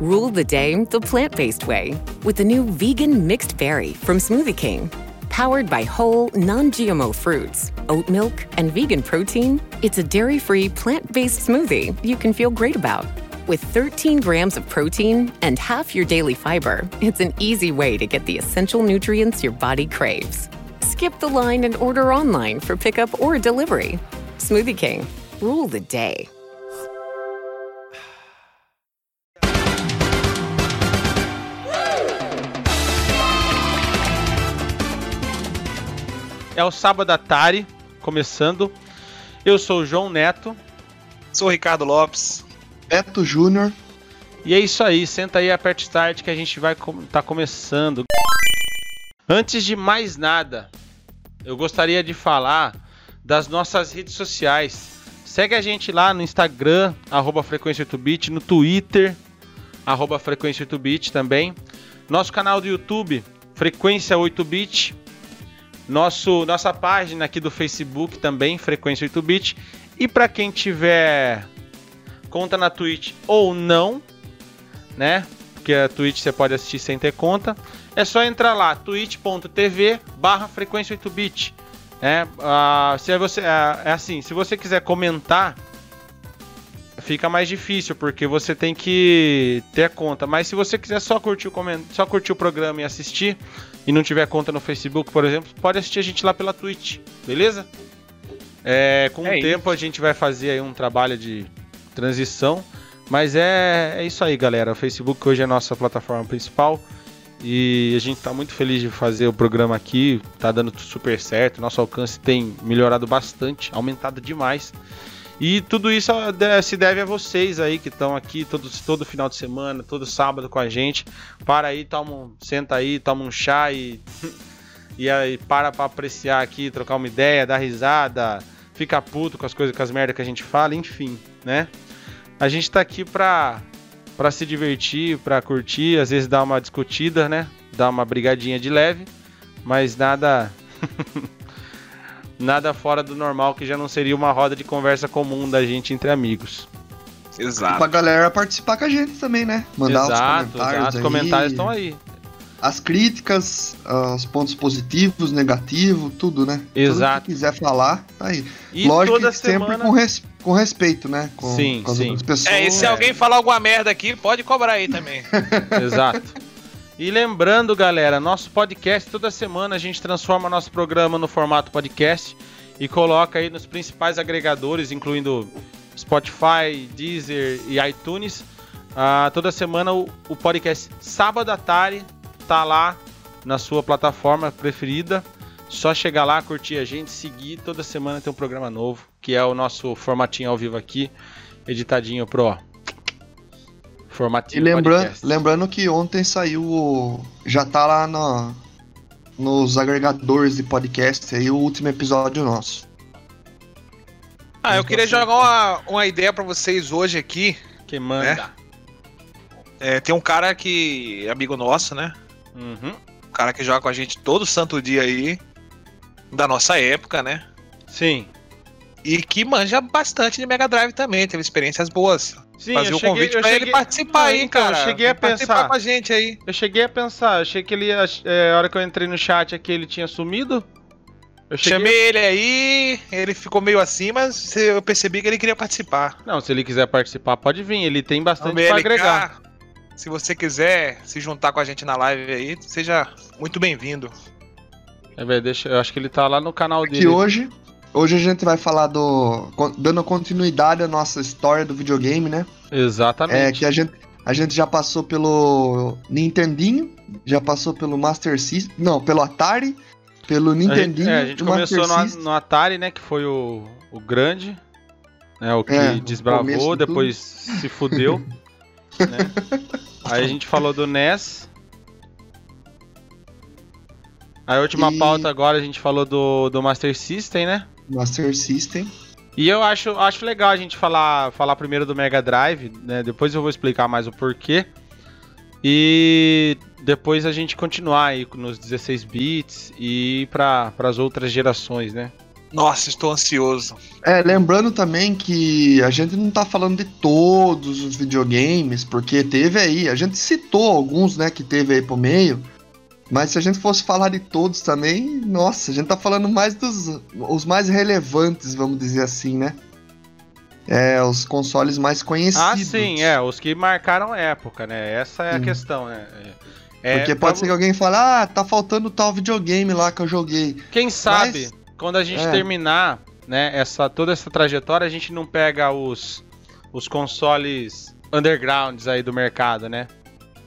Rule the day the plant based way with the new vegan mixed berry from Smoothie King. Powered by whole, non GMO fruits, oat milk, and vegan protein, it's a dairy free, plant based smoothie you can feel great about. With 13 grams of protein and half your daily fiber, it's an easy way to get the essential nutrients your body craves. Skip the line and order online for pickup or delivery. Smoothie King, rule the day. É o Sábado Atari, começando. Eu sou o João Neto. Sou o Ricardo Lopes. Beto Júnior. E é isso aí, senta aí, aperte start que a gente vai com tá começando. Antes de mais nada, eu gostaria de falar das nossas redes sociais. Segue a gente lá no Instagram, arroba Frequência 8bit, no Twitter, arroba Frequência 8bit também. Nosso canal do YouTube, Frequência 8bit. Nosso, nossa página aqui do Facebook também, Frequência 8bit. E para quem tiver conta na Twitch ou não, né? Porque a Twitch você pode assistir sem ter conta. É só entrar lá, twitch.tv barra frequência 8bit. É, uh, se você, uh, é assim, se você quiser comentar, fica mais difícil, porque você tem que ter conta. Mas se você quiser só curtir o, só curtir o programa e assistir, e não tiver conta no Facebook, por exemplo, pode assistir a gente lá pela Twitch, beleza? É, com é o isso. tempo a gente vai fazer aí um trabalho de transição. Mas é, é isso aí, galera. O Facebook hoje é a nossa plataforma principal. E a gente está muito feliz de fazer o programa aqui. Tá dando super certo. Nosso alcance tem melhorado bastante, aumentado demais. E tudo isso se deve a vocês aí que estão aqui todo, todo final de semana, todo sábado com a gente. Para aí, toma, senta aí, toma um chá e, e aí para para apreciar aqui, trocar uma ideia, dar risada, ficar puto com as coisas, com as merdas que a gente fala, enfim, né? A gente tá aqui pra, pra se divertir, pra curtir, às vezes dar uma discutida, né? Dar uma brigadinha de leve, mas nada. nada fora do normal, que já não seria uma roda de conversa comum da gente entre amigos. Exato. Pra galera participar com a gente também, né? Mandar exato, os comentários. Exato, os comentários estão aí. As críticas, os pontos positivos, negativos, tudo, né? Exato. Tudo que quiser falar, tá aí. E Lógico toda que semana... sempre com respeito com respeito, né? Com, sim, com sim. Pessoas. É, e se alguém falar alguma merda aqui, pode cobrar aí também. Exato. E lembrando, galera, nosso podcast, toda semana a gente transforma nosso programa no formato podcast e coloca aí nos principais agregadores, incluindo Spotify, Deezer e iTunes. Uh, toda semana o, o podcast Sábado à Tarde tá lá na sua plataforma preferida. Só chegar lá, curtir a gente, seguir. Toda semana tem um programa novo, que é o nosso formatinho ao vivo aqui, editadinho pro formatinho. E lembrando, lembrando que ontem saiu. Já tá lá no, nos agregadores de podcast aí o último episódio nosso. Ah, eu queria jogar uma, uma ideia para vocês hoje aqui. Que manda. Né? É, tem um cara que é amigo nosso, né? Uhum. Um cara que joga com a gente todo santo dia aí da nossa época, né? Sim. E que manja bastante de Mega Drive também, teve experiências boas. Sim, Fazer o convite pra cheguei... ele participar aí, então, cara. Eu cheguei a pensar com a gente aí. Eu cheguei a pensar, achei que ele ia, é, a hora que eu entrei no chat aqui ele tinha sumido. Eu cheguei... Chamei ele aí, ele ficou meio assim, mas eu percebi que ele queria participar. Não, se ele quiser participar, pode vir, ele tem bastante para agregar. Se você quiser se juntar com a gente na live aí, seja muito bem-vindo. É, velho, deixa, eu acho que ele tá lá no canal dele. Que hoje, hoje a gente vai falar do. dando continuidade à nossa história do videogame, né? Exatamente. É que a gente, a gente já passou pelo Nintendinho, já passou pelo Master System. Não, pelo Atari, pelo Nintendinho. A gente, é, a gente começou no, no, Atari, né? Que foi o, o grande. Né, o que é, desbravou, depois se fudeu. né? Aí a gente falou do NES. A última e... pauta agora a gente falou do, do Master System, né? Master System. E eu acho, acho legal a gente falar, falar primeiro do Mega Drive, né? Depois eu vou explicar mais o porquê. E depois a gente continuar aí nos 16 bits e ir para as outras gerações, né? Nossa, estou ansioso. É, lembrando também que a gente não tá falando de todos os videogames, porque teve aí, a gente citou alguns, né, que teve aí pro meio, mas se a gente fosse falar de todos também, nossa, a gente tá falando mais dos os mais relevantes, vamos dizer assim, né? É, os consoles mais conhecidos. Ah, sim, é, os que marcaram época, né? Essa é a Sim. questão, né? É, Porque pra- pode ser que alguém fale, ah, tá faltando tal videogame lá que eu joguei. Quem sabe, Mas- quando a gente é. terminar, né, essa, toda essa trajetória, a gente não pega os, os consoles undergrounds aí do mercado, né?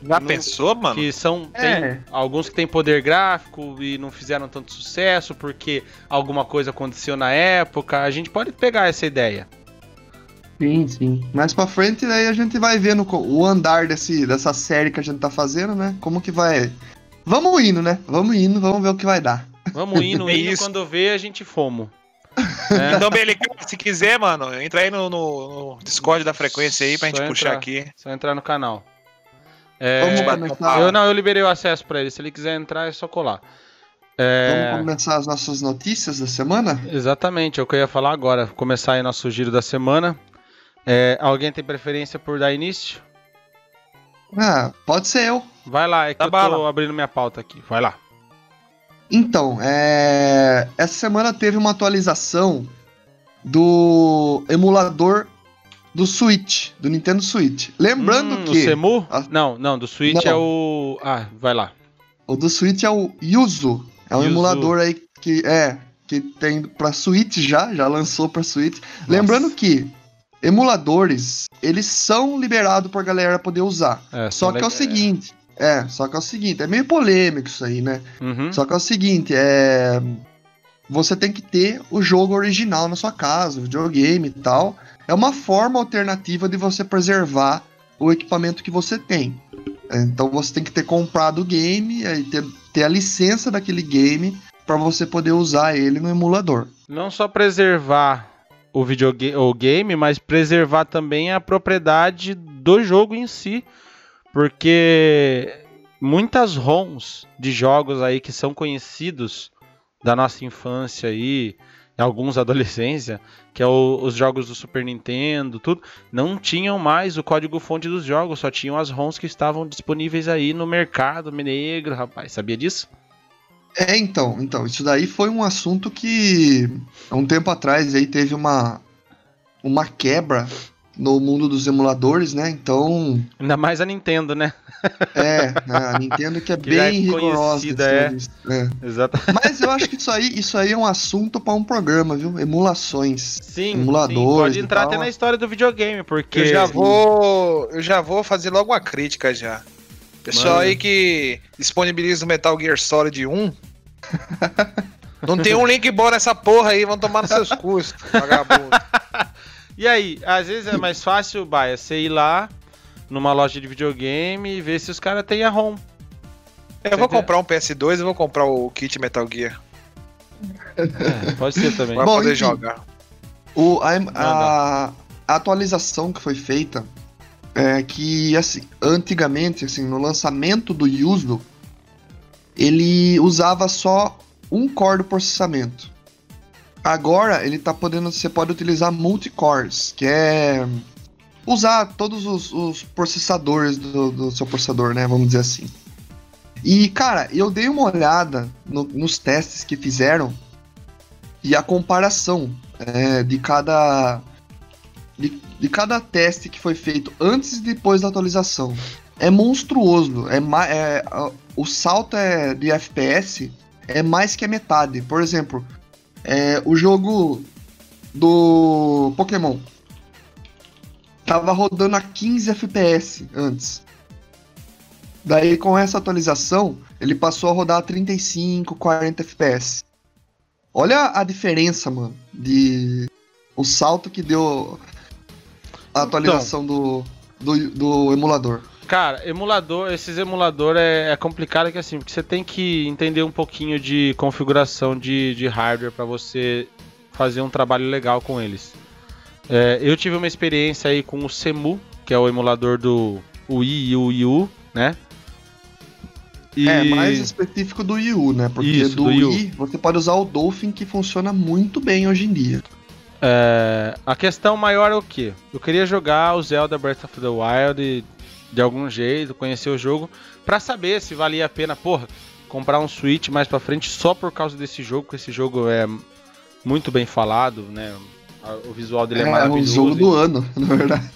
Já Não- pensou, mano? Que são. Tem É. alguns que têm poder gráfico e não fizeram tanto sucesso porque alguma coisa aconteceu na época. A gente pode pegar essa ideia. Sim, sim. Mais pra frente, aí a gente vai vendo o andar desse, dessa série que a gente tá fazendo, né? Como que vai. Vamos indo, né? Vamos indo, vamos ver o que vai dar. Vamos indo, É indo, quando vê, a gente fomo. É, Então, beleza, se quiser, mano, entra aí no, no- no Discord da frequência aí pra Só gente puxar entrar. aqui. só entrar no canal. É, Vamos começar, eu não, eu liberei o acesso pra ele. Se ele quiser entrar, é só colar. É, vamos começar as nossas notícias da semana? Exatamente, é o que eu ia falar agora. Começar aí nosso giro da semana. É, alguém tem preferência por dar início? Ah, pode ser eu. Vai lá, é que Dá eu tô abrindo minha pauta aqui. Vai lá. Então, é... essa semana teve uma atualização do emulador do Switch, do Nintendo Switch. Lembrando Hum, que O Semu? Ah. Não, não, do Switch Não. é o. Ah, vai lá. o do Switch é o Yuzu. É um Yuzu. emulador aí que é que tem pra Switch já, já lançou pra Switch. Lembrando que emuladores, eles são liberados pra galera poder usar. É, Só que é o seguinte, é, só que é o seguinte, é meio polêmico isso aí, né? Uhum. Só que é o seguinte, é. Você tem que ter o jogo original na sua casa, o videogame e tal. É uma forma alternativa de você preservar o equipamento que você tem. É, Então você tem que ter comprado o game, aí ter, ter a licença daquele game para você poder usar ele no emulador. Não só preservar o videogame, o game, mas preservar também a propriedade do jogo em si, porque muitas ROMs de jogos aí que são conhecidos da nossa infância aí, e alguns adolescência, que é o- os jogos do Super Nintendo, tudo, não tinham mais o código-fonte dos jogos, só tinham as ROMs que estavam disponíveis aí no mercado negro, rapaz. Sabia disso? É, então, então, isso daí foi um assunto que há um tempo atrás aí teve uma uma quebra no mundo dos emuladores, né? Então, Ainda mais a Nintendo, né? É, a Nintendo que é Que é bem rigorosa. conhecida, nesse é. É. Exato. Mas eu acho que isso aí, isso aí é um assunto para um programa, viu? Emulações. Sim, Emuladores sim, pode entrar até na história do videogame, porque Eu já vou. Eu já vou fazer logo uma crítica já. Pessoal Manda. aí que disponibiliza o Metal Gear Solid 1. Não tem um link bom nessa porra aí, vão tomar nos seus custos, vagabundo. E aí, às vezes é mais fácil, Baia, você ir lá numa loja de videogame e ver se os caras têm a ROM. Eu vou comprar um PS2 e vou comprar o kit Metal Gear É, pode ser também. pra Bom, poder enfim. jogar. O, a, a- a atualização que foi feita é que, assim, antigamente, assim, no lançamento do Yuzu, ele usava só um core do processamento. Agora ele tá podendo, você pode utilizar multicores, que é usar todos os, os processadores do, do seu processador, né? Vamos dizer assim. E cara, eu dei uma olhada no- nos testes que fizeram e a comparação é, de cada de, de cada teste que foi feito antes e depois da atualização é monstruoso. É, é o salto é de FPS é mais que a metade. Por exemplo, é, o jogo do Pokémon tava rodando a 15 FPS antes. Daí com essa atualização, ele passou a rodar a 35, 40 FPS. Olha a diferença, mano, de o salto que deu a atualização do, do, do emulador. Cara, emulador, esses emulador é, é complicado que assim, porque você tem que entender um pouquinho de configuração de, de hardware para você fazer um trabalho legal com eles. É, eu tive uma experiência aí com o Semu, que é o emulador do Wii e o Wii U, né? E... É, mais específico do Wii U, né? Porque Isso, do do Wii. Wii você pode usar o Dolphin que funciona muito bem hoje em dia. É, a questão maior é o que? Eu queria jogar o Zelda Breath of the Wild de algum jeito, conhecer o jogo, pra saber se valia a pena, porra, comprar um Switch mais pra frente só por causa desse jogo, porque esse jogo é muito bem falado, né? O visual dele é, É, um maravilhoso. jogo do ano, na verdade.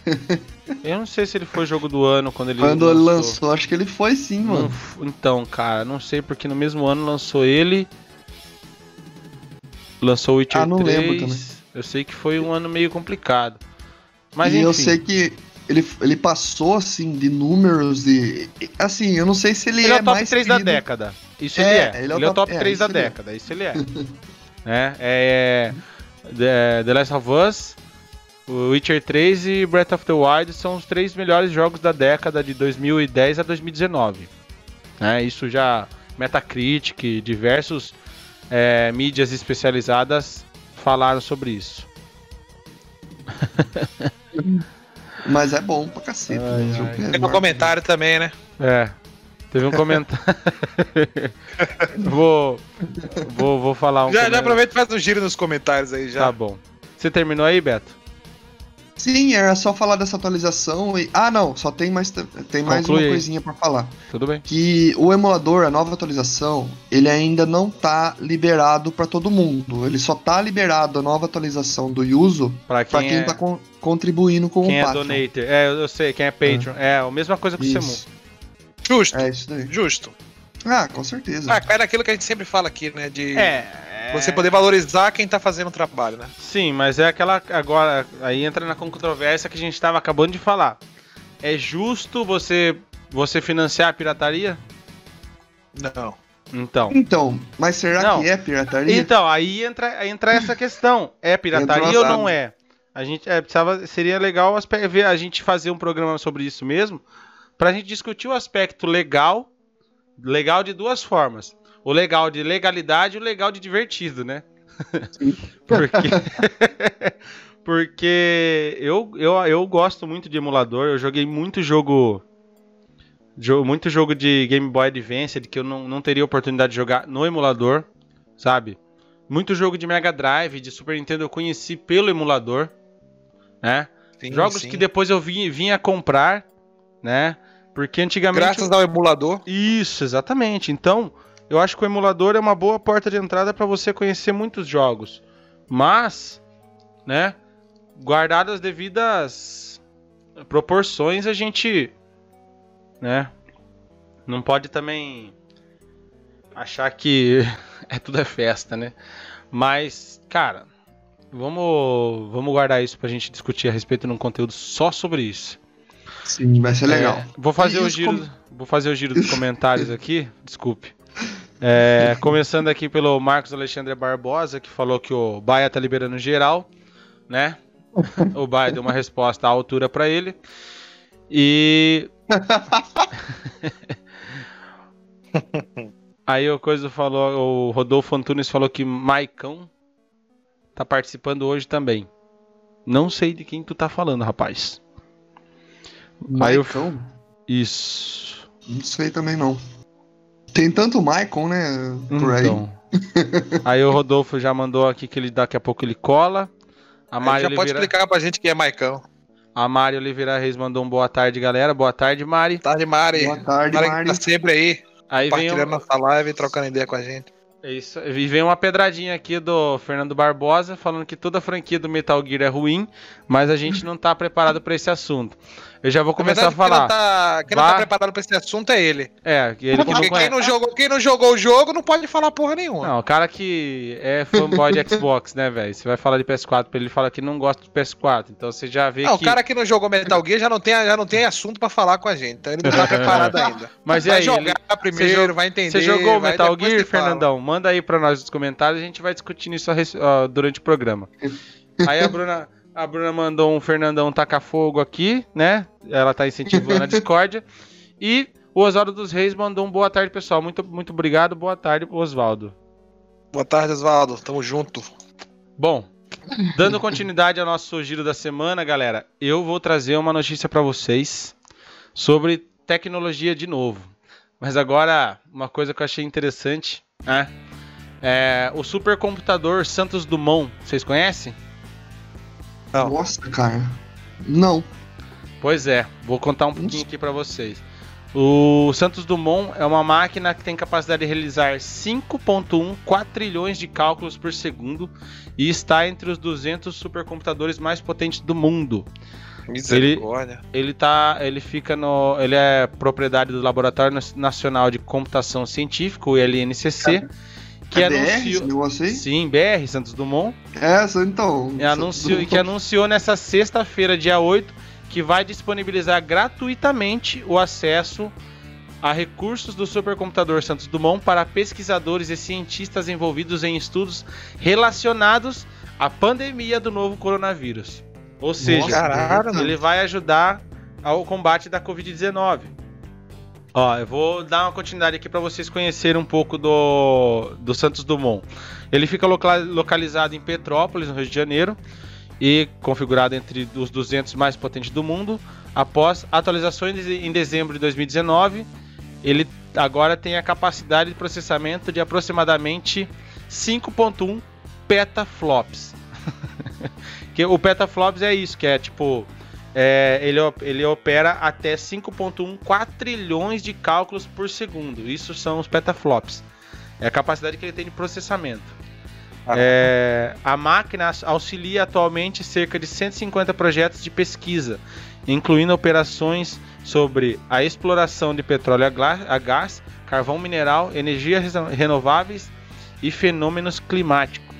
Eu não sei se ele foi jogo do ano quando ele Quando ele lançou, acho que ele foi sim, mano. Então, cara, não sei porque no mesmo ano lançou ele. Lançou o Witcher Ah, não 3. lembro também. Eu sei que foi um ano meio complicado. Mas e enfim. eu sei que ele, ele passou, assim, de números e... e, Assim, eu não sei se ele, Ele é, é o top mais 3 da querido. década. Isso É, ele é. ele é o Ele é o top- top é, 3 da ele é. década. Isso ele é. né? É. The, The Last of Us, Witcher 3 e Breath of the Wild são os três melhores jogos da década de 2010 a 2019. Né? Isso já. Metacritic, diversos é, mídias especializadas falaram sobre isso. Mas é bom pra cacete. Ai, né? É Tem um enorme. comentário também, né? É. Teve um comentário. vou, vou. Vou falar um já, já aproveita e faz um giro nos comentários aí já. Tá bom. Você terminou aí, Beto? Sim, era só falar dessa atualização e... Ah, não, só tem mais, tem mais uma aí. coisinha pra falar. Tudo bem? que o emulador, a nova atualização, ele ainda não tá liberado pra todo mundo. Ele só tá liberado a nova atualização do Yuzo Pra pra quem, quem é, tá con- contribuindo com quem o é Patreon. donator. É, eu sei, quem é Patreon. É, a mesma coisa que o Semu. Isso. Justo, É isso daí. justo. Ah, com certeza. Ah, cai naquilo que a gente sempre fala aqui, né? De É. você poder valorizar quem tá fazendo o trabalho, né? Sim, mas é aquela. Agora, aí entra na controvérsia que a gente tava acabando de falar. É justo você, você financiar a pirataria? Não. Então. Então, mas será Não. que é pirataria? Então, aí entra, entra essa questão. É pirataria ou não é? A gente é, precisava, seria legal ver a gente fazer um programa sobre isso mesmo, pra gente discutir o aspecto legal, legal de duas formas. O legal de legalidade e o legal de divertido, né? Porque Porque eu, eu, eu gosto muito de emulador, eu joguei muito jogo jo- muito jogo de Game Boy Advance que eu não, não teria oportunidade de jogar no emulador, sabe? Muito jogo de Mega Drive, de Super Nintendo eu conheci pelo emulador, né? Sim, Jogos sim. que depois eu vim, vinha comprar, né? Porque antigamente. Graças ao emulador. Isso, exatamente. Então, eu acho que o emulador é uma boa porta de entrada para você conhecer muitos jogos. Mas, né, guardadas as devidas proporções, a gente, né, não pode também achar que é tudo é festa, né? Mas, cara, vamos, vamos guardar isso pra gente discutir a respeito num conteúdo só sobre isso. Sim, vai ser legal. É, vou fazer E o giro, com- vou fazer o giro dos comentários aqui. Desculpe. É, começando aqui pelo Marcos Alexandre Barbosa, que falou que o Baia tá liberando geral, né? O Baia deu uma resposta à altura pra ele. E aí o coisa falou, o Rodolfo Antunes falou que Maicão tá participando hoje também. Não sei de quem tu tá falando, rapaz. Aí eu- Maicon? Isso. Não sei também não. Tem tanto Maicon, né? Por aí. Então. Aí o Rodolfo já mandou aqui que ele daqui a pouco ele cola. A Mari, já pode Oliveira, explicar pra gente quem é Maicão. a Mari Oliveira Reis mandou um boa tarde, galera. Boa tarde, Mari. Tarde, Mari. Boa tarde, Mari, Mari. que tá sempre aí, Aí vem, compartilhando um, nossa live e trocando ideia com a gente. é isso, e vem uma pedradinha aqui do Fernando Barbosa falando que toda a franquia do Metal Gear é ruim, mas a gente não tá preparado pra esse assunto. Eu já vou começar Na a verdade, falar. Quem não, tá, quem não tá preparado pra esse assunto é ele. É, ele que não Porque quem não, jogou, quem não jogou o jogo não pode falar porra nenhuma. Não, o cara que é fanboy de Xbox, né, velho? Você vai falar de PS4 pra ele, ele fala que não gosta do PS4. Então você já vê Não, que. o cara que não jogou Metal Gear já não tem, já não tem assunto pra falar com a gente. Então ele não tá preparado ainda. Mas e vai aí, jogar ele- primeiro, vai entender. Você jogou Metal Gear, você fala. Fernandão? Manda aí pra nós nos comentários, a gente vai discutindo isso durante o programa. Aí a Bruna, a Bruna mandou um Fernandão tacar fogo aqui, né? Ela tá incentivando a discórdia. E o Oswaldo dos Reis mandou um boa tarde, pessoal. Muito, muito obrigado. Boa tarde, Oswaldo. Boa tarde, Osvaldo. Tamo junto. Bom, dando continuidade ao nosso giro da semana, galera, eu vou trazer uma notícia para vocês sobre tecnologia de novo. Mas agora, uma coisa que eu achei interessante, né? É, o supercomputador Santos Dumont, vocês conhecem? Não. Nossa, cara. Não. Pois é, vou contar um pouquinho aqui para vocês. O Santos Dumont é uma máquina que tem capacidade de realizar 5.1 quatrilhões de cálculos por segundo e está entre os 200 supercomputadores mais potentes do mundo. Misericórdia. Ele tá, ele fica no, ele é propriedade do Laboratório Nacional de Computação Científica, o LNCC, que É BR anunciou negócio aí? Sim, BR Santos Dumont, É, então. e anunciou, que anunciou nessa sexta-feira, dia 8, que vai disponibilizar gratuitamente o acesso a recursos do supercomputador Santos Dumont para pesquisadores e cientistas envolvidos em estudos relacionados à pandemia do novo coronavírus. Ou seja, Caralho, mano. ele vai ajudar ao combate da Covid-19. Ó, eu vou dar uma continuidade aqui para vocês conhecerem um pouco do, do Santos Dumont. Ele fica loca- localizado em Petrópolis, no Rio de Janeiro, e configurado entre os 200 mais potentes do mundo. Após atualizações em dezembro de 2019, ele agora tem a capacidade de processamento de aproximadamente 5.1 petaflops. que o petaflops é isso, que é tipo é, ele, ele opera até 5.1 quatrilhões de cálculos por segundo. Isso são os petaflops. É a capacidade que ele tem de processamento. É, a máquina auxilia atualmente cerca de 150 projetos de pesquisa, incluindo operações sobre a exploração de petróleo a gás, carvão mineral, energias reno- renováveis e fenômenos climáticos.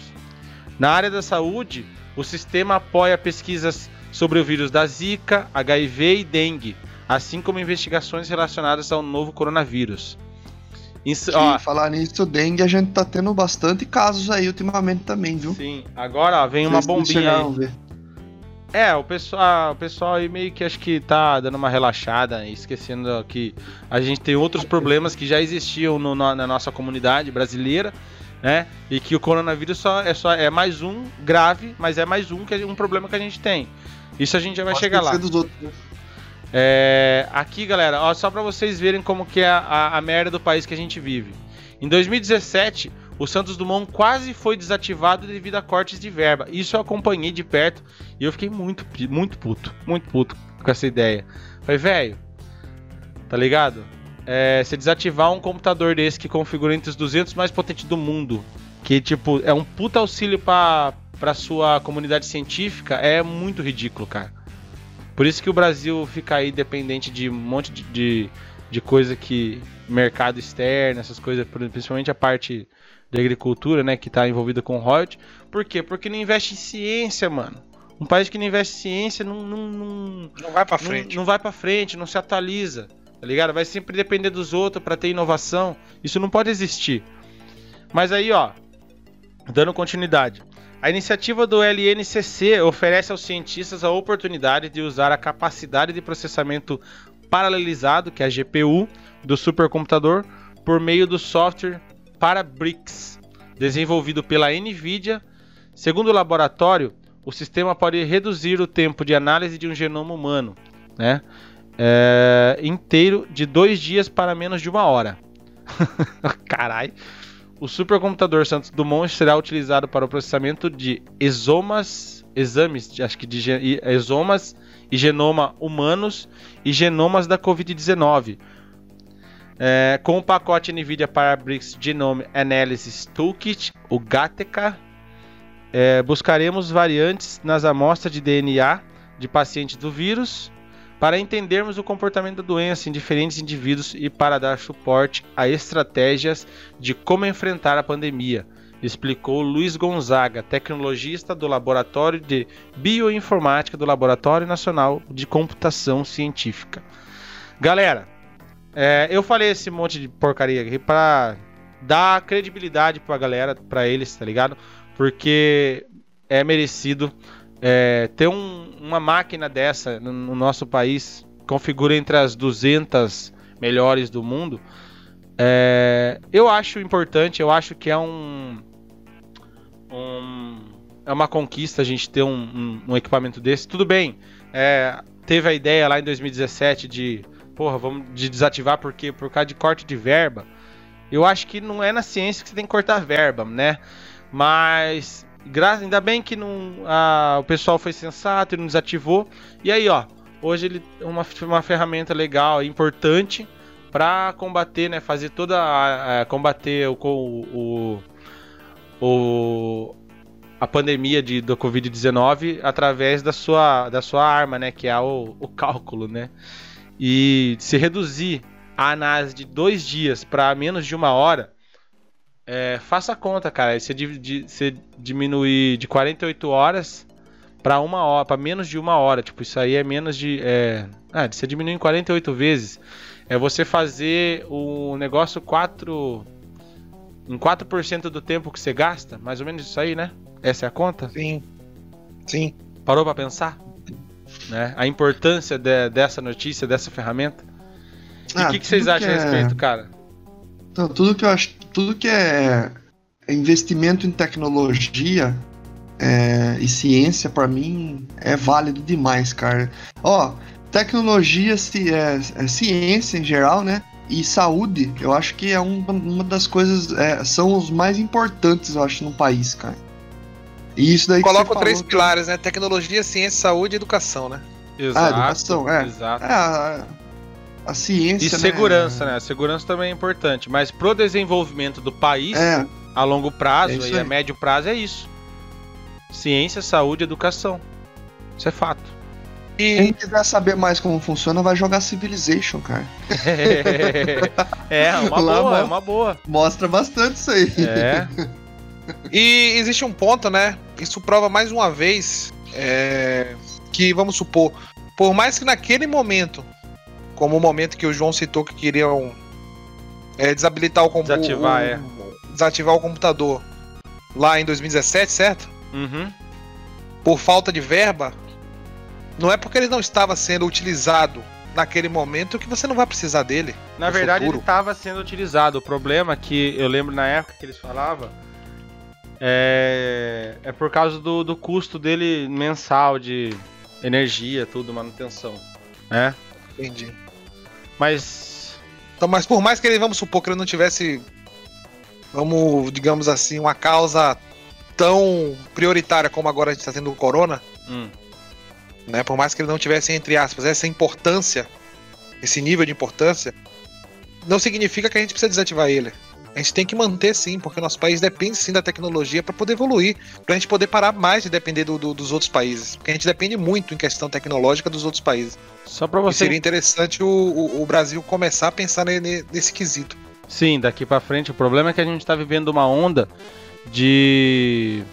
Na área da saúde, o sistema apoia pesquisas sobre o vírus da Zika, HIV e dengue, assim como investigações relacionadas ao novo coronavírus. Isso, Que, ó, falar nisso, dengue, a gente tá tendo bastante casos aí ultimamente também, viu? sim, agora ó, vem uma Vocês não bombinha aí. ver. É, o pessoal, o pessoal aí meio que acho que tá dando uma relaxada e esquecendo que a gente tem outros problemas que já existiam no- na, na nossa comunidade brasileira, né? E que o coronavírus só é só é mais um grave, mas é mais um que a- um problema que a gente tem. Isso a gente já vai chegar lá. outros. né? É, aqui, galera, ó, só para vocês verem como que é a, a, a merda do país que a gente vive. Em 2017, o Santos Dumont quase foi desativado devido a cortes de verba. Isso eu acompanhei de perto e eu fiquei muito, muito puto, muito puto com essa ideia. Falei, velho, tá ligado? É, você desativar um computador desse que configura entre os 200 mais potentes do mundo, que tipo é um puta auxílio pra, pra sua comunidade científica, é muito ridículo, cara. Por isso que o Brasil fica aí dependente de um monte de, de, de coisa que. mercado externo, essas coisas, principalmente a parte da agricultura, né, que tá envolvida com royalty. Por quê? Porque não investe em ciência, mano. Um país que não investe em ciência não, não, não, Não vai não- frente. Não, vai pra frente, não se atualiza. Tá ligado? Vai sempre depender dos outros pra ter inovação. Isso não pode existir. Mas aí, ó, dando continuidade. A iniciativa do LNCC oferece aos cientistas a oportunidade de usar a capacidade de processamento paralelizado, que é a GPU, do supercomputador por meio do software Parabricks, desenvolvido pela NVIDIA. Segundo o laboratório, o sistema pode reduzir o tempo de análise de um genoma humano, né? É, inteiro de dois dias para menos de uma hora. Caralho. O supercomputador Santos Dumont será utilizado para o processamento de exomas, exames, acho que de exomas e genoma humanos e genomas da Covid-19. É, com o pacote NVIDIA Parabricks Genome Analysis Toolkit, o GATK, é, buscaremos variantes nas amostras de DNA de pacientes do vírus para entendermos o comportamento da doença em diferentes indivíduos e para dar suporte a estratégias de como enfrentar a pandemia, explicou Luiz Gonzaga, tecnologista do Laboratório de Bioinformática do Laboratório Nacional de Computação Científica. Galera, é, eu falei esse monte de porcaria aqui para dar credibilidade pra galera, pra eles, tá ligado? Porque é merecido é, ter um- uma máquina dessa no, no nosso país, configura entre as 200 melhores do mundo. É, eu acho importante, eu acho que é um, um- é uma conquista a gente ter um, um- equipamento desse. Tudo bem, é, teve a ideia lá em 2017 de porra, vamos de desativar porque por causa de corte de verba. Eu acho que não é na ciência que você tem que cortar verba, né? Mas graças, ainda bem que não, a, o pessoal foi sensato e não desativou. E aí, ó, hoje ele uma, uma ferramenta legal, importante para combater, né? Fazer toda a, a combater o, o, o a pandemia de, do Covid-19 através da sua, da sua arma, né? Que é o, o cálculo, né? E se reduzir a análise de dois dias para menos de uma hora, é, faça a conta, cara. Você, você diminuir de 48 horas para uma hora, para menos de uma hora. Tipo, isso aí é menos de. É, ah, você diminuir em 48 vezes. É você fazer o negócio 4. Em 4% do tempo que você gasta, mais ou menos isso aí, né? Essa é a conta? Sim. Sim. Parou para pensar? Né? A importância de, dessa notícia, dessa ferramenta? E o ah, que, que vocês acham que a respeito, é... cara? Então, tudo que eu acho. Tudo que é investimento em tecnologia é, e ciência, para mim, é válido demais, cara. Ó, tecnologia, é, é, ciência em geral, né? E saúde, eu acho que é um, uma das coisas. É, são os mais importantes, eu acho, no país, cara. E isso daí Coloca três falou, pilares, né? Tecnologia, ciência, saúde e educação, né? Exato. Ah, educação, é. Exato. É, a, a, ciência. E né? segurança, né? A segurança também é importante. Mas pro desenvolvimento do país, é. A longo prazo é e a médio prazo, é isso. Ciência, saúde, educação. Isso é fato. E... Quem quiser saber mais como funciona, vai jogar Civilization, cara. é, é uma Lá boa, é uma boa. Mostra bastante isso aí. É. E existe um ponto, né? Isso prova mais uma vez é, que, vamos supor, por mais que naquele momento, como o momento que o João citou que queriam é, desabilitar o computador. Desativar, é. Desativar o computador lá em 2017, certo? Uhum. Por falta de verba, não é porque ele não estava sendo utilizado naquele momento que você não vai precisar dele. Na verdade, futuro. ele estava sendo utilizado. O problema é que eu lembro na época que eles falavam é, é por causa do, do custo dele mensal de energia, tudo, manutenção. Né? Entendi. Mas. Então, mas por mais que ele, vamos supor que ele não tivesse, vamos, digamos assim, uma causa tão prioritária como agora a gente está tendo o corona, hum né? Por mais que ele não tivesse, entre aspas, essa importância, esse nível de importância, não significa que a gente precisa desativar ele. A gente tem que manter sim, porque nosso país depende sim da tecnologia para poder evoluir, para a gente poder parar mais de depender do, do, dos outros países. Porque a gente depende muito em questão tecnológica dos outros países. Só para você. E seria interessante o, o, o, Brasil começar a pensar nesse, nesse quesito. Sim, daqui para frente. O problema é que a gente está vivendo uma onda de.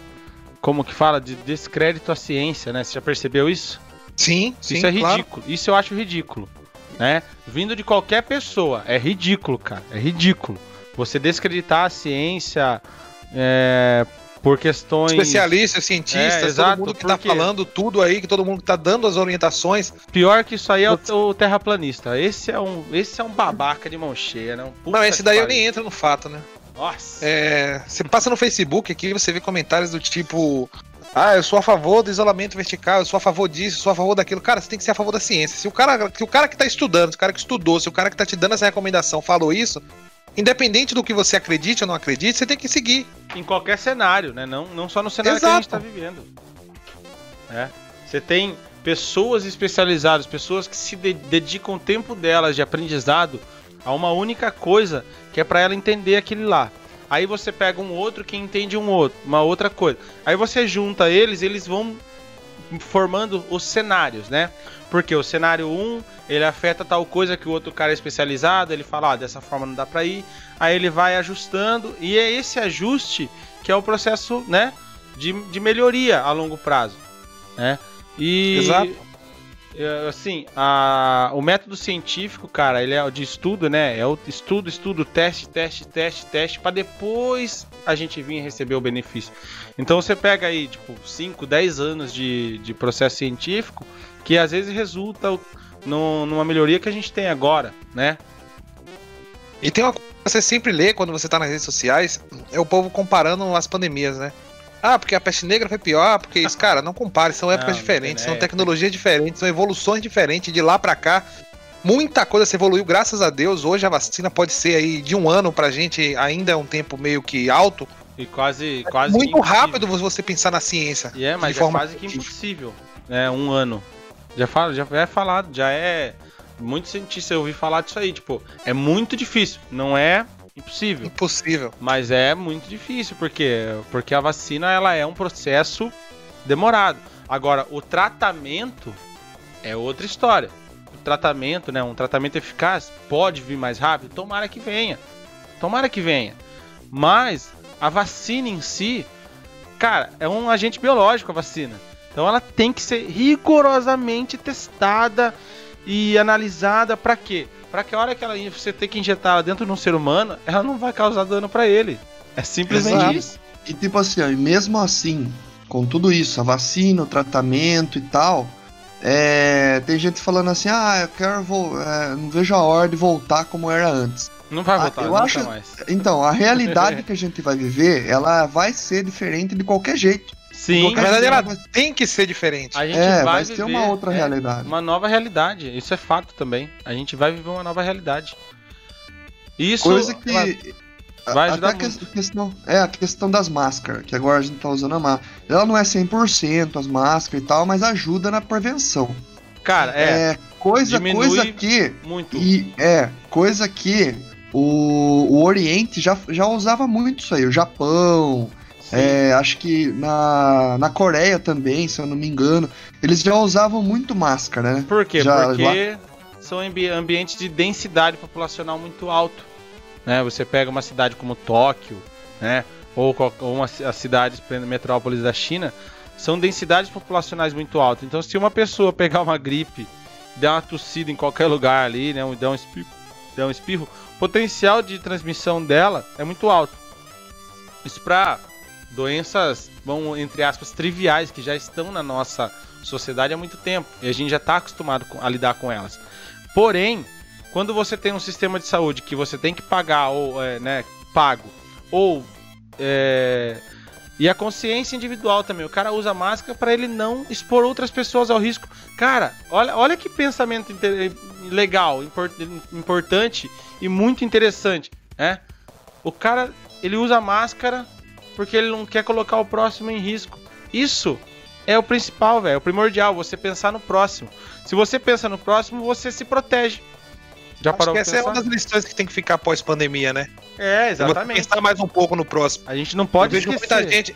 Como que fala? De descrédito à ciência, né? Você já percebeu isso? Sim, sim. Isso é ridículo. Claro. Isso eu acho ridículo. Né? Vindo de qualquer pessoa. É ridículo, cara. É ridículo. Você descreditar a ciência é, por questões. Especialistas, cientistas, é, todo mundo que tá falando tudo aí, que todo mundo que tá dando as orientações. Pior que isso aí é o, o terraplanista. Esse é um, esse é um babaca de mão cheia, né? Um não, esse daí eu nem entro no fato, né? Nossa. É, você passa no Facebook aqui, você vê comentários do tipo: ah, eu sou a favor do isolamento vertical, eu sou a favor disso, eu sou a favor daquilo. Cara, você tem que ser a favor da ciência. Se o cara, se o cara que tá estudando, se o cara que estudou, se o cara que tá te dando essa recomendação falou isso, independente do que você acredite ou não acredite, você tem que seguir. Em qualquer cenário, né? Não, não só no cenário Exato. que a gente tá vivendo. É. Você tem pessoas especializadas, pessoas que se dedicam o tempo delas de aprendizado a uma única coisa, que é para ela entender aquele lá. Aí você pega um outro que entende um outro, uma outra coisa. Aí você junta eles, eles vão formando os cenários, né? Porque o cenário 1, ele afeta tal coisa que o outro cara é especializado, ele fala, ah, dessa forma não dá para ir. Aí ele vai ajustando e é esse ajuste que é o processo, né, de, de melhoria a longo prazo, né? E Exato. É, assim, a, o método científico, cara, ele é de estudo, né? É o estudo, estudo, teste, teste, teste, teste, para depois a gente vir receber o benefício. Então você pega aí, tipo, 5, 10 anos de, de processo científico que às vezes resulta no, numa melhoria que a gente tem agora, né? E tem uma coisa que você sempre lê quando você tá nas redes sociais, é o povo comparando as pandemias, né? Ah, porque a peste negra foi pior, porque isso, cara, não compare, são épocas não, diferentes, não são tecnologias diferentes, são evoluções diferentes de lá para cá. Muita coisa se evoluiu, graças a Deus. Hoje a vacina pode ser aí de um ano pra gente, ainda é um tempo meio que alto. E quase, quase Muito rápido você pensar na ciência. E é, mas de é forma quase que impossível, né? Um ano. Já, fala, já é falado, já é. Muito cientista eu ouvi falar disso aí, tipo, é muito difícil. Não é impossível. Impossível. Mas é muito difícil, porque porque a vacina ela é um processo demorado. Agora, o tratamento é outra história. Tratamento, né, um tratamento eficaz pode vir mais rápido, tomara que venha. Tomara que venha. Mas a vacina em si, cara, é um agente biológico a vacina. Então ela tem que ser rigorosamente testada e analisada para quê? Para que a hora que ela, você ter que injetar ela dentro de um ser humano, ela não vai causar dano para ele. É simplesmente Exato. isso. E tipo assim, ó, e mesmo assim, com tudo isso, a vacina, o tratamento e tal, é, tem gente falando assim, ah, eu quero é, não vejo a hora de voltar como era antes. Não vai Ah, voltar, eu nunca acho- mais. Então, a realidade que a gente vai viver, ela vai ser diferente de qualquer jeito. Sim, Na verdade, ela vai- tem que ser diferente. a gente é, vai, vai ser uma outra é, realidade. uma nova realidade. Isso é fato também. A gente vai viver uma nova realidade. Isso Coisa que. vai- a- vai ajudar até a muito. que- questão, é a questão das máscaras, que agora a gente tá usando a máscara. Ela não é 100% as máscaras e tal, mas ajuda na prevenção. Cara, é, É, coisa, coisa que. muito. E é, coisa que o, o Oriente já, já usava muito isso aí. O Japão, é, acho que na, na Coreia também, se eu não me engano, eles já usavam muito máscara, né? Por quê? Já- Porque são ambi- ambientes de densidade populacional muito alto. Né? Você pega uma cidade como Tóquio, né? ou, ou uma, as cidades metrópoles da China, são densidades populacionais muito altas. Então, se uma pessoa pegar uma gripe, der uma tossida em qualquer lugar ali, né? der um espirro, um espirro o potencial de transmissão dela é muito alto. Isso para doenças, vão entre aspas, triviais que já estão na nossa sociedade há muito tempo e a gente já está acostumado a lidar com elas. Porém, quando você tem um sistema de saúde que você tem que pagar ou é, né, pago ou é, e a consciência individual também, o cara usa máscara para ele não expor outras pessoas ao risco. Cara, olha, olha que pensamento legal, import- importante e muito interessante, né? O cara ele usa máscara porque ele não quer colocar o próximo em risco. Isso é o principal, velho, é o primordial, você pensar no próximo. Se você pensa no próximo, você se protege. Já Acho parou que essa é pensar? uma das lições que tem que ficar pós-pandemia, né? É, exatamente. pensar mais um pouco no próximo. A gente não pode eu vejo esquecer. muita gente.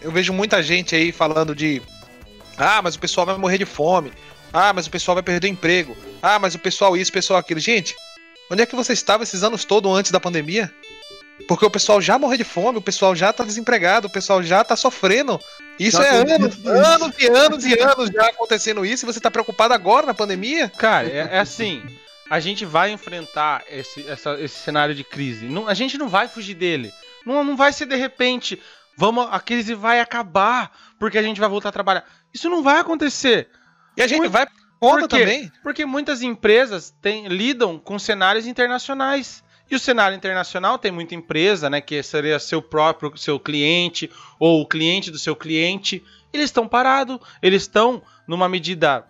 Eu vejo muita gente aí falando de. Ah, mas o pessoal vai morrer de fome. Ah, mas o pessoal vai perder o emprego. Ah, mas o pessoal isso, o pessoal aquilo. Gente, onde é que você estava esses anos todos antes da pandemia? Porque o pessoal já morreu de fome, o pessoal já tá desempregado, o pessoal já tá sofrendo. Isso Já é anos, isso. anos e anos e anos já acontecendo isso e você tá preocupado agora na pandemia? Cara, é, é assim. A gente vai enfrentar esse, essa- esse cenário de crise. Não- a gente não vai fugir dele. Não, não vai ser de repente. Vamos, a crise vai acabar porque a gente vai voltar a trabalhar. Isso não vai acontecer. E a gente Muito- vai conta também. Porque muitas empresas têm- lidam com cenários internacionais. E o cenário internacional tem muita empresa, né? Que seria seu próprio seu cliente ou o cliente do seu cliente. Eles estão parados, eles estão numa medida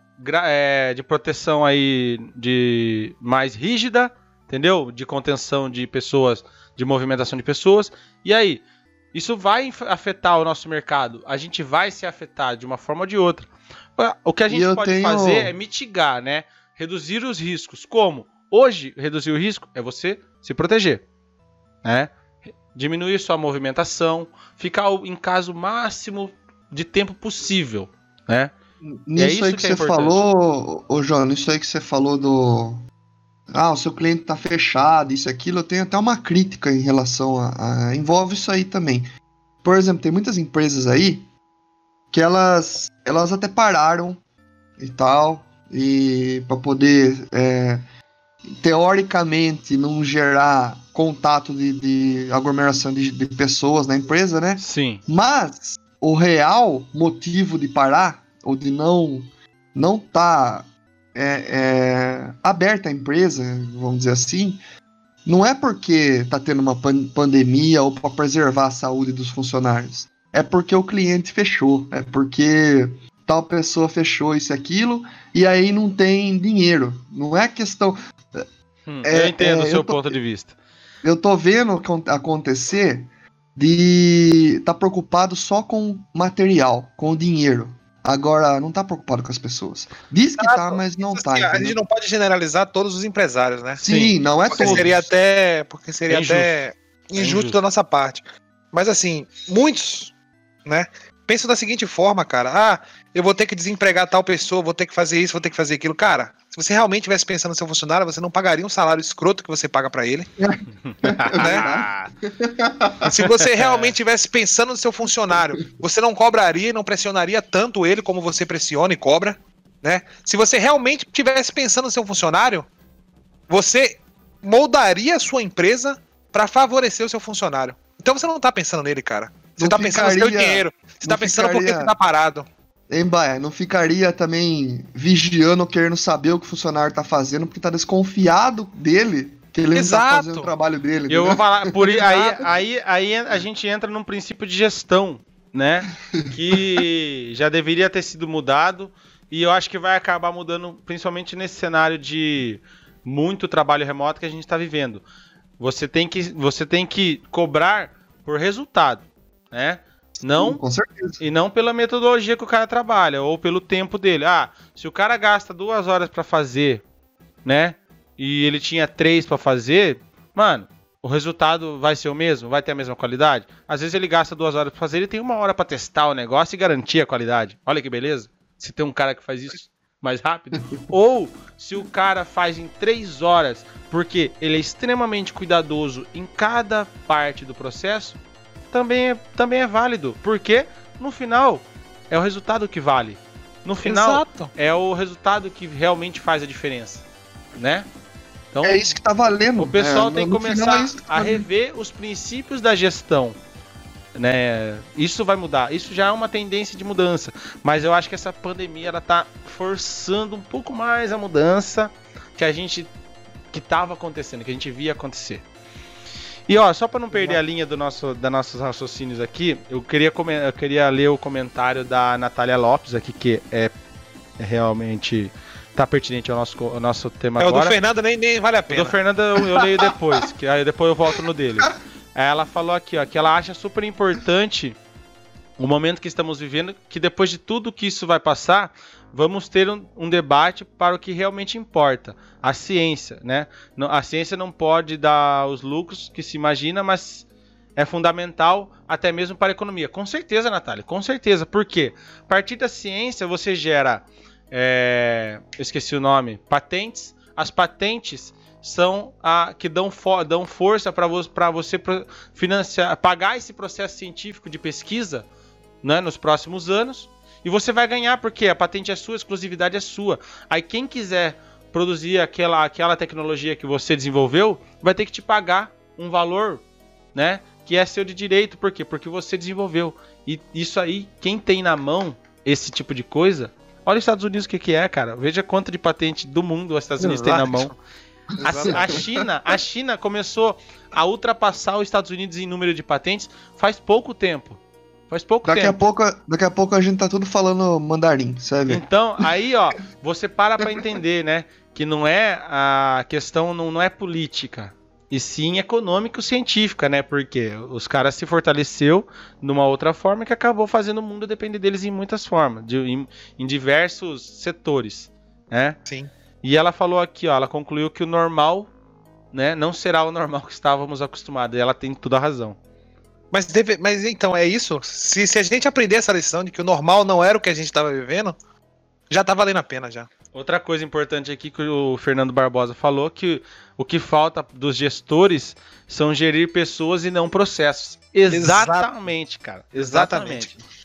é, de proteção aí de mais rígida, entendeu? De contenção de pessoas, de movimentação de pessoas. E aí, isso vai afetar o nosso mercado. A gente vai se afetar de uma forma ou de outra. O que a gente pode tenho- fazer é mitigar, né? Reduzir os riscos. Como? Hoje, reduzir o risco é você se proteger, né? Diminuir sua movimentação, ficar em casa o máximo de tempo possível, né? Nisso isso aí que, que é você importante. falou, ô João, nisso aí que você falou do. Ah, o seu cliente tá fechado, isso e aquilo, eu tenho até uma crítica em relação a, a- Envolve isso aí também. Por exemplo, tem muitas empresas aí que elas, elas até pararam e tal, e para poder é, teoricamente não gerar contato de, de aglomeração de, de pessoas na empresa, né? Sim. Mas o real motivo de parar ou de não não tá é, é, aberta a empresa, vamos dizer assim, não é porque tá tendo uma pan- pandemia ou para preservar a saúde dos funcionários. É porque o cliente fechou. É porque tal pessoa fechou isso e aquilo, e aí não tem dinheiro. Não é questão. Hum, é, eu entendo é, o seu tô, ponto de vista. Eu tô vendo acontecer de tá preocupado só com material, com dinheiro. Agora, não tá preocupado com as pessoas. Diz que tá, mas não tá. Assim, a gente não pode generalizar todos os empresários, né? Sim, Sim não é porque todos. Seria até, porque seria é até injusto. injusto da nossa parte. Mas assim, muitos, né? Pensam da seguinte forma, cara. Ah, eu vou ter que desempregar tal pessoa, vou ter que fazer isso, vou ter que fazer aquilo. Cara, se você realmente estivesse pensando no seu funcionário, você não pagaria um salário escroto que você paga para ele. né? se você realmente estivesse pensando no seu funcionário, você não cobraria e não pressionaria tanto ele como você pressiona e cobra. Né? Se você realmente estivesse pensando no seu funcionário, você moldaria a sua empresa para favorecer o seu funcionário. Então você não tá pensando nele, cara. Você não tá pensando ficaria, no seu dinheiro. Você tá pensando ficaria... porque você tá parado. Hein, Baia, não ficaria também vigiando, querendo saber o que o funcionário tá fazendo, porque tá desconfiado dele, que ele Exato. não tá fazendo o trabalho dele. Eu vou falar, por aí, aí, aí, aí a gente entra num princípio de gestão, né? Que já deveria ter sido mudado. E eu acho que vai acabar mudando, principalmente nesse cenário de muito trabalho remoto que a gente está vivendo. Você tem que, você tem que cobrar por resultado, né? Não, com certeza. E não pela metodologia que o cara trabalha ou pelo tempo dele. Ah, se o cara gasta duas horas para fazer, né? E ele tinha três para fazer, mano, o resultado vai ser o mesmo? Vai ter a mesma qualidade? Às vezes ele gasta duas horas para fazer, ele tem uma hora para testar o negócio e garantir a qualidade. Olha que beleza. Se tem um cara que faz isso mais rápido. Ou se o cara faz em três horas, porque ele é extremamente cuidadoso em cada parte do processo, também é, também é válido. Porque no final é o resultado que vale. No final Exato. é o resultado que realmente faz a diferença, né? Então, é isso que tá valendo. O pessoal é, tem que começar é que tá a rever os princípios da gestão né? Isso vai mudar. Isso já é uma tendência de mudança, mas eu acho que essa pandemia ela tá forçando um pouco mais a mudança que a gente que estava acontecendo, que a gente via acontecer. E ó, só para não perder a linha do nosso da nossos raciocínios aqui, eu queria eu queria ler o comentário da Natália Lopes aqui que é, é realmente tá pertinente ao nosso, ao nosso tema é, agora. O do Fernando nem, nem vale a pena. O do Fernando eu, eu leio depois, que aí depois eu volto no dele. Ela falou aqui, ó, que ela acha super importante o momento que estamos vivendo, que depois de tudo que isso vai passar, vamos ter um, um, debate para o que realmente importa, a ciência, né? A ciência não pode dar os lucros que se imagina, mas é fundamental até mesmo para a economia. Com certeza, Natália, com certeza. Por quê? A partir da ciência você gera, é, esqueci o nome, patentes. As patentes são a que dão, for, dão força para vo você financiar, pagar esse processo científico de pesquisa né, nos próximos anos. E você vai ganhar porque a patente é sua, a exclusividade é sua. Aí quem quiser produzir aquela, aquela tecnologia que você desenvolveu, vai ter que te pagar um valor, né, que é seu de direito. Por quê? Porque você desenvolveu. E isso aí, quem tem na mão esse tipo de coisa, olha os Estados Unidos o que, que é, cara. Veja quanto de patente do mundo os Estados Unidos têm na mão. A, a, China, a China começou a ultrapassar os Estados Unidos em número de patentes faz pouco tempo. Faz pouco daqui tempo. A pouco, daqui a pouco a gente tá tudo falando mandarim, sabe? Então, aí, ó, você para pra entender, né? Que não é a questão, não, não é política. E sim econômico-científica, né? Porque os caras se fortaleceu numa outra forma que acabou fazendo o mundo depender deles em muitas formas, de, em, em diversos setores, né? Sim. E ela falou aqui, ó, ela concluiu que o normal, né, não será o normal que estávamos acostumados. E ela tem toda a razão. Mas, deve, mas então, é isso? Se, se a gente aprender essa lição de que o normal não era o que a gente estava vivendo, já tá valendo a pena já. Outra coisa importante aqui que o Fernando Barbosa falou que o que falta dos gestores são gerir pessoas e não processos. Exatamente, cara. Exatamente. Exatamente.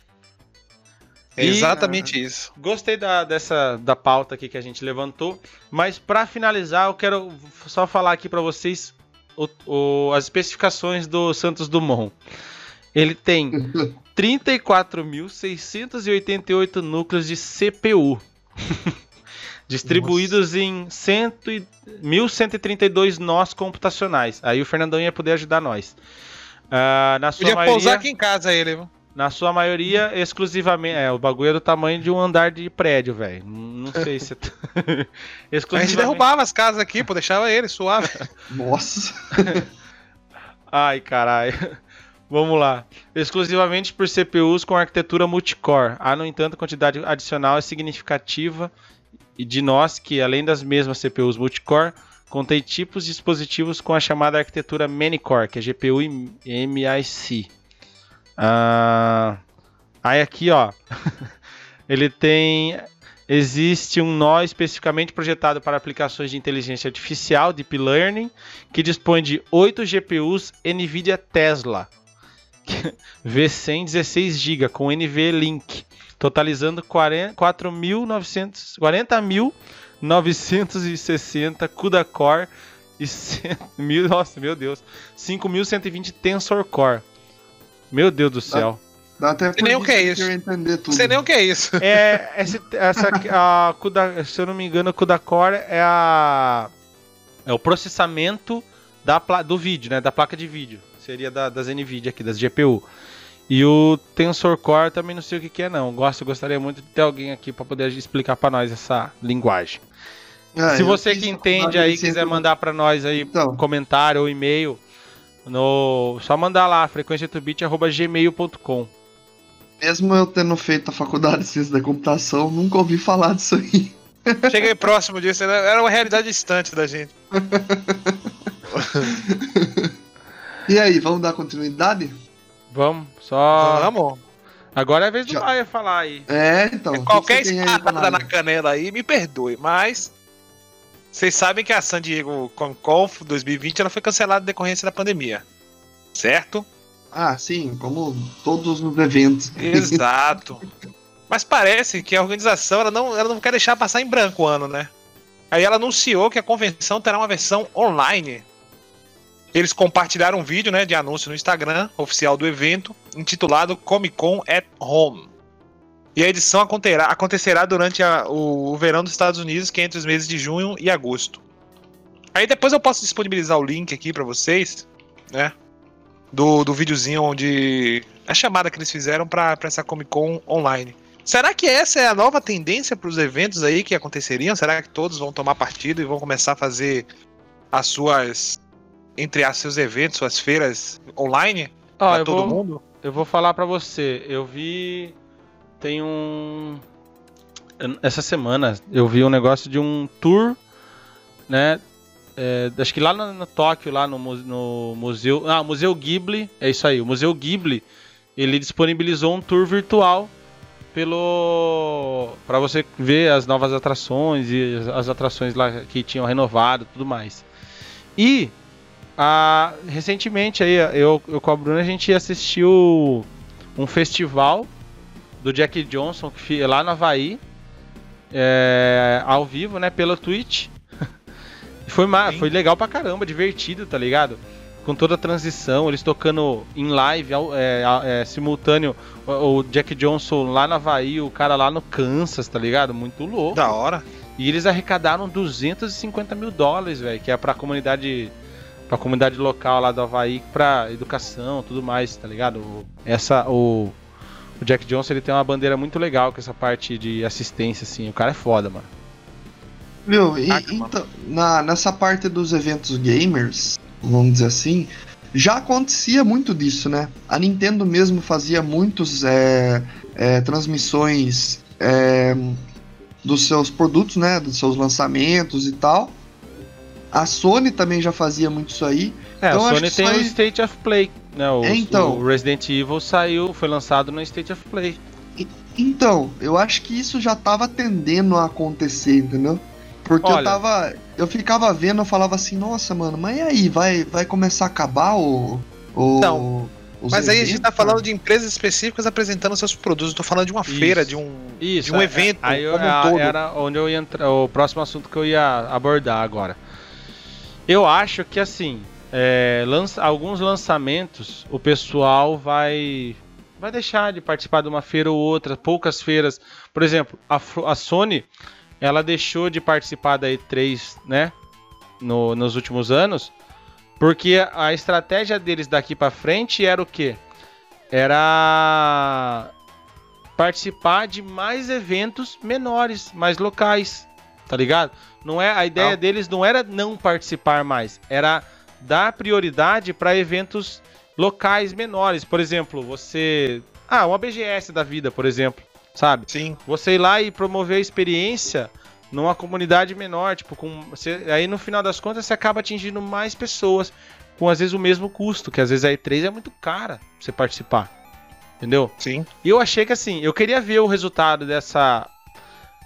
É exatamente e, isso. Gostei da, dessa da pauta aqui que a gente levantou, mas para finalizar eu quero só falar aqui para vocês o, o, as especificações do Santos Dumont. Ele tem 34.688 núcleos de CPU. distribuídos Nossa. em 100 1.132 nós computacionais. Aí o Fernandão ia poder ajudar nós. Uh, na sua Podia maioria... pousar aqui em casa ele, viu? Na sua maioria, exclusivamente. É, o bagulho é do tamanho de um andar de prédio, velho. Não sei se. A gente derrubava as casas aqui, pô, deixava ele suave. Nossa. Ai, caralho. Vamos lá. Exclusivamente por CPUs com arquitetura multicore. Há, no entanto, a quantidade adicional é significativa e de nós que, além das mesmas CPUs multicore, contém tipos de dispositivos com a chamada arquitetura many-core, que é GPU e MIC. Ah, aí aqui, ó, ele tem existe um nó especificamente projetado para aplicações de inteligência artificial, Deep Learning, que dispõe de 8 GPUs NVIDIA Tesla V100 16 GB com NVLink, totalizando 40.960 CUDA Core e 100, mil, nossa, meu Deus, 5.120 Tensor Core. Meu Deus do céu. Dá até Sei nem o que é isso. entender tudo. Sei nem o que é isso. É, esse, essa, a CUDA, se eu não me engano, a CUDA Core é a é o processamento da, do vídeo, né, da placa de vídeo. Seria da, das NVIDIA aqui, das GPU. E o Tensor Core também não sei o que, que é não. Gosto, gostaria muito de ter alguém aqui para poder explicar para nós essa linguagem. Ah, Se você que entende aí quiser mandar para nós aí Então. um comentário ou e-mail, no só mandar lá frequenciatubit@gmail.com. Mesmo eu tendo feito a faculdade de ciência da computação, nunca ouvi falar disso aí. Cheguei próximo disso, era era uma realidade distante da gente. E aí, vamos dar continuidade? Vamos, só Vamos. Agora é a vez do Maia falar aí. É, então. Qualquer pra espadada na canela aí, me perdoe, mas. Vocês sabem que a San Diego Comic Con 2020 ela foi cancelada em decorrência da pandemia. Certo? Ah, sim, como todos os eventos. Exato. Mas parece que a organização ela não, ela não quer deixar passar em branco o ano, né? Aí ela anunciou que a convenção terá uma versão online. Eles compartilharam um vídeo né, de anúncio no Instagram oficial do evento, intitulado Comic Con at Home. E a edição acontecerá, acontecerá durante a- o, o verão dos Estados Unidos, que é entre os meses de junho e agosto. Aí depois eu posso disponibilizar o link aqui pra vocês, né? Do, do videozinho onde. A chamada que eles fizeram pra pra essa Comic Con online. Será que essa é a nova tendência para os eventos aí que aconteceriam? Será que todos vão tomar partido e vão começar a fazer as suas. Entre as seus eventos, suas feiras online? Pra eu todo vou, mundo? eu vou falar pra você. Eu vi. Tem um. Essa semana eu vi um negócio de um tour, né? é, acho que lá no Tóquio, lá no, no museu. Ah, Museu Ghibli. É isso aí. O Museu Ghibli ele disponibilizou um tour virtual pelo para você ver as novas atrações e as- atrações lá que tinham renovado tudo mais. E ah, recentemente aí eu, eu com a Bruna a gente assistiu um festival do Jack Johnson que fi- lá no Havaí é, ao vivo, né, pela Twitch. foi, ma- foi legal pra caramba, divertido, tá ligado? Com toda a transição, eles tocando em live, é, é, simultâneo, o, o Jack Johnson lá no Havaí, o cara lá no Kansas, tá ligado? Muito louco. Da hora. E eles arrecadaram 250 mil dólares, velho, que é pra comunidade pra comunidade local lá do Havaí, pra educação, tudo mais, tá ligado? Essa, o, o Jack Johnson, ele tem uma bandeira muito legal com essa parte de assistência, assim, o cara é foda, mano. Viu, e, Ah, então, na, nessa parte dos eventos gamers, vamos dizer assim, já acontecia muito disso, né? A Nintendo mesmo fazia muitos é, é, transmissões é, dos seus produtos, né? Dos seus lançamentos e tal. A Sony também já fazia muito isso aí. É, Então, acho Sony tem o aí- State of Play, né? O, É, então. o Resident Evil saiu, foi lançado no State of Play. Então, eu acho que isso já tava tendendo a acontecer, entendeu? Porque eu Olha. tava. Eu ficava vendo, eu falava assim, nossa, mano, mas e aí? Vai, vai começar a acabar o. o Não, os Mas aí a gente eventos, tá falando cara? de empresas específicas apresentando seus produtos. Eu tô falando de uma Isso. feira, de um, Isso, de um é- evento Aí eu- um era onde eu ia entrar, o próximo assunto que eu ia abordar agora. Eu acho que assim, é, lança- alguns lançamentos o pessoal vai vai deixar de participar de uma feira ou outra, poucas feiras. Por exemplo, a, a Sony, ela deixou de participar da E3, né, no- nos últimos anos, porque a estratégia deles daqui pra frente era o quê? era participar de mais eventos menores, mais locais, tá ligado? Não é a ideia não. deles não era não participar mais, era dar prioridade para eventos locais menores. Por exemplo, você, ah, uma BGS da vida, por exemplo, sabe? Sim. Você ir lá e promover a experiência numa comunidade menor, tipo, com você, aí no final das contas você acaba atingindo mais pessoas com às vezes o mesmo custo, que às vezes a E3 é muito cara pra você participar. Entendeu? Sim. E eu achei que assim, eu queria ver o resultado dessa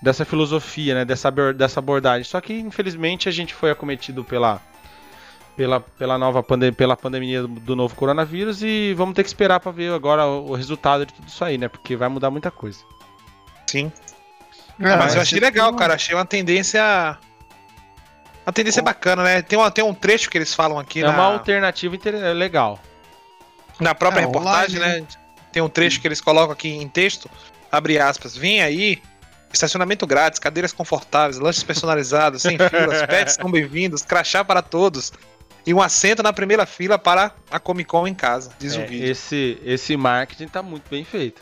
dessa filosofia, né, dessa dessa abordagem. Só que infelizmente a gente foi acometido pela pela, pela nova pandemia, pela pandemia do novo coronavírus e vamos ter que esperar para ver agora o, o, resultado de tudo isso aí, né? Porque vai mudar muita coisa. Sim. É, mas eu achei legal, cara. Achei uma tendência. Uma tendência bacana, né? Tem, uma, tem um trecho que eles falam aqui. É na... uma alternativa inter... legal. Na própria é, reportagem, online, né? Tem um trecho que eles colocam aqui em texto. Abre aspas. Vem aí. Estacionamento grátis, cadeiras confortáveis, lanches personalizados, sem filas, pets são bem-vindos, crachá para todos e um assento na primeira fila para a Comic Con em casa, diz é, o vídeo. Esse, esse marketing tá muito bem feito.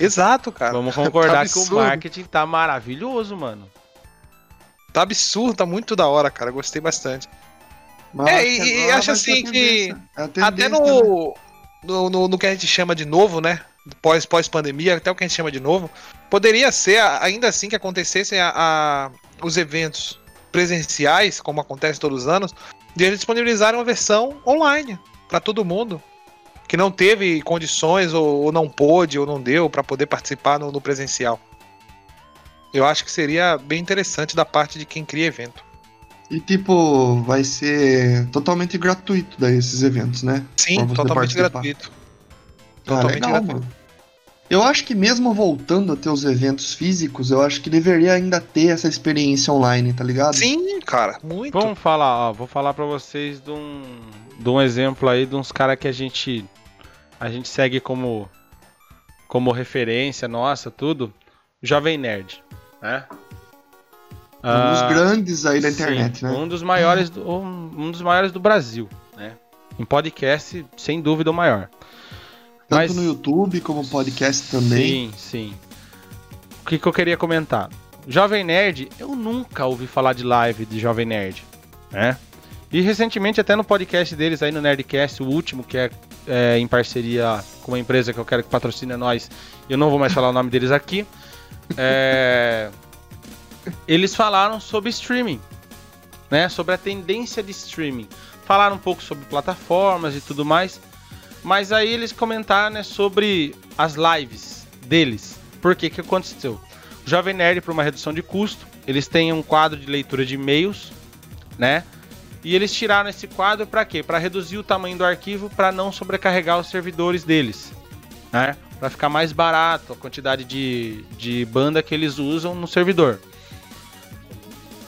Exato, cara. Vamos concordar tá que o marketing tá maravilhoso, mano. Tá absurdo, tá muito da hora, cara. Gostei bastante. Mas é, e, e acho assim que. É até no, né? no, no, no, que a gente chama de novo, né? Pós, pós-pandemia, até o que a gente chama de novo, poderia ser, ainda assim que acontecessem a, a, os eventos presenciais, como acontece todos os anos, de eles disponibilizarem uma versão online para todo mundo que não teve condições ou, ou não pôde ou não deu para poder participar no, no, presencial. Eu acho que seria bem interessante da parte de quem cria evento. E tipo, vai ser totalmente gratuito daí esses eventos, né? Sim, totalmente participar. gratuito. Ah, totalmente legal, gratuito. Mano. Eu acho que mesmo voltando a ter os eventos físicos, eu acho que deveria ainda ter essa experiência online, tá ligado? Sim, cara, muito. Vamos falar, ó, vou falar para vocês de um, de um exemplo aí de uns caras que a gente a gente segue como como referência nossa, tudo. Jovem Nerd, né? Um dos ah, grandes aí da internet, sim, né? Um dos maiores do, um dos maiores do Brasil, né? Em podcast, sem dúvida o maior. Tanto Mas, no YouTube como podcast também. Sim, sim. O que, que eu queria comentar? Jovem Nerd, eu nunca ouvi falar de live de Jovem Nerd, né? E recentemente até no podcast deles aí no Nerdcast, o último, que é, é em parceria com uma empresa que eu quero que patrocine nós, eu não vou mais falar o nome deles aqui. É, eles falaram sobre streaming, né? Sobre a tendência de streaming. Falaram um pouco sobre plataformas e tudo mais. Mas aí eles comentaram né, sobre as lives deles. Por que que aconteceu? O Jovem Nerd, por uma redução de custo, eles têm um quadro de leitura de e-mails, né? E eles tiraram esse quadro para quê? Para reduzir o tamanho do arquivo, para não sobrecarregar os servidores deles, né? Para ficar mais barato a quantidade de, de banda que eles usam no servidor.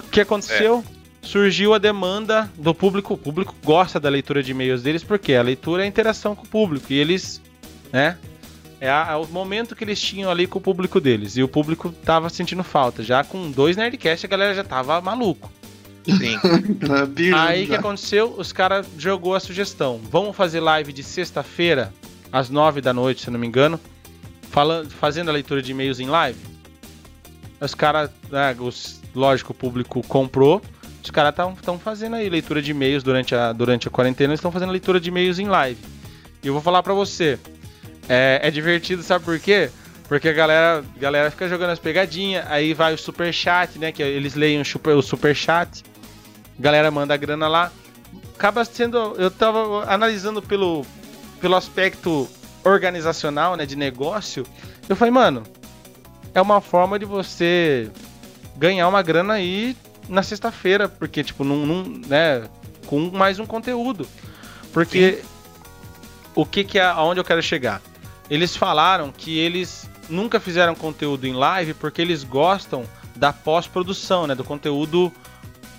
O que aconteceu? É surgiu a demanda do público. O público gosta da leitura de e-mails deles porque a leitura é a interação com o público e eles, né? É, a, é, o momento que eles tinham ali com o público deles. E o público tava sentindo falta. Já com dois Nerdcast a galera já tava maluco. Sim. Aí o que aconteceu? Os caras jogou a sugestão. Vamos fazer live de sexta-feira, às nove da noite, se não me engano. Falando, fazendo a leitura de e-mails em live. Os caras, né, os, lógico, o público comprou. Os caras estão fazendo aí leitura de e-mails durante a, durante a quarentena, eles estão fazendo leitura de e-mails em live. E eu vou falar para você, é, é, divertido, sabe por quê? Porque a galera, galera fica jogando as pegadinhas, aí vai o super chat, né? Que eles leem o super, o super chat, galera manda a grana lá. Acaba sendo. Eu tava analisando pelo, pelo aspecto organizacional, né? De negócio. Eu falei, mano, é uma forma de você ganhar uma grana aí na sexta-feira, porque, tipo, num, num, né, com mais um conteúdo. Porque Sim. o que que é aonde eu quero chegar? Eles falaram que eles nunca fizeram conteúdo em live porque eles gostam da pós-produção, né, do conteúdo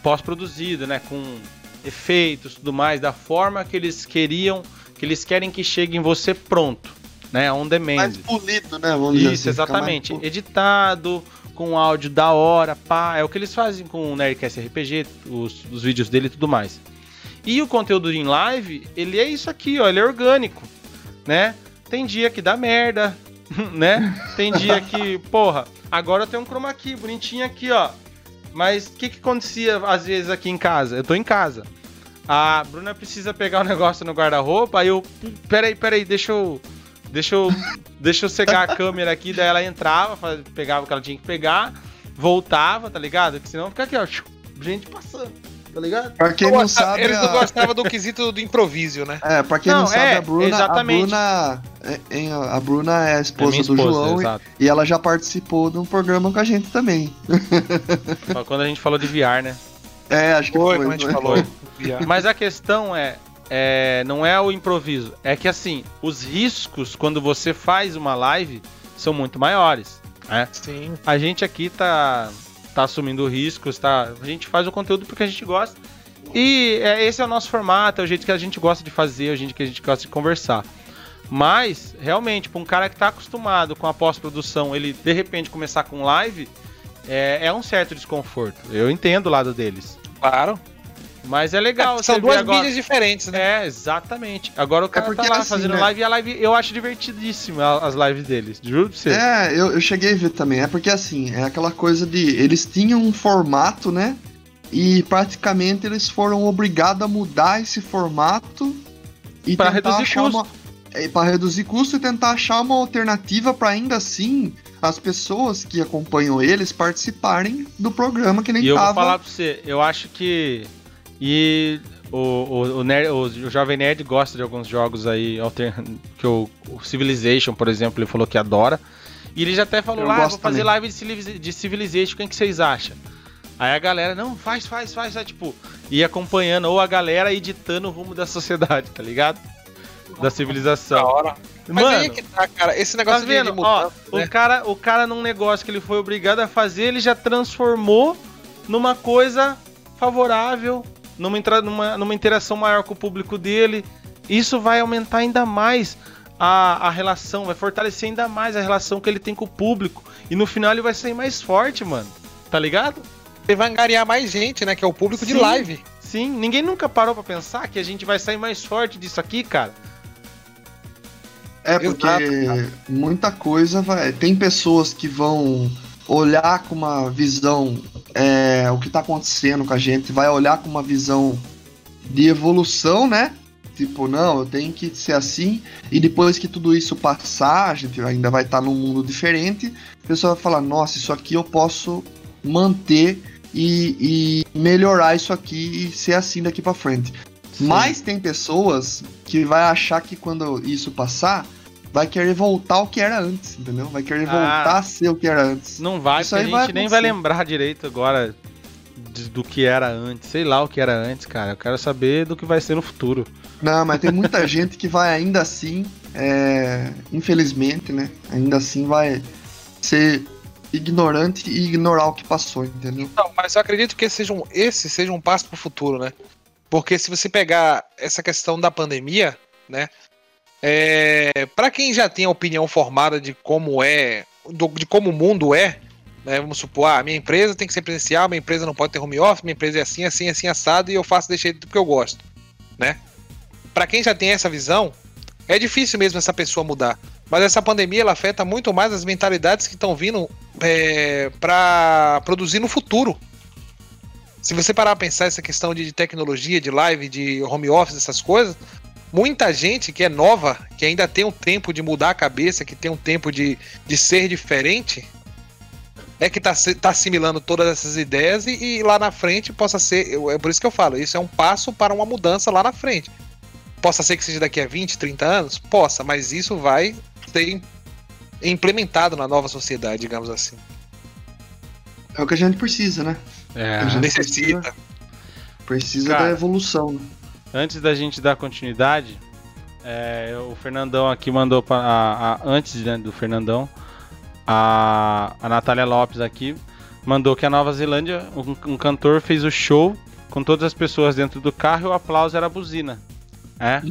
pós-produzido, né, com efeitos, tudo mais, da forma que eles queriam, que eles querem que chegue em você pronto, né, on demand. Mais polido, né, vamos Isso, assim, exatamente, editado, com áudio da hora, pá. É o que eles fazem com o Nerdcast RPG, os, os vídeos dele e tudo mais. E o conteúdo em live, ele é isso aqui, ó, ele é orgânico, né? tem dia que dá merda, né? Tem dia que, porra, agora tenho um chroma key bonitinho aqui, ó. Mas o que que acontecia às vezes aqui em casa? Eu tô em casa. A Bruna precisa pegar o um negócio no guarda-roupa, aí eu, peraí, peraí, deixa eu deixa eu deixa eu secar a câmera aqui, daí ela entrava, pegava o que ela tinha que pegar, voltava, tá ligado? Porque senão fica aqui, ó, gente passando tá ligado? Pra quem não sabe. Eles não gostavam do quesito do improviso, né? É, pra quem não, não sabe, é, a Bruna. Exatamente. A Bruna, é, a Bruna é a esposa, é esposa do João exato. e, e ela já participou de um programa com a gente também. Quando a gente falou de VR, né? É, acho que foi, foi a gente falou. Mas a questão é, é, não é o improviso, é que assim, os riscos quando você faz uma live são muito maiores. Né? Sim. A gente aqui tá tá assumindo riscos, tá? A gente faz o conteúdo porque a gente gosta. E é, esse é o nosso formato, é o jeito que a gente gosta de fazer, é o jeito que a gente gosta de conversar. Mas, realmente, para um cara que está acostumado com a pós-produção, ele de repente começar com live, é, é um certo desconforto. Eu entendo o lado deles. Claro. Mas é legal. É, são duas agora... mídias diferentes, né? É, exatamente. Agora o é cara é tá lá assim, fazendo né? live e a live eu acho divertidíssima as lives deles. Juro pra você. É, eu, eu cheguei a ver também. É porque assim, é aquela coisa de. Eles tinham um formato, né? E praticamente eles foram obrigados a mudar esse formato e para reduzir custo. Uma, é, para reduzir custo e tentar achar uma alternativa para ainda assim as pessoas que acompanham eles participarem do programa que nem e eu vou falar pra você, eu acho que e o, o, o, nerd, o, Jovem Nerd gosta de alguns jogos aí, que o, o, Civilization, por exemplo, ele falou que adora. E ele já até falou lá, ah, vou fazer live de, Civilization, quem que vocês acham? Aí a galera, não, faz, faz, faz, faz, tipo, ia acompanhando, ou a galera editando o rumo da sociedade, tá ligado? Da civilização. Da hora. Mas Mano, aí é que tá, cara, esse negócio tá vendo? de mudança, Ó, né? o, cara, o cara num negócio que ele foi obrigado a fazer, ele já transformou numa coisa favorável numa, numa, numa interação maior com o público dele. Isso vai aumentar ainda mais a, a relação, vai fortalecer ainda mais a relação que ele tem com o público. E no final ele vai sair mais forte, mano. Tá ligado? Ele vai angariar mais gente, né? Que é o público sim, de live. Sim, ninguém nunca parou para pensar que a gente vai sair mais forte disso aqui, cara. É porque Exato, muita coisa vai. Tem pessoas que vão olhar com uma visão é, o que está acontecendo com a gente, vai olhar com uma visão de evolução, né? Tipo, não, eu tenho que ser assim, e depois que tudo isso passar, a gente ainda vai estar tá num mundo diferente, a pessoa vai falar, nossa, isso aqui eu posso manter e, e melhorar isso aqui e ser assim daqui para frente. Sim. Mas tem pessoas que vai achar que quando isso passar, vai querer voltar ao que era antes, entendeu? Vai querer ah, voltar a ser o que era antes. Não vai, Isso porque a gente vai nem vai lembrar direito agora de, do que era antes. Sei lá o que era antes, cara. Eu quero saber do que vai ser no futuro. Não, mas tem muita gente que vai ainda assim, é, infelizmente, né? Ainda assim vai ser ignorante e ignorar o que passou, entendeu? Não, mas eu acredito que esse seja um, esse seja um passo pro futuro, né? Porque se você pegar essa questão da pandemia, né? É, para quem já tem a opinião formada de como é, do, de como o mundo é, né, vamos supor, ah, minha empresa tem que ser presencial, minha empresa não pode ter home office, minha empresa é assim, assim, assim, assado e eu faço desse jeito que eu gosto, né? Para quem já tem essa visão, é difícil mesmo essa pessoa mudar. Mas essa pandemia ela afeta muito mais as mentalidades que estão vindo é, para produzir no futuro. Se você parar a pensar essa questão de tecnologia, de live, de home office, essas coisas, muita gente que é nova, que ainda tem um tempo de mudar a cabeça, que tem um tempo de, de ser diferente, é que tá, tá assimilando todas essas ideias e, e, lá na frente possa ser. É por isso que eu falo, isso é um passo para uma mudança lá na frente. Possa ser que seja daqui a 20, 30 anos? Possa, mas isso vai ser implementado na nova sociedade, digamos assim. É o que a gente precisa, né? É. A gente necessita. Precisa, precisa da evolução. Né? Antes da gente dar continuidade, é, o Fernandão aqui mandou para antes né, do Fernandão, a, a Natália Lopes aqui mandou que a Nova Zelândia, um, um, cantor fez o show com todas as pessoas dentro do carro e o aplauso era a buzina. É?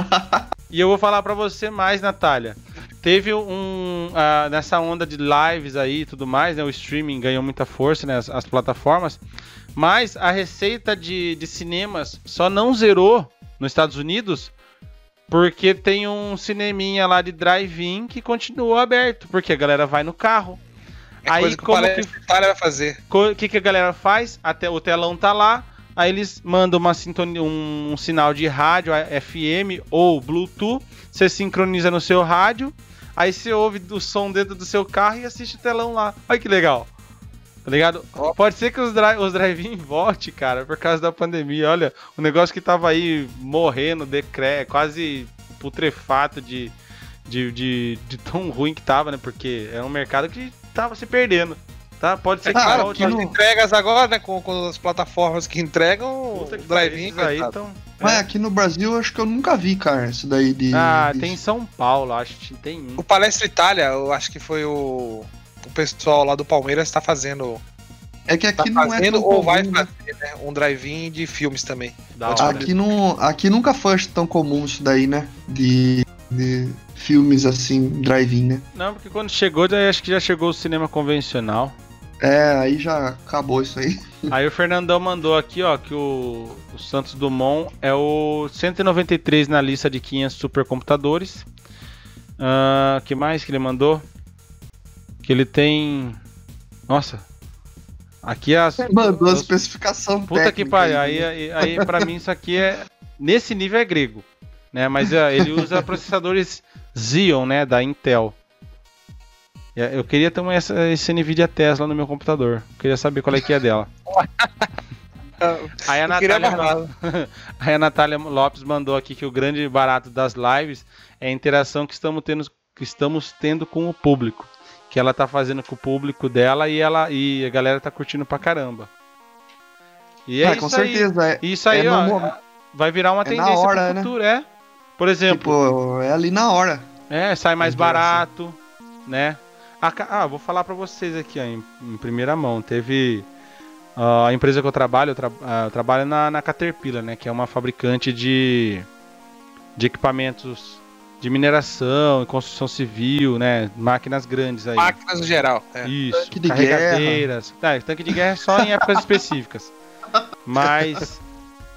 e eu vou falar para você mais, Natália. Teve um. Uh, nessa onda de lives aí e tudo mais, né? O streaming ganhou muita força, né? As, as plataformas. Mas a receita de, de cinemas só não zerou nos Estados Unidos Porque tem um cineminha lá de drive-in que continua aberto, porque a galera vai no carro. É Aí, que como que- vai fazer. O que, que a galera faz? Até o telão tá lá, aí eles mandam uma sintonia, um, um sinal de rádio FM ou Bluetooth, você sincroniza no seu rádio, aí você ouve o som dentro do seu carro e assiste o telão lá. Olha que legal. Tá ligado? Ó. Pode ser que os, dri os drive-in volte, cara, por causa da pandemia. Olha, o negócio que tava aí morrendo, decré, quase putrefato de, de, de, de tão ruim que tava, né? Porque é um mercado que tava se perdendo. Tá? Pode ser que Cara, volte. no- entregas agora, né? Com, com as plataformas que entregam, Puta que o drive-in. aí coitado. tão- Mas é. aqui no Brasil eu acho que eu nunca vi, cara, isso daí de. Ah, de- tem em São Paulo, acho que tem. O Palestra Itália, eu acho que foi o pessoal lá do Palmeiras tá fazendo. É que Tá aqui não é tão ou vai comum, né? fazer, né? Um drive-in de filmes também. Da. Aqui, não, aqui nunca foi tão comum isso daí, né? De, de filmes assim, drive-in, né? Não, porque quando chegou, já, acho que já chegou o cinema convencional. É, aí já acabou isso aí. Aí o Fernandão mandou aqui, ó, que o, o Santos Dumont é o 193 na lista de 500 supercomputadores. Ah, que mais que ele mandou? Que ele tem. Nossa. Aqui as. Mandou a especificação Puta que técnica pariu. aí, Aí, né? aí, aí pra mim isso aqui é. Nesse nível é grego. Né? Mas é, ele usa processadores Xeon, né? Da Intel. É, Eu queria ter uma, essa, esse NVIDIA Tesla no meu computador. Queria saber qual é que é dela. Aí a Eu Natália, aí a Natália Lopes mandou aqui que o grande barato das lives é a interação que estamos tendo, que estamos tendo com o público. Que ela tá fazendo com o público dela e, ela, e a galera tá curtindo pra caramba. E é Ah, isso com aí. certeza. É, Isso aí, é ó, no vai virar uma é na tendência hora, pro né? futuro, é. Por exemplo, tipo, é ali na hora. é, sai mais barato, né? A ca- Ah, vou falar pra vocês aqui, ó, em, em primeira mão. Teve ah, a empresa que eu trabalho, eu, tra- ah, eu trabalho na, na Caterpillar, né? Que é uma fabricante de, de equipamentos de mineração e construção civil, né? Máquinas grandes aí. Máquinas no geral. É. Isso, Tanque de carregadeiras. Tá, tanque de guerra é só em épocas específicas. Mas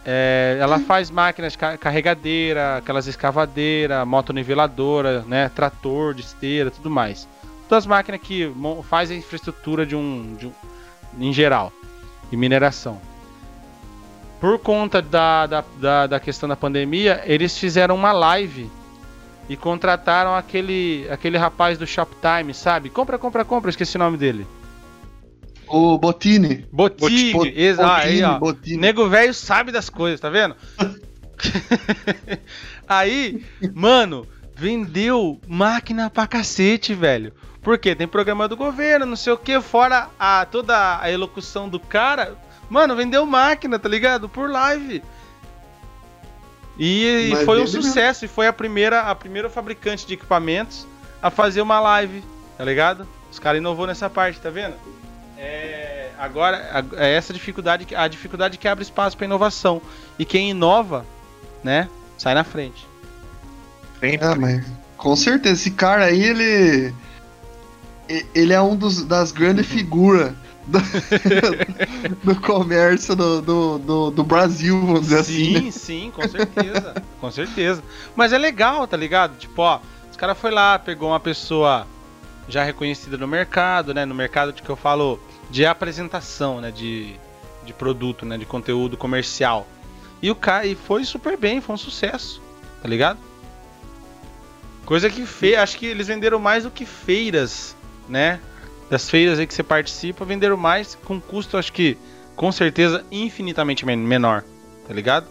é, ela faz máquinas de ca- carregadeira, aquelas escavadeiras, motoniveladoras, né? Trator de esteira, tudo mais. Todas as máquinas que fazem a infraestrutura de um, de um- em geral, e mineração. Por conta da, da, da, da questão da pandemia, eles fizeram uma live e contrataram aquele, aquele rapaz do Shoptime, sabe? Compra, compra, compra, esqueci o nome dele. O Botini. Botini, Bot- exa- aí, ó. Botini. Nego velho sabe das coisas, tá vendo? aí, mano, vendeu máquina pra cacete, velho. Por quê? Tem programa do governo, não sei o que, fora a, toda a elocução do cara. Mano, vendeu máquina, tá ligado? Por live. E, Mas foi um vende mesmo. sucesso, e foi a primeira, a primeira fabricante de equipamentos a fazer uma live, tá ligado? Os caras inovou nessa parte, tá vendo? É, agora, a- é essa dificuldade, que- a dificuldade que abre espaço para inovação. E quem inova, né, sai na frente. Ah, mas com certeza, esse cara aí, ele. Ele é um dos, das grandes figuras do, do comércio do, do, do, do Brasil, vamos dizer assim. Sim, né? sim, com certeza. com certeza. Mas é legal, tá ligado? Tipo, ó, os cara foi lá, pegou uma pessoa já reconhecida no mercado, né? No mercado de que eu falo de apresentação, né? De, de produto, né? De conteúdo comercial. E o cara e foi super bem, foi um sucesso, tá ligado? Coisa que fe... acho que eles venderam mais do que feiras, né? Das feiras aí que você participa, venderam mais com custo, acho que com certeza infinitamente men- menor, tá ligado?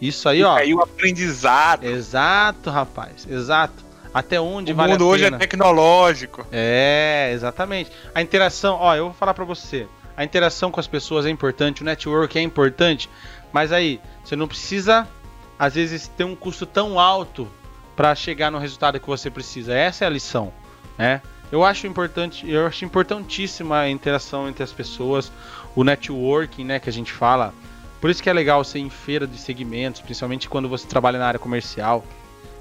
Isso aí, ó. Aí o aprendizado. Exato, rapaz, exato. Até onde o vale mundo a hoje é pena. tecnológico. É, exatamente. A interação, ó, eu vou falar pra você. A interação com as pessoas é importante, o network é importante, mas aí, você não precisa, às vezes, ter um custo tão alto pra chegar no resultado que você precisa. Essa é a lição, né? Eu acho importante, eu acho importantíssima a interação entre as pessoas, o networking, né, que a gente fala. Por isso que é legal ser em feira de segmentos, principalmente quando você trabalha na área comercial,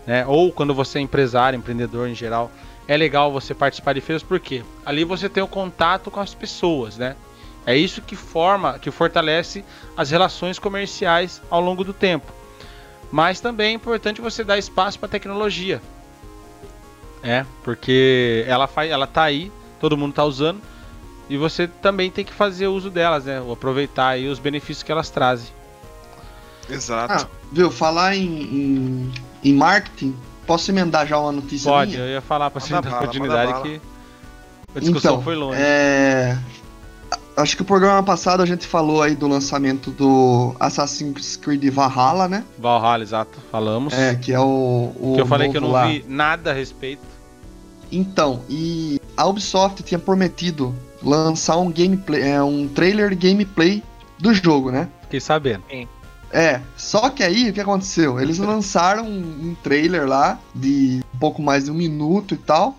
né? Ou quando você é empresário, empreendedor em geral é legal você participar de feiras porque ali você tem o contato com as pessoas, né? É isso que forma, que fortalece as relações comerciais ao longo do tempo. Mas também é importante você dar espaço para tecnologia. É, porque ela faz, ela tá aí, todo mundo tá usando e você também tem que fazer uso delas, né? Ou aproveitar aí os benefícios que elas trazem. Exato. Ah, viu, falar em, em, em marketing, posso emendar já uma notícia Pode, minha? eu ia falar pra você dar manda que a discussão então, foi longe. É... Acho que o programa passado a gente falou aí do lançamento do Assassin's Creed Valhalla, né? Valhalla, exato, falamos. É, que é o. o que eu falei que eu não lá. vi nada a respeito. Então, e a Ubisoft tinha prometido lançar um gameplay, é, um trailer gameplay do jogo, né? Fiquei sabendo. É, só que aí o que aconteceu? Eles lançaram um, um trailer lá de um pouco mais de um minuto e tal,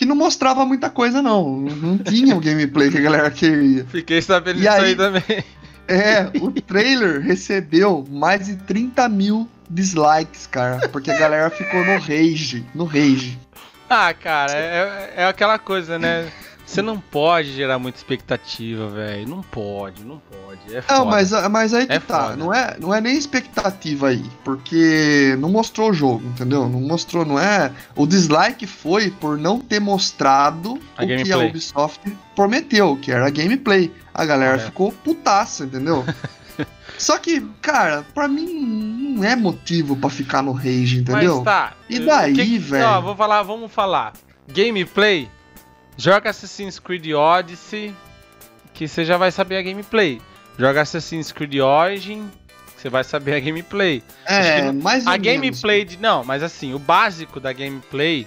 que não mostrava muita coisa não, não tinha o gameplay que a galera queria. Fiquei sabendo disso aí, aí- também. É, o trailer recebeu mais de 30 mil dislikes, cara, porque a galera ficou no rage, no rage. Ah, cara, é, é aquela coisa, né? Você não pode gerar muita expectativa, velho. Não pode, não pode. É foda. Não, mas, mas aí que É tá. foda. Não é, não é nem expectativa aí. Porque não mostrou o jogo, entendeu? Não mostrou, não é. O dislike foi por não ter mostrado A o que a gameplay. Ubisoft prometeu, que era a gameplay. A galera Correto. ficou putaça, entendeu? Só que, cara, pra mim não é motivo pra ficar no rage, entendeu? Mas tá. E daí, velho? Ó, vou falar, vamos falar. Gameplay. Joga Assassin's Creed Odyssey, que você já vai saber a gameplay. Joga Assassin's Creed Origin, que você vai saber a gameplay. É, mais ou A menos. gameplay de. Não, mas assim, o básico da gameplay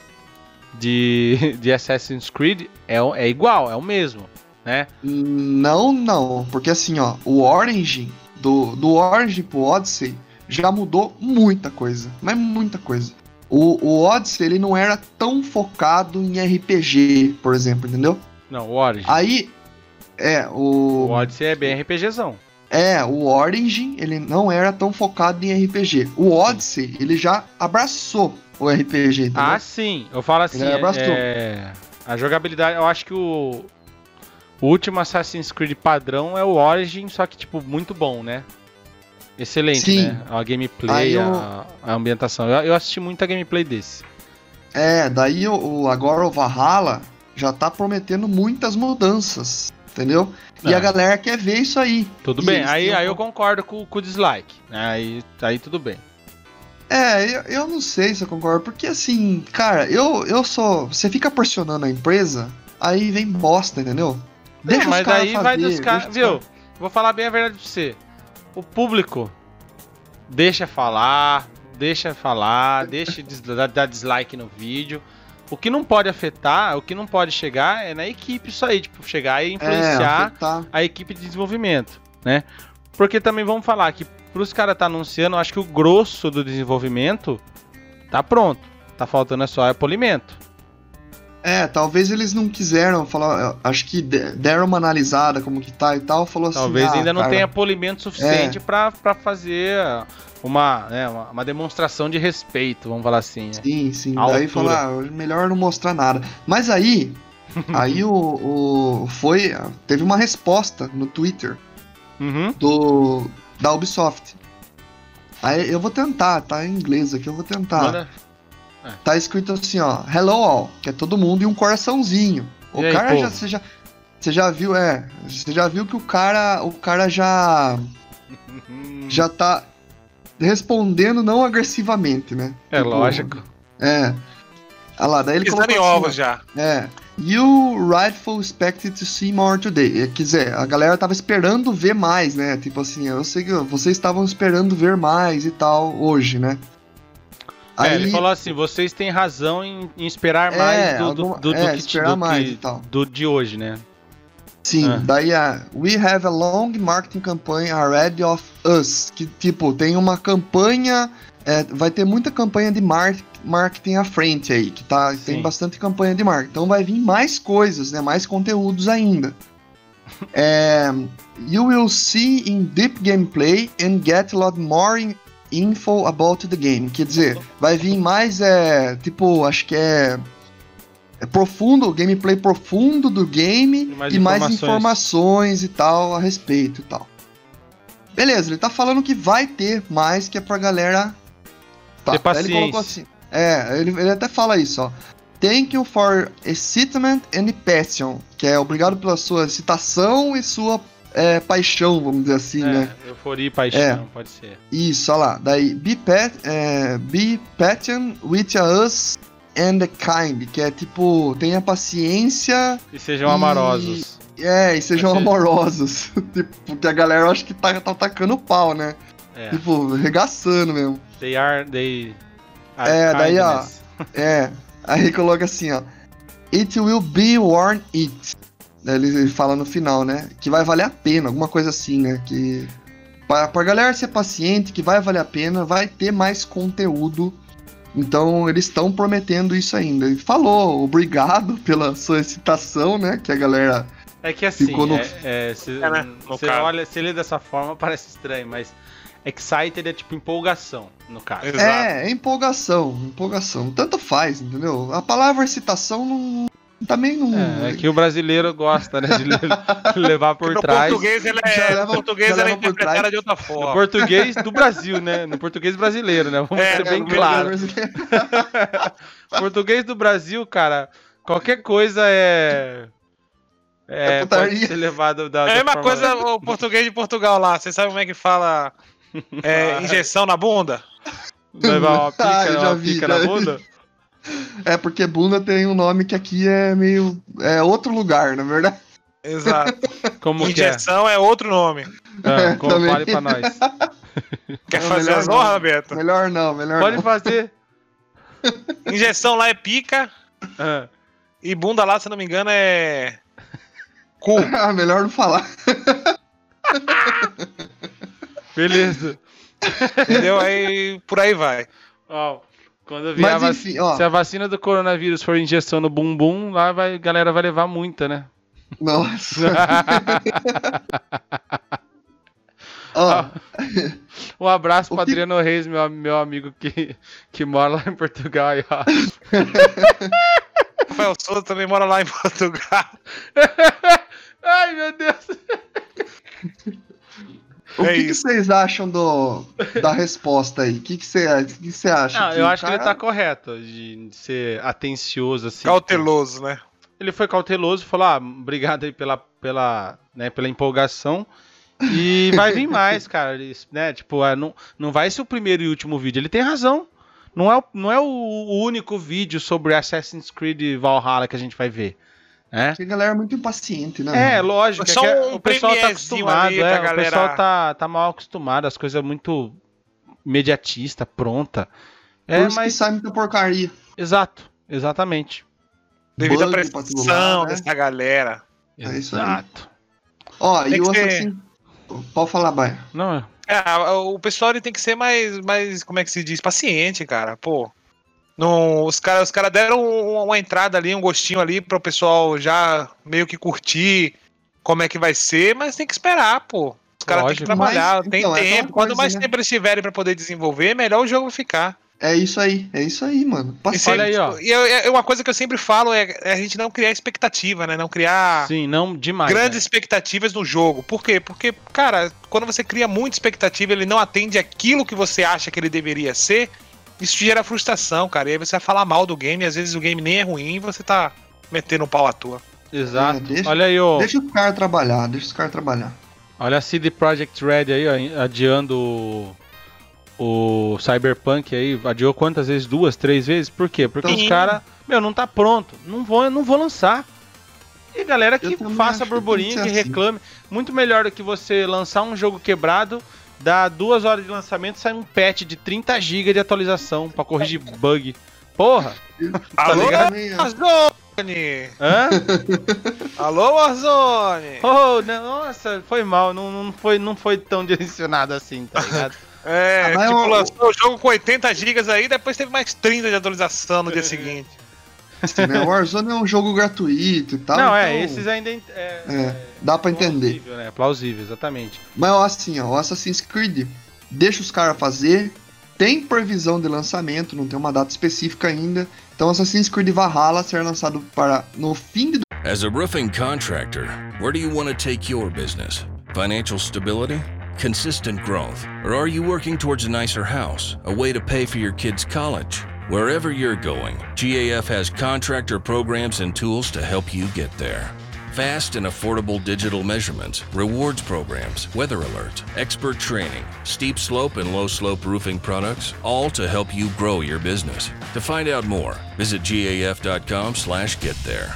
de, de Assassin's Creed é, é igual, é o mesmo, né? Não, não, porque assim, ó, o Origin, do, do Origin pro Odyssey, já mudou muita coisa, mas muita coisa. O, o Odyssey, ele não era tão focado em RPG, por exemplo, entendeu? Não, o Origin. Aí, é, O o... Odyssey é bem RPGzão. É, o Origin, ele não era tão focado em RPG. O Odyssey, ele já abraçou o RPG, entendeu? Ah, sim. Eu falo assim, Ele abraçou. é, a jogabilidade, eu acho que o, o último Assassin's Creed padrão é o Origin, só que tipo muito bom, né? Excelente, Sim. né? A gameplay, eu- a, a ambientação. Eu, eu assisti muita gameplay desse. É, daí o, agora o Valhalla já tá prometendo muitas mudanças, entendeu? E É. a galera quer ver isso aí. Tudo E bem. Aí, têm aí eu concordo com, com o dislike. né? Aí, aí tudo bem. É, eu, eu não sei se eu concordo, porque assim, cara, eu, eu sou. Você fica pressionando a empresa, aí vem bosta, entendeu? É, os mas caras aí vai dos caras. deixa Viu? Vou falar bem a verdade pra você. O público deixa falar, deixa falar, deixa dar, dar dislike no vídeo. O que não pode afetar, o que não pode chegar é na equipe isso aí, tipo, chegar e É, influenciar afetar. a equipe de desenvolvimento, né? Porque também vamos falar que pros caras tá anunciando, acho que o grosso do desenvolvimento tá pronto. Tá faltando é só é polimento. É, talvez eles não quiseram falar. Acho que de- deram uma analisada como que tá e tal, falou assim. Talvez ah, ainda não cara, tenha polimento suficiente pra pra fazer uma, né, uma, demonstração de respeito, vamos falar assim. né? Sim, sim. A Daí falar, ah, melhor não mostrar nada. Mas aí, aí o, o foi, teve uma resposta no Twitter Uhum. do da Ubisoft. Aí eu vou tentar, tá em inglês aqui, eu vou tentar. Manda- Tá escrito assim, ó, hello all, que é todo mundo e um coraçãozinho. O E aí, cara povo? já você já você já viu, é, você já viu que o cara, o cara já já tá respondendo não agressivamente, né? É Tipo, lógico. É. Olha lá, daí ele Pisando colocou em assim, ovos já. É. You rightful expected to see more today. É, Quer dizer, a galera tava esperando ver mais, né? Tipo assim, eu sei que vocês estavam esperando ver mais e tal hoje, né? É, ele falou assim, vocês têm razão em, em esperar É, mais do, do, do, do é, que, esperar do, mais que- do de hoje, né? Sim, Ah. daí a We have a long marketing campaign ahead of us. Que tipo, tem uma campanha. é, vai ter muita campanha de mar marketing à frente aí. Que tá, tem bastante campanha de marketing. Então vai vir mais coisas, né? Mais conteúdos ainda. É, you will see in deep gameplay and get a lot more in- info about the game. Quer dizer, vai vir mais, é, tipo, acho que é, é profundo, gameplay profundo do game E mais e mais informações. informações e tal a respeito e tal. Beleza, ele tá falando que vai ter mais que é pra galera Tá, Ter ele colocou assim. É, ele, ele até fala isso, ó. Thank you for excitement and passion. Que é obrigado pela sua excitação e sua é, paixão, vamos dizer assim, né? É, euforia e paixão, É. pode ser. Isso, olha lá. Daí, be, pat, é, be patient with us and the kind. Que é tipo, tenha paciência. E sejam E- amorosos. É, e sejam amorosos. tipo, porque a galera acho que tá, tá tacando pau, né? É. Tipo, regaçando mesmo. They are. They. are É, daí, ó. É, aí coloca assim, ó. It will be worth it. Ele fala no final, né? Que vai valer a pena, alguma coisa assim, né? Que. Pra, pra galera ser paciente, que vai valer a pena, vai ter mais conteúdo. Então eles estão prometendo isso ainda. Ele falou, obrigado pela solicitação, né? Que a galera. É que assim, Ficou no- é, é, se, É, né? Caso. olha, se lê dessa forma, parece estranho, mas excited é tipo empolgação, no caso. Exato. É, é empolgação, empolgação. Tanto faz, entendeu? A palavra excitação não. Também não. É, é que o brasileiro gosta, né, de le- levar por no trás. português ela Já é, leva- no português ela é interpretada trás. de outra No forma. português do Brasil, né? No português brasileiro, né? Vamos É, ser bem no claro. português do Brasil, cara, qualquer coisa é. É, É pode ser levado da. É a mesma forma- coisa o português de Portugal lá. Você sabe como é que fala é, injeção na bunda? Levar uma pica, Ah, eu já uma vi, pica na vi. bunda? É porque bunda tem um nome que aqui é meio. É outro lugar, na verdade. Exato. Como que é? Injeção é outro nome. Ah, como, Também. fale pra nós. Quer Não, fazer melhor as não. honras, Beto? Melhor não, melhor Pode não. fazer. Injeção lá é pica Ah, e bunda lá, se eu não me engano, é. Cu. Ah, melhor não falar. beleza. Entendeu? Aí por aí vai. Ó, quando vier a Mas vac- enfim, ó. Se a vacina do coronavírus for injeção no bumbum, lá vai, a galera vai levar muita, né? Nossa. Ó, um abraço O pro que- Adriano Reis, meu, meu amigo que, que mora lá em Portugal. Rafael Souza também mora lá em Portugal. Ai, meu Deus. O É que, que vocês acham do, da resposta aí? O que, que, você, que, você acha? Não, eu o acho que ele cara- tá correto de ser atencioso, assim. Cauteloso, né? Ele foi cauteloso, falou: ah, obrigado aí pela, pela, né, pela empolgação. E vai vir mais, cara. Ele, né, tipo, ah, não, não vai ser o primeiro e último vídeo. Ele tem razão. Não é, o- não é o único vídeo sobre Assassin's Creed Valhalla que a gente vai ver. Né? Porque a galera é muito impaciente, né? É, mano? lógico. é é- um o pessoal tá acostumado, ali é, o galera- pessoal tá, tá mal acostumado, as coisas muito imediatista, pronta. É, Por isso mas que sai muita porcaria. exato, exatamente. Devido à Bug pressão né? dessa galera. É isso aí. Exato. Ó, Tem e o ser- Assassin... Pode falar, Baia. Não, é- É, o pessoal ele tem que ser mais, mais, como é que se diz, paciente, cara. Pô, não, os caras os cara deram um- uma entrada ali, um gostinho ali para o pessoal já meio que curtir como é que vai ser, mas tem que esperar, pô. Os caras têm que trabalhar, Mas, tem então, é tempo. Quanto coisa, mais né? tempo eles tiverem para poder desenvolver, melhor o jogo ficar. É isso aí, é isso aí, mano. E Paciência. Olha aí, ó. E eu- é uma coisa que eu sempre falo é, é a gente não criar expectativa, né? Não criar Sim, não demais. grandes né? expectativas no jogo. Por quê? Porque, cara, quando você cria muita expectativa, ele não atende aquilo que você acha que ele deveria ser, isso gera frustração, cara. E aí você vai falar mal do game, e às vezes o game nem é ruim e você tá metendo um pau à toa. Exato. É, deixa- Olha aí, ó. Deixa os caras trabalhar, deixa os caras trabalhar. Olha a CD Projekt Red aí, ó, adiando o, o Cyberpunk aí. Adiou quantas vezes? Duas, três vezes? Por quê? Porque Sim. os caras, meu, não tá pronto. Não vou, não vou lançar. E galera que faça burburinho, que, que assim. reclame. Muito melhor do que você lançar um jogo quebrado, dar duas horas de lançamento, sai um patch de 30 GB de atualização pra corrigir bug. Porra! Alô, ligado? Warzone! Hã? Alô, Warzone! Oh, nossa, foi mal. Não, não, foi, não foi tão direcionado assim, tá ligado? É, Ah, tipo, o- lançou o jogo com 80 GB aí, depois teve mais 30 de atualização no dia seguinte. Assim, né? O Warzone é um jogo gratuito e tal. não, é, então, esses ainda. É, É, dá pra entender. Plausível, né? Plausível, exatamente. Mas assim, ó, o Assassin's Creed deixa os caras fazer, tem previsão de lançamento, não tem uma data específica ainda. Então Assassin's Creed Valhalla será lançado para no fim de As a roofing contractor, where do you want to take your business? Financial stability consistent growth? Or are you working towards a nicer house, a way to pay for your kids' college? Wherever you're going, GAF has contractor programs and tools to help you get there. Fast and affordable digital measurements, rewards programs, weather alerts, expert training, steep slope and low slope roofing products, all to help you grow your business. To find out more, visit gaf.com/get there.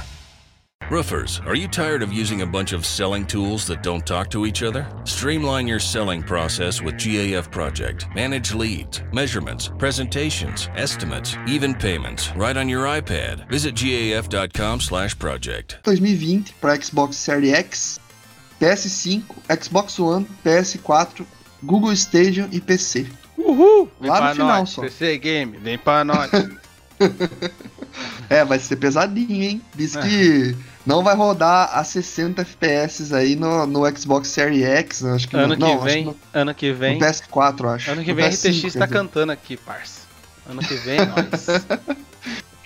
Roofers, are you tired of using a bunch of selling tools that don't talk to each other? Streamline your selling process with GAF Project. Manage leads, measurements, presentations, estimates, even payments right on your iPad. Visit gaf.com/project. 2020 para Xbox Series X, PS5, Xbox One, PS4, Google Stadia e PC. Uhul! Vem Lá no final nós, só. PC Game, vem pra nós. É, vai ser pesadinho, hein? Diz que não vai rodar a 60 FPS aí no, no Xbox Series X, né? acho que ano que não, acho vem, no, ano que no vem, PS4, acho. ano que No vem a PS5, RTX tá cantando aqui, parça. Ano que vem, nós.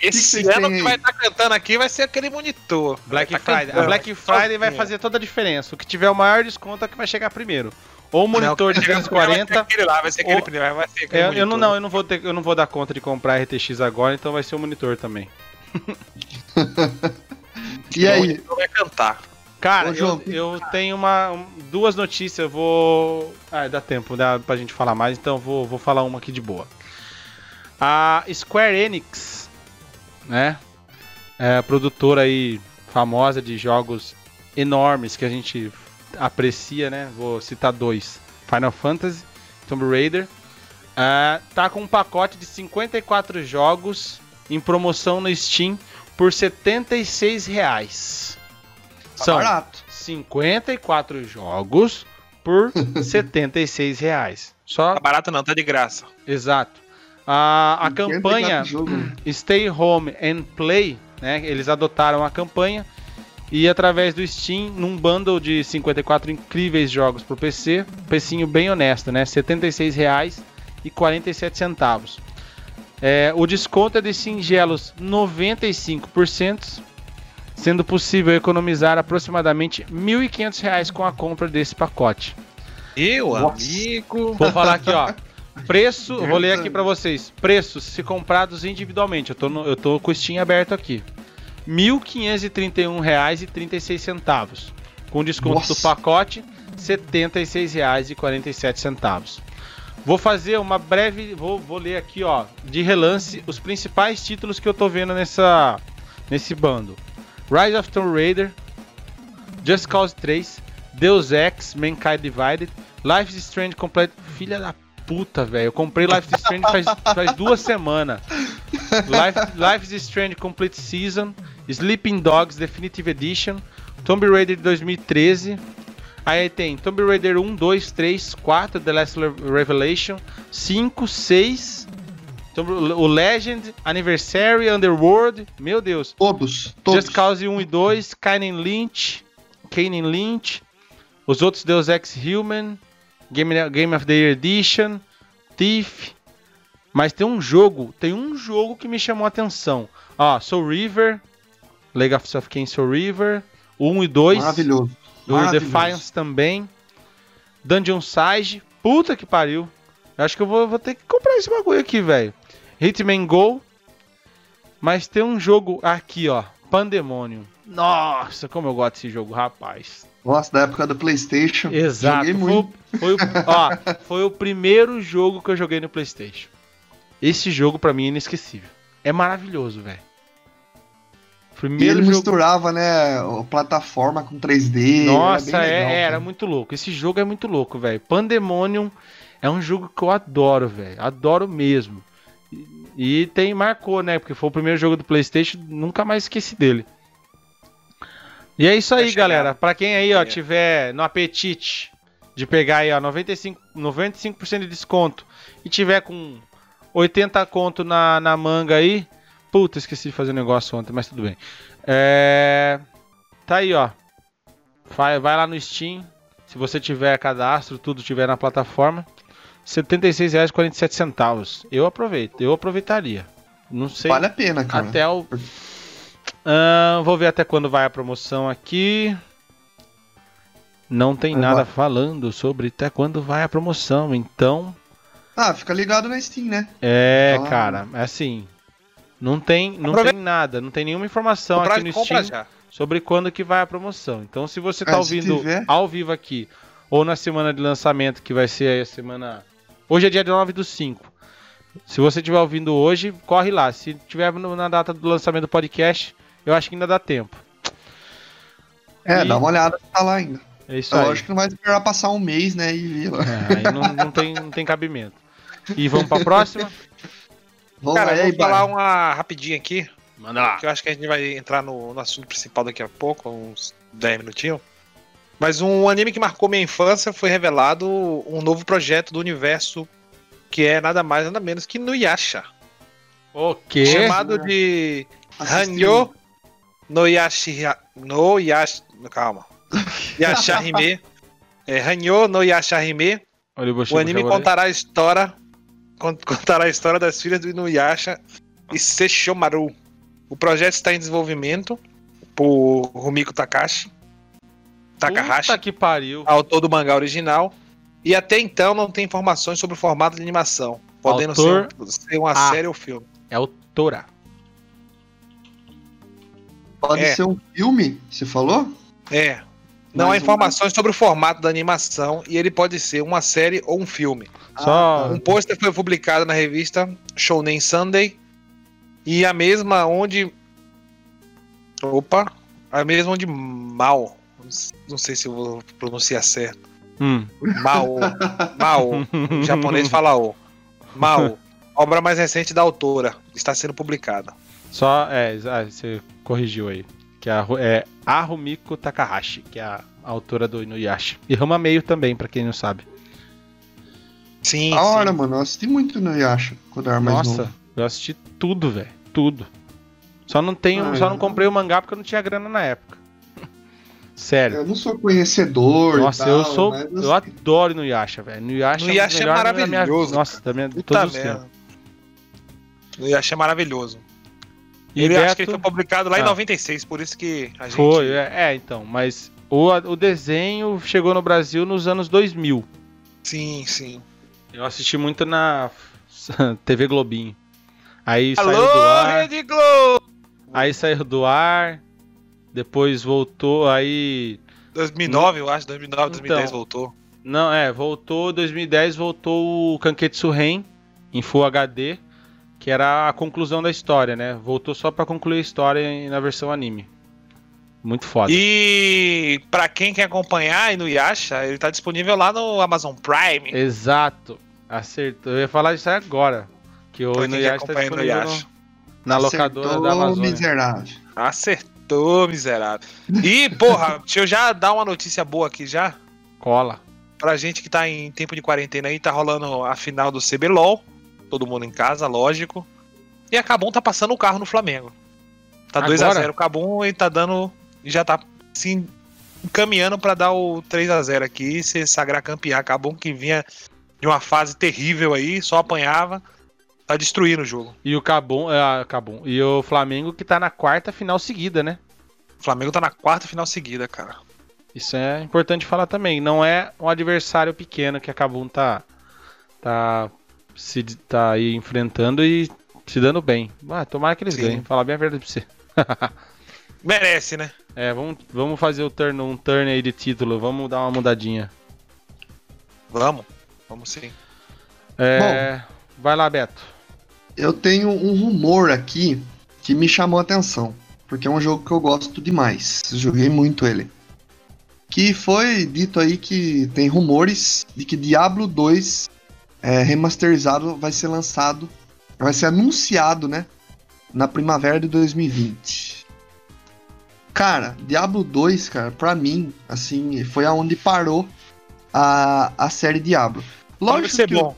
Esse vocês ano que vai estar cantando aqui vai ser aquele monitor. Black tá Friday. A. Black Friday vai Sozinho. fazer toda a diferença. O que tiver o maior desconto é o que vai chegar primeiro. Ou o monitor Não, de Vai ser 240. aquele lá, vai ser aquele ou- primeiro, vai ser aquele É, eu não, monitor. não, eu não vou ter, eu não vou dar conta de comprar RTX agora, então vai ser o monitor também. E O aí? monitor vai cantar. Cara, Ô, eu, João, eu tenho uma, um- duas notícias, eu vou. Ah, dá tempo, dá pra gente falar mais, então eu vou, vou falar uma aqui de boa. A Square Enix, né? É a produtora aí famosa de jogos enormes que a gente aprecia, né? Vou citar dois: Final Fantasy, Tomb Raider. Ah, tá com um pacote de 54 jogos em promoção no Steam por 76 reais. Tá São barato. 54 jogos por 76 reais. Só Tá barato não, tá de graça. exato. A, a 54 campanha? Stay Home and Play, né? Eles adotaram a campanha e através do Steam, num bundle de 54 incríveis jogos pro PC, precinho bem honesto, né? R$ 76 É, o desconto é de singelos 95%, sendo possível economizar aproximadamente 1.500 reais com a compra desse pacote. Eu, Nossa. amigo. Vou falar aqui, ó. Preço, vou ler aqui pra vocês. Preços se comprados individualmente. Eu tô, no, eu tô com o Steam aberto aqui. R$ 1.531,36. Com desconto Nossa. do pacote, R$ 76,47. Vou fazer uma breve. Vou, vou ler aqui, ó, de relance, os principais títulos que eu tô vendo nessa, nesse bando: Rise of Tomb Raider, Just Cause 3, Deus Ex, Mankind Divided, Life is Strange Complete. Filha da puta, velho. Eu comprei Life is Strange faz, faz duas semanas. Life, Life is Strange Complete Season, Sleeping Dogs Definitive Edition, Tomb Raider de 2013. Aí tem Tomb Raider 1, 2, 3, 4, The Last Revelation, 5, 6, Tomb- o Legend, Anniversary, Underworld, meu Deus. Todos, todos. Just Cause 1 e 2, Kainen Lynch, Kainen Lynch, os outros Deus Ex Human, Game, Game of the Year Edition, Thief. Mas tem um jogo, tem um jogo que me chamou a atenção. Ó, Soul River, Legacy of Kain Soul River, 1 e 2, Maravilhoso. Do. Defiance também, Dungeon Siege, puta que pariu. Eu acho que eu vou, vou ter que comprar esse bagulho aqui, velho. Hitman Go, mas tem um jogo aqui, ó, Pandemonium. Nossa, como eu gosto desse jogo, rapaz. Nossa, da época do PlayStation. Exato. Joguei Foi, muito. o- foi, o, ó, foi o primeiro jogo que eu joguei no PlayStation. Esse jogo pra mim é inesquecível. É maravilhoso, velho. E Primeiro ele jogo. misturava, né, a plataforma com 3D. Nossa, era, é- legal, era muito louco. Esse jogo é muito louco, velho. Pandemonium é um jogo que eu adoro, velho. Adoro mesmo. E, e tem marcou, né? Porque foi o primeiro jogo do PlayStation, nunca mais esqueci dele. E é isso aí, galera. Pra quem aí, ó, É. tiver no apetite de pegar aí, ó, 95, 95% de desconto e tiver com 80 conto na, na manga aí. Puta, esqueci de fazer um negócio ontem, mas tudo bem. É. Tá aí, ó. Vai, vai lá no Steam. Se você tiver cadastro, tudo tiver na plataforma. R$ 76,47. Eu aproveito, eu aproveitaria. Não sei. Vale a pena, cara. até o. Ahn, vou ver até quando vai a promoção aqui. não tem nada lá. falando sobre até quando vai a promoção. Então, Ah, fica ligado na Steam, né? é, Ah. cara, é assim. Não tem, não Aproveita- tem nada, não tem nenhuma informação Comprar, aqui no Steam já. sobre quando que vai a promoção. Então, se você tá É, se ouvindo tiver- ao vivo aqui ou na semana de lançamento, que vai ser aí a semana. Hoje é dia 9 do 5. Se você estiver ouvindo hoje, corre lá. Se tiver na data do lançamento do podcast, eu acho que ainda dá tempo. É, E- dá uma olhada que tá lá ainda. É isso É aí. lógico que não vai esperar passar um mês, né? E ver lá. É, aí não, não tem, não tem cabimento. E vamos pra próxima? Vamos Cara, lá, eu aí, vou falar Bairro? uma rapidinha aqui, Manda lá. que eu acho que a gente vai entrar no, no assunto principal daqui a pouco, uns 10 minutinhos. Mas um anime que marcou minha infância foi revelado um novo projeto do universo que é nada mais nada menos que Nuyasha. O quê? Chamado de Hanyo no Yashi no Yashi, calma. Yashahime. É, Hanyo no Yashahime. Olha o O anime contará a história contará a história das filhas do Inuyasha e Sesshomaru. O projeto está em desenvolvimento por Rumiko Takashi. Takahashi, Puta que pariu. autor do mangá original. E até então não tem informações sobre o formato de animação, podendo Autor- ser, um- ser uma Ah. série ou filme. É o Tora. Pode É. ser um filme, você falou? É. Não há um- informações sobre o formato da animação e ele pode ser uma série ou um filme. Só. Um pôster foi publicado na revista Shounen Sunday e a mesma onde. Opa! A mesma onde Mal. Não sei se eu vou pronunciar certo. Hum. Mal. O japonês fala O. Mal. Obra mais recente da autora. Está sendo publicada. Só. É, ah, você corrigiu aí. Que é a, é a Rumiko Takahashi, que é a autora do Inuyasha. E Rama Meio também, pra quem não sabe. Sim. Da hora, sim. mano. Eu assisti muito no Yasha quando eu era mais Nossa, novo. eu assisti tudo, velho. Tudo. Só não tenho, Ah, só não eu- comprei o mangá porque eu não tinha grana na época. Sério. Eu não sou conhecedor. Nossa, e tal, eu sou. mas Eu adoro Inuyasha, velho. Inuyasha, Inuyasha um dos é melhores da minha- maravilhoso, Nossa, da minha, Puta todos os tempos. Eu achei maravilhoso. E ele acho Beto- que ele foi publicado lá em Ah. 96, por isso que a gente. Foi, é, é, então, mas o, o desenho chegou no Brasil nos anos 2000. Sim, sim. Eu assisti muito na TV Globinho. Aí saiu do Alô, ar, Rede Globo! aí saiu do ar, depois voltou, aí 2009, eu acho, 2009, 2010 Então. voltou. não, é, voltou 2010, voltou o Kanketsu Ren em Full HD, que era a conclusão da história, né? Voltou só pra concluir a história na versão anime. Muito foda. E pra quem quer acompanhar no Yasha, ele tá disponível lá no Amazon Prime. Exato. Acertou. Eu ia falar isso agora. Que o Inuyasha tá disponível Yasha. no- na locadora Acertou, da Amazônia. miserável. Acertou, miserável. E, porra, deixa eu já dar uma notícia boa aqui já. Cola. Pra gente que tá em tempo de quarentena aí, tá rolando a final do CBLOL. Todo mundo em casa, lógico. E a Cabum tá passando o carro no Flamengo. Tá Agora? 2x0 o Cabum e tá dando. E já tá se encaminhando pra dar o 3x0 aqui e se sagrar campeão. Cabum que vinha de uma fase terrível aí, só apanhava. Tá destruindo o jogo. E o Cabum, é, Cabum. E o Flamengo que tá na quarta final seguida, né? O Flamengo tá na quarta final seguida, cara. Isso é importante falar também. Não é um adversário pequeno que a Cabum tá, tá, se, tá aí enfrentando e se dando bem. Ah, tomara que eles Sim. ganhem. Falar bem a verdade pra você. Merece, né? É, vamos, vamos fazer o turn, um turn aí de título. Vamos dar uma mudadinha. Vamos. Vamos sim. É, vai lá, Beto. Eu tenho um rumor aqui que me chamou a atenção. Porque é um jogo que eu gosto demais. Joguei muito ele. Que foi dito aí que tem rumores de que Diablo 2 é, remasterizado vai ser lançado. Vai ser anunciado, né? Na primavera de 2020. Cara, Diablo 2, cara, pra mim, assim, foi aonde parou a, a série Diablo. Pode Lógico ser que bom.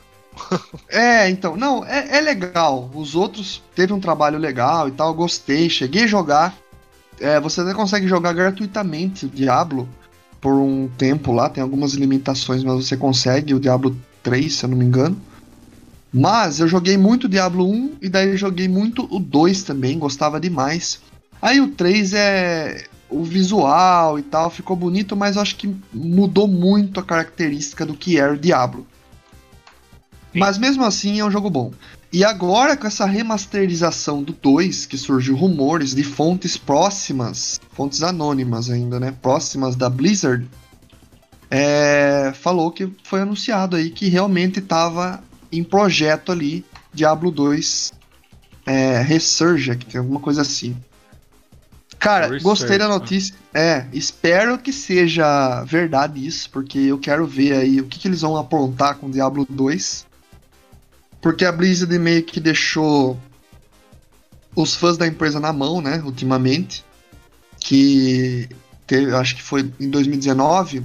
é, então, não, é, é legal. Os outros teve um trabalho legal e tal, gostei, cheguei a jogar. É, você até consegue jogar gratuitamente o Diablo por um tempo lá, tem algumas limitações, mas você consegue o Diablo 3, se eu não me engano. Mas eu joguei muito o Diablo 1 e daí eu joguei muito o 2 também, gostava demais. Aí o 3 é o visual e tal ficou bonito, mas eu acho que mudou muito a característica do que era o Diablo. Mas mesmo assim é um jogo bom. E agora com essa remasterização do 2, que surgiu rumores de fontes próximas, fontes anônimas ainda, né? Próximas da Blizzard, é, falou que foi anunciado aí que realmente estava em projeto ali Diablo 2 é, Resurgect, alguma coisa assim. Cara, Research, gostei da né? notícia. É, espero que seja verdade isso, porque eu quero ver aí o que, que eles vão aprontar com Diablo 2. Porque a Blizzard meio que deixou os fãs da empresa na mão, né, ultimamente. Que teve, acho que foi em 2019,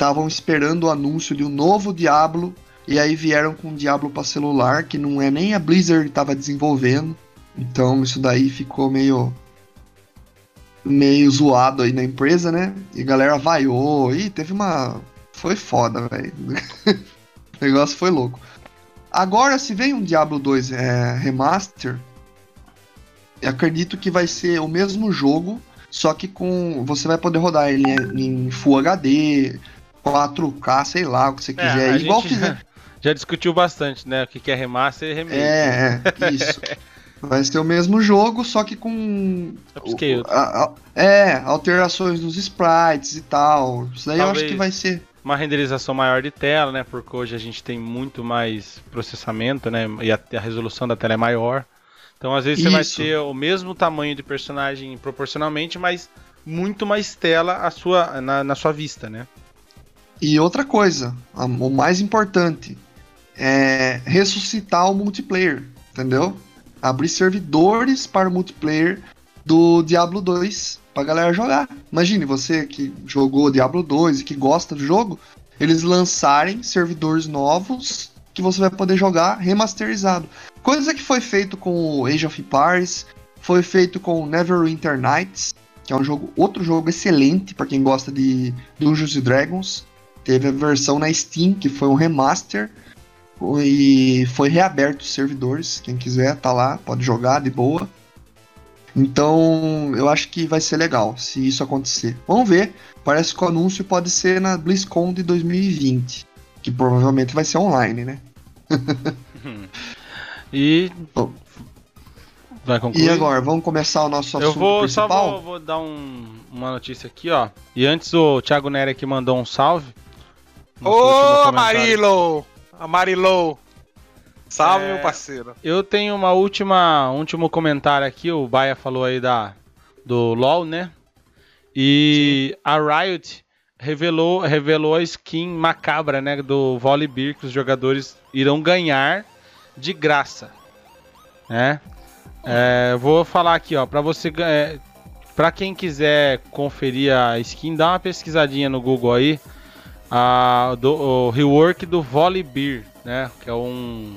estavam esperando o anúncio de um novo Diablo e aí vieram com um Diablo para celular que não é nem a Blizzard que estava desenvolvendo. Então isso daí ficou meio meio zoado aí na empresa, né? E a galera vaiou e teve uma foi foda, velho. o negócio foi louco. Agora se vem um Diablo 2 é, remaster, acredito que vai ser o mesmo jogo, só que com você vai poder rodar ele em Full HD, 4K, sei lá, o que você É, quiser. a igual fizer. já, já discutiu bastante, né? O que é remaster e remake. É, é, isso. Vai ser o mesmo jogo, só que com. Upscale. a- a- é, alterações nos sprites e tal. Isso daí eu acho Talvez. que vai ser. Uma renderização maior de tela, né? Porque hoje a gente tem muito mais processamento, né? E a, a resolução da tela é maior. Então, às vezes, você vai ter o mesmo tamanho de personagem proporcionalmente, mas muito mais tela à sua, na, na sua vista, né? E outra coisa, a- o mais importante, é ressuscitar o multiplayer, entendeu? Abrir servidores para o multiplayer do Diablo 2 pra galera jogar. Imagine você que jogou Diablo 2 e que gosta do jogo, eles lançarem servidores novos que você vai poder jogar remasterizado. Coisa que foi feito com o Age of Empires, foi feito com Neverwinter Nights, que é um jogo, outro jogo excelente para quem gosta de Dungeons and Dragons. Teve a versão na Steam, que foi um remaster. E foi reaberto os servidores. Quem quiser tá lá, pode jogar de boa. Então, eu acho que vai ser legal se isso acontecer. Vamos ver. Parece que o anúncio pode ser na BlizzCon de 2020. Que provavelmente vai ser online, né? E. Bom. Vai concluir? E agora, vamos começar o nosso assunto Eu vou só principal? vou, vou dar um- uma notícia aqui, ó. E antes o Thiago Nery aqui mandou um salve. Ô. Amarilo! Amarilo! Salve, É. meu parceiro. Eu tenho uma última, um último comentário aqui. O Baia falou aí da do LoL, né? E a Riot revelou, revelou a skin macabra, né, do Volibear que os jogadores irão ganhar de graça, né? É, vou falar aqui, ó, para você, é, para quem quiser conferir a skin, dá uma pesquisadinha no Google aí, a, do, o rework do Volibear, né? Que é um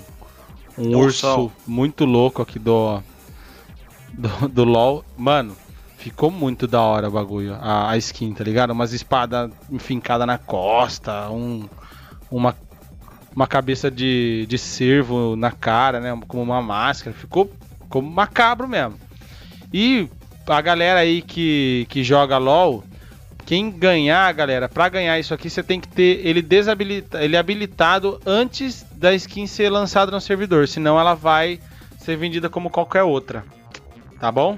um Ursão. urso muito louco aqui do, do do LoL, mano. Ficou muito da hora o bagulho, a, a skin, tá ligado? Umas espadas enfincadas na costa, um, uma, uma cabeça de, de cervo na cara, né? Como uma máscara. Ficou como macabro mesmo. E a galera aí que, que joga LOL, quem ganhar, galera, pra ganhar isso aqui, você tem que ter ele desabilita, ele habilitado antes da skin ser lançada no servidor, senão ela vai ser vendida como qualquer outra. Tá bom?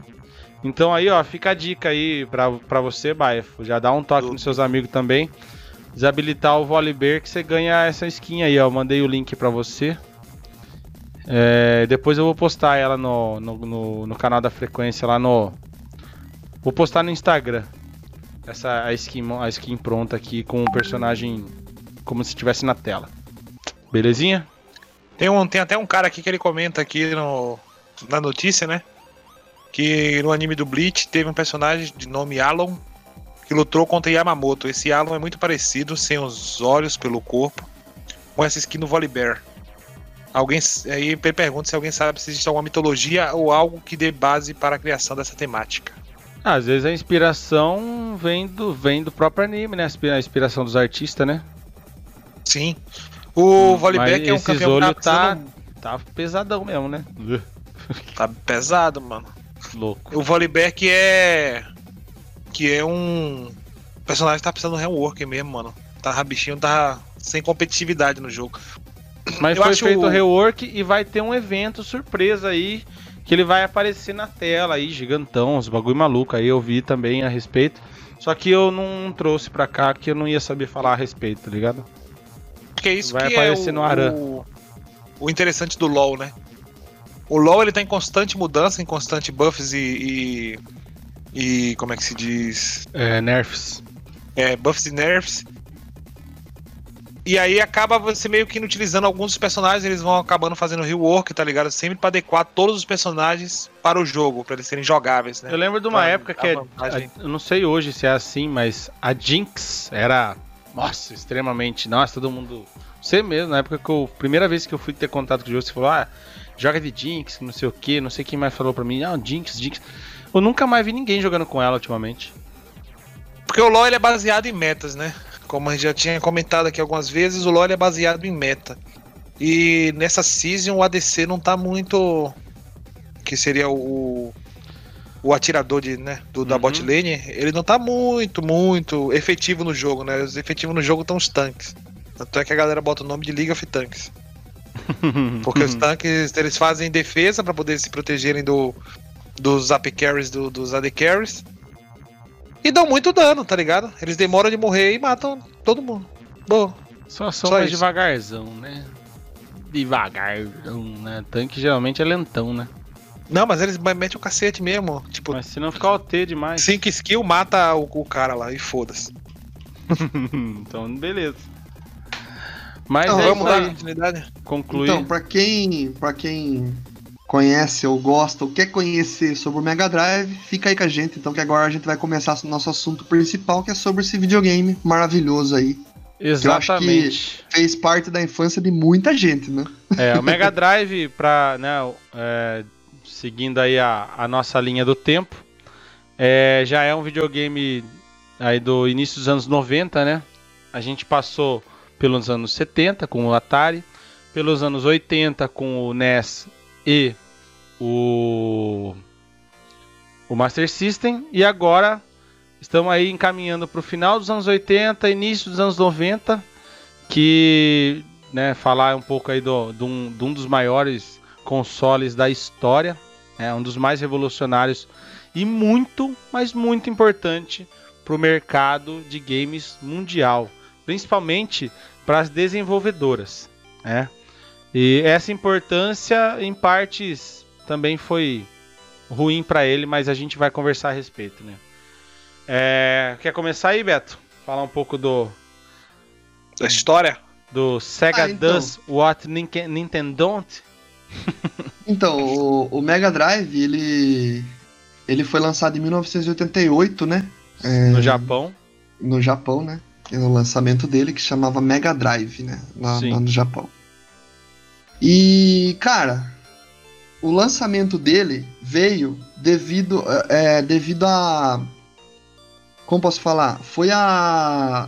Então aí, ó, fica a dica aí pra, você, Baia. Já dá um toque nos seus amigos também. Desabilitar o Volibear que você ganha essa skin aí, ó. Eu mandei o link pra você. É, depois eu vou postar ela no, no, no, no canal da frequência lá no. Vou postar no Instagram. Essa a skin, a skin pronta aqui com o personagem como se estivesse na tela. Belezinha? Tem, um, tem até um cara aqui que ele comenta aqui no, na notícia, né? Que no anime do Bleach teve um personagem de nome Alon que lutou contra Yamamoto. Esse Alon é muito parecido, sem os olhos pelo corpo, com essa skin do Volibear. Alguém aí pergunta se alguém sabe se existe alguma mitologia ou algo que dê base para a criação dessa temática. Às vezes a inspiração vem do, vem do próprio anime, né? A inspi- A inspiração dos artistas, né? Sim. O Mas que é um olhos tá, precisando- tá pesadão mesmo, né? tá pesado, mano. Louco. O Volibear que é que é um personagem que tá precisando de rework mesmo, mano. Tá, bichinho tá sem competitividade no jogo. Mas Eu foi feito o o- rework e vai ter um evento surpresa aí que ele vai aparecer na tela aí, gigantão, os bagulho maluco aí, eu vi também a respeito. Só que eu não trouxe pra cá que eu não ia saber falar a respeito, tá ligado? Porque é isso Vai que aparecer é o, no Aran. o, o interessante do LoL, né? O LoL ele tá em constante mudança, em constante buffs e, e, e como é que se diz? É, nerfs. É, buffs e nerfs. E aí acaba você meio que inutilizando alguns dos personagens, eles vão acabando fazendo rework, tá ligado? Sempre pra adequar todos os personagens para o jogo, pra eles serem jogáveis, né? Eu lembro de uma Pra época que, é- vantagem. eu não sei hoje se é assim, mas a Jinx era, nossa, extremamente, nossa, todo mundo... Você mesmo, na época que eu, primeira vez que eu fui ter contato com o jogo, você falou, ah, joga de Jinx, não sei o que, não sei quem mais falou pra mim, ah, Jinx, Jinx. Eu nunca mais vi ninguém jogando com ela ultimamente. Porque o LoL ele é baseado em metas, né? Como a gente já tinha comentado aqui algumas vezes, o LoL é baseado em meta. E nessa season o ADC não tá muito. Que seria o. O atirador de, né, do, da Uhum. bot lane, ele não tá muito, muito efetivo no jogo, né? Os efetivos no jogo estão os tanques. Tanto é que a galera bota o nome de League of Tanks. Porque os tanques eles fazem defesa pra poder se protegerem do, dos AP carries, do- dos AD carries. E dão muito dano, tá ligado? Eles demoram de morrer e matam todo mundo. Boa. Só são Só mais isso. devagarzão, né? Devagarzão, né? Tanque geralmente é lentão, né? Não, mas eles metem o cacete mesmo. Tipo, Mas se não ficar OT demais. 5 skill mata o, o cara lá e foda-se. então, beleza. Mas Não, é Vamos dar continuidade? Concluir. Então, pra quem, pra quem conhece ou gosta ou quer conhecer sobre o Mega Drive, fica aí com a gente. Então, que agora a gente vai começar o nosso assunto principal, que é sobre esse videogame maravilhoso aí. Exatamente. Fez parte da infância de muita gente, né? É, o Mega Drive, pra, né, é, seguindo aí a, a nossa linha do tempo, é, já é um videogame aí do início dos anos 90, né? A gente passou pelos anos 70 com o Atari, pelos anos 80 com o NES e o, o Master System, e agora estamos aí encaminhando para o final dos anos 80, início dos anos 90, que né, falar um pouco aí do, de, um, de um dos maiores consoles da história, é um dos mais revolucionários e muito, mas muito importante para o mercado de games mundial, principalmente para as desenvolvedoras, né? E essa importância, em partes, também foi ruim para ele, mas a gente vai conversar a respeito, né? É, quer começar aí, Beto? Falar um pouco do, Da história? do Sega Ah, então. Does What Nin- Nintendo Don't? Então, o, o Mega Drive, ele, ele foi lançado em 1988, né? É, no Japão. no Japão, né? E no lançamento dele, que chamava Mega Drive, né? Lá, Sim. lá no Japão. E, cara, o lançamento dele veio devido, é, devido a. Como posso falar? Foi a.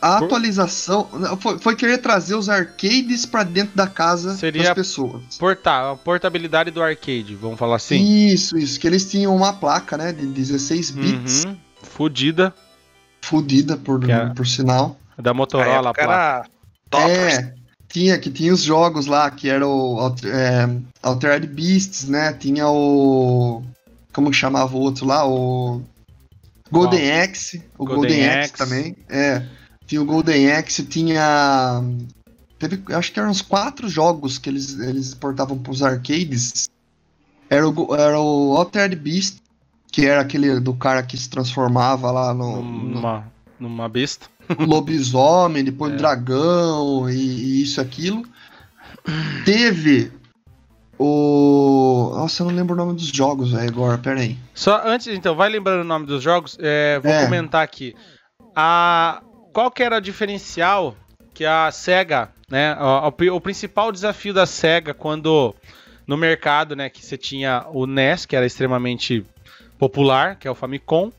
A Por- atualização. Foi, foi querer trazer os arcades pra dentro da casa Seria das pessoas. Portar, a portabilidade do arcade, vamos falar assim. Isso, isso. Que eles tinham uma placa, né? De 16 bits. Uhum. Fudida. Fudida, por, é- por sinal. Da Motorola, época pá. era toppers. É, tinha, que tinha os jogos lá, que era o Alter- é, Altered Beasts, né? Tinha o. Como que chamava o outro lá? O. Golden Axe. O Golden Golden, Axe. Axe também. É. Tinha o Golden Axe, tinha. Teve, acho que eram uns quatro jogos que eles, eles portavam pros arcades. Era o, era o Altered Beast, que era aquele do cara que se transformava lá no, no Numa, numa besta. lobisomem, depois É. dragão e, e isso e aquilo. Teve o. Nossa, eu não lembro o nome dos jogos, velho, agora, pera aí. Só antes, então, vai lembrando o nome dos jogos. é, vou É. comentar aqui. A, qual que era o diferencial que a SEGA, né? O, o principal desafio da SEGA quando no mercado, né? Que você tinha o NES, que era extremamente popular, que é o Famicom.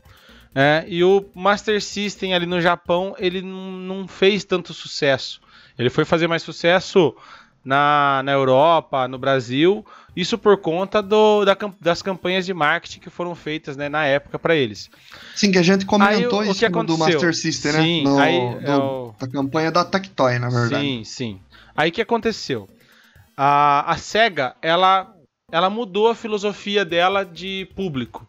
Né, e o Master System ali no Japão, ele não fez tanto sucesso. Ele foi fazer mais sucesso na, na Europa, no Brasil. Isso por conta do, da, das campanhas de marketing que foram feitas né, na época para eles. Sim, que a gente comentou Aí, o- o isso no- do? Master System, Sim, né? No, aí do- é o- Da campanha da Tectoy, na verdade. Sim, sim. Aí o que aconteceu? A, a SEGA, ela, ela mudou a filosofia dela de público.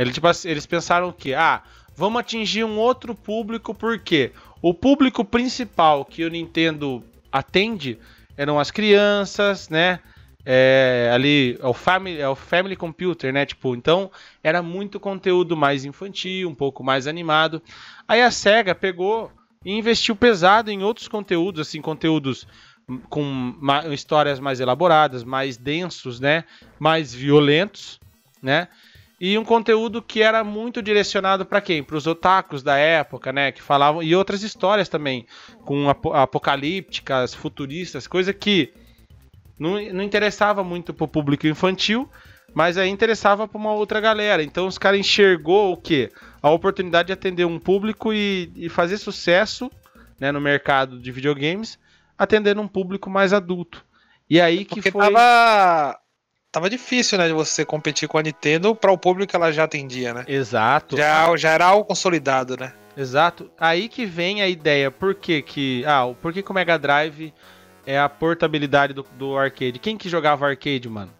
Ele, tipo eles pensaram o quê? Ah, vamos atingir um outro público, porque o público principal que o Nintendo atende eram as crianças, né? É, ali é o, family, é o Family Computer, né? Tipo, então era muito conteúdo mais infantil, um pouco mais animado. Aí a SEGA pegou e investiu pesado em outros conteúdos, assim, conteúdos com histórias mais elaboradas, mais densos, né? Mais violentos, né? E um conteúdo que era muito direcionado para quem? Para os otakus da época, né? Que falavam e outras histórias também, com apo- apocalípticas, futuristas, coisa que não, não interessava muito pro público infantil, mas aí interessava para uma outra galera. Então os caras enxergou o quê? A oportunidade de atender um público e, e fazer sucesso né, no mercado de videogames, atendendo um público mais adulto. E aí que Porque foi. tava. Tava difícil, né, de você competir com a Nintendo para o público que ela já atendia, né? Exato. Já, já era algo consolidado, né? Exato. Aí que vem a ideia. Por que que... Ah, por que que o Mega Drive é a portabilidade do, do arcade? Quem que jogava arcade, mano?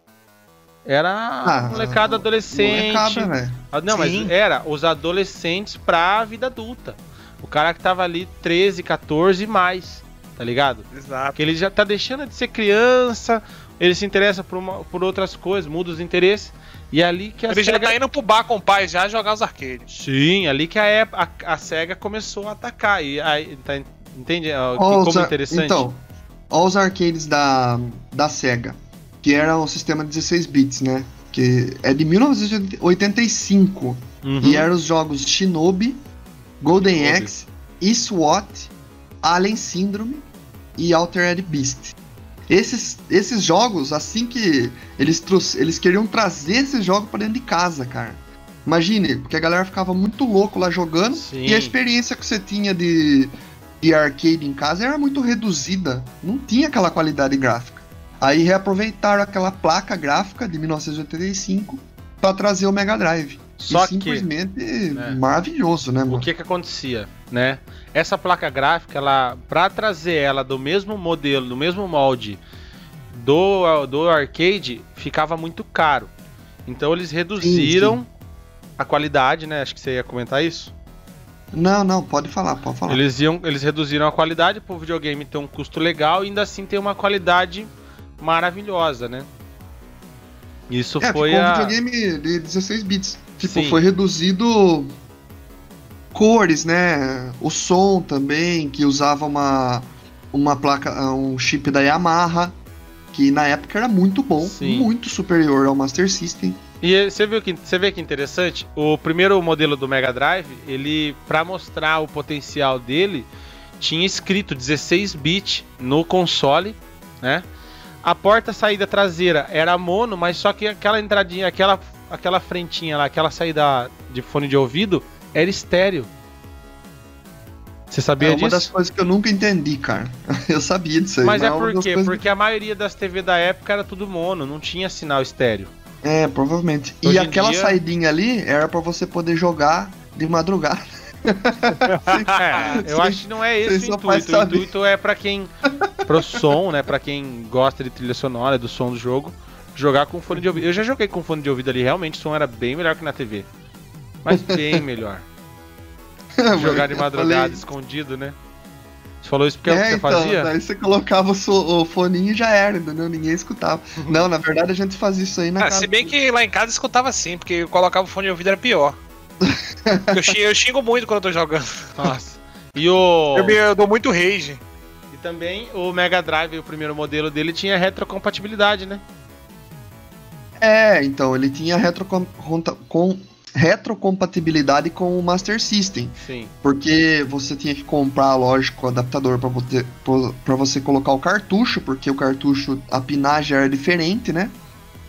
Era Ah, molecada adolescente. Molecada, velho. Ah, Não, Sim. mas era os adolescentes pra vida adulta. O cara que tava ali 13, 14 e mais, tá ligado? Exato. Porque ele já tá deixando de ser criança, ele se interessa por, uma- por outras coisas, muda os interesses. E é ali que a Ele já SEGA- tá indo pro bar com o pai já jogar os arcades. Sim, ali que a, a, a SEGA começou a atacar. E aí, tá, entende ó, que- como ar- interessante? Então, ó os arcades da, da SEGA, que era o sistema 16 bits, né? Que é de 1985. Uhum. E eram os jogos Shinobi, Golden Shinobi. Axe, SWAT, Alien Syndrome e Altered Beast. Esses, esses jogos, assim que eles, trouxe- eles queriam trazer esses jogos pra dentro de casa, cara. Imagine, porque a galera ficava muito louco lá jogando Sim. e a experiência que você tinha de, de arcade em casa era muito reduzida. Não tinha aquela qualidade gráfica. Aí reaproveitaram aquela placa gráfica de 1985 pra trazer o Mega Drive. Só e que simplesmente né, maravilhoso, né, o mano? que que acontecia, né? Essa placa gráfica, ela para trazer ela do mesmo modelo, do mesmo molde do, do arcade, ficava muito caro. Então eles reduziram a qualidade, né? Acho que você ia comentar isso. Não, não, pode falar, pode falar. Eles, iam, eles reduziram a qualidade para o videogame ter um custo legal e ainda assim ter uma qualidade maravilhosa, né? Isso é, foi ficou um a. videogame de 16 bits. Tipo, Sim. foi reduzido cores, né? O som também, que usava uma, uma placa, um chip da Yamaha, que na época era muito bom, Sim. muito superior ao Master System. E você viu que você vê que interessante? O primeiro modelo do Mega Drive, ele para mostrar o potencial dele, tinha escrito 16 bit no console, né? A porta saída traseira era mono, mas só que aquela entradinha, aquela aquela frentinha lá, aquela saída de fone de ouvido era estéreo. Você sabia é uma disso? das coisas que eu nunca entendi, cara. Eu sabia disso aí. Mas é uma por das quê? Porque a maioria das TV da época era tudo mono, não tinha sinal estéreo. É, provavelmente. Hoje e aquela dia- saidinha ali era pra você poder jogar de madrugada. É, eu acho que não é esse o intuito. O intuito é pra quem. pro som, né? Pra quem gosta de trilha sonora, do som do jogo, jogar com fone de ouvido. Eu já joguei com fone de ouvido ali, realmente o som era bem melhor que na TV. Mas bem melhor. Jogar de madrugada falei- escondido, né? Você falou isso porque é o que você então, fazia? daí você colocava o, o foninho e já era, entendeu? Ninguém escutava. Não, na verdade a gente fazia isso aí na Ah, casa. se bem que lá em casa escutava sim, porque eu colocava o fone de ouvido era pior. eu, xingo, eu xingo muito quando eu tô jogando. Nossa. E o. Eu, me- eu dou muito rage. E também o Mega Drive, o primeiro modelo dele, tinha retrocompatibilidade, né? É, então, ele tinha retrocom... conta- com... retrocompatibilidade com o Master System. Sim. Porque você tinha que comprar, lógico, o adaptador pra você, colocar o cartucho, porque o cartucho, a pinagem era diferente, né?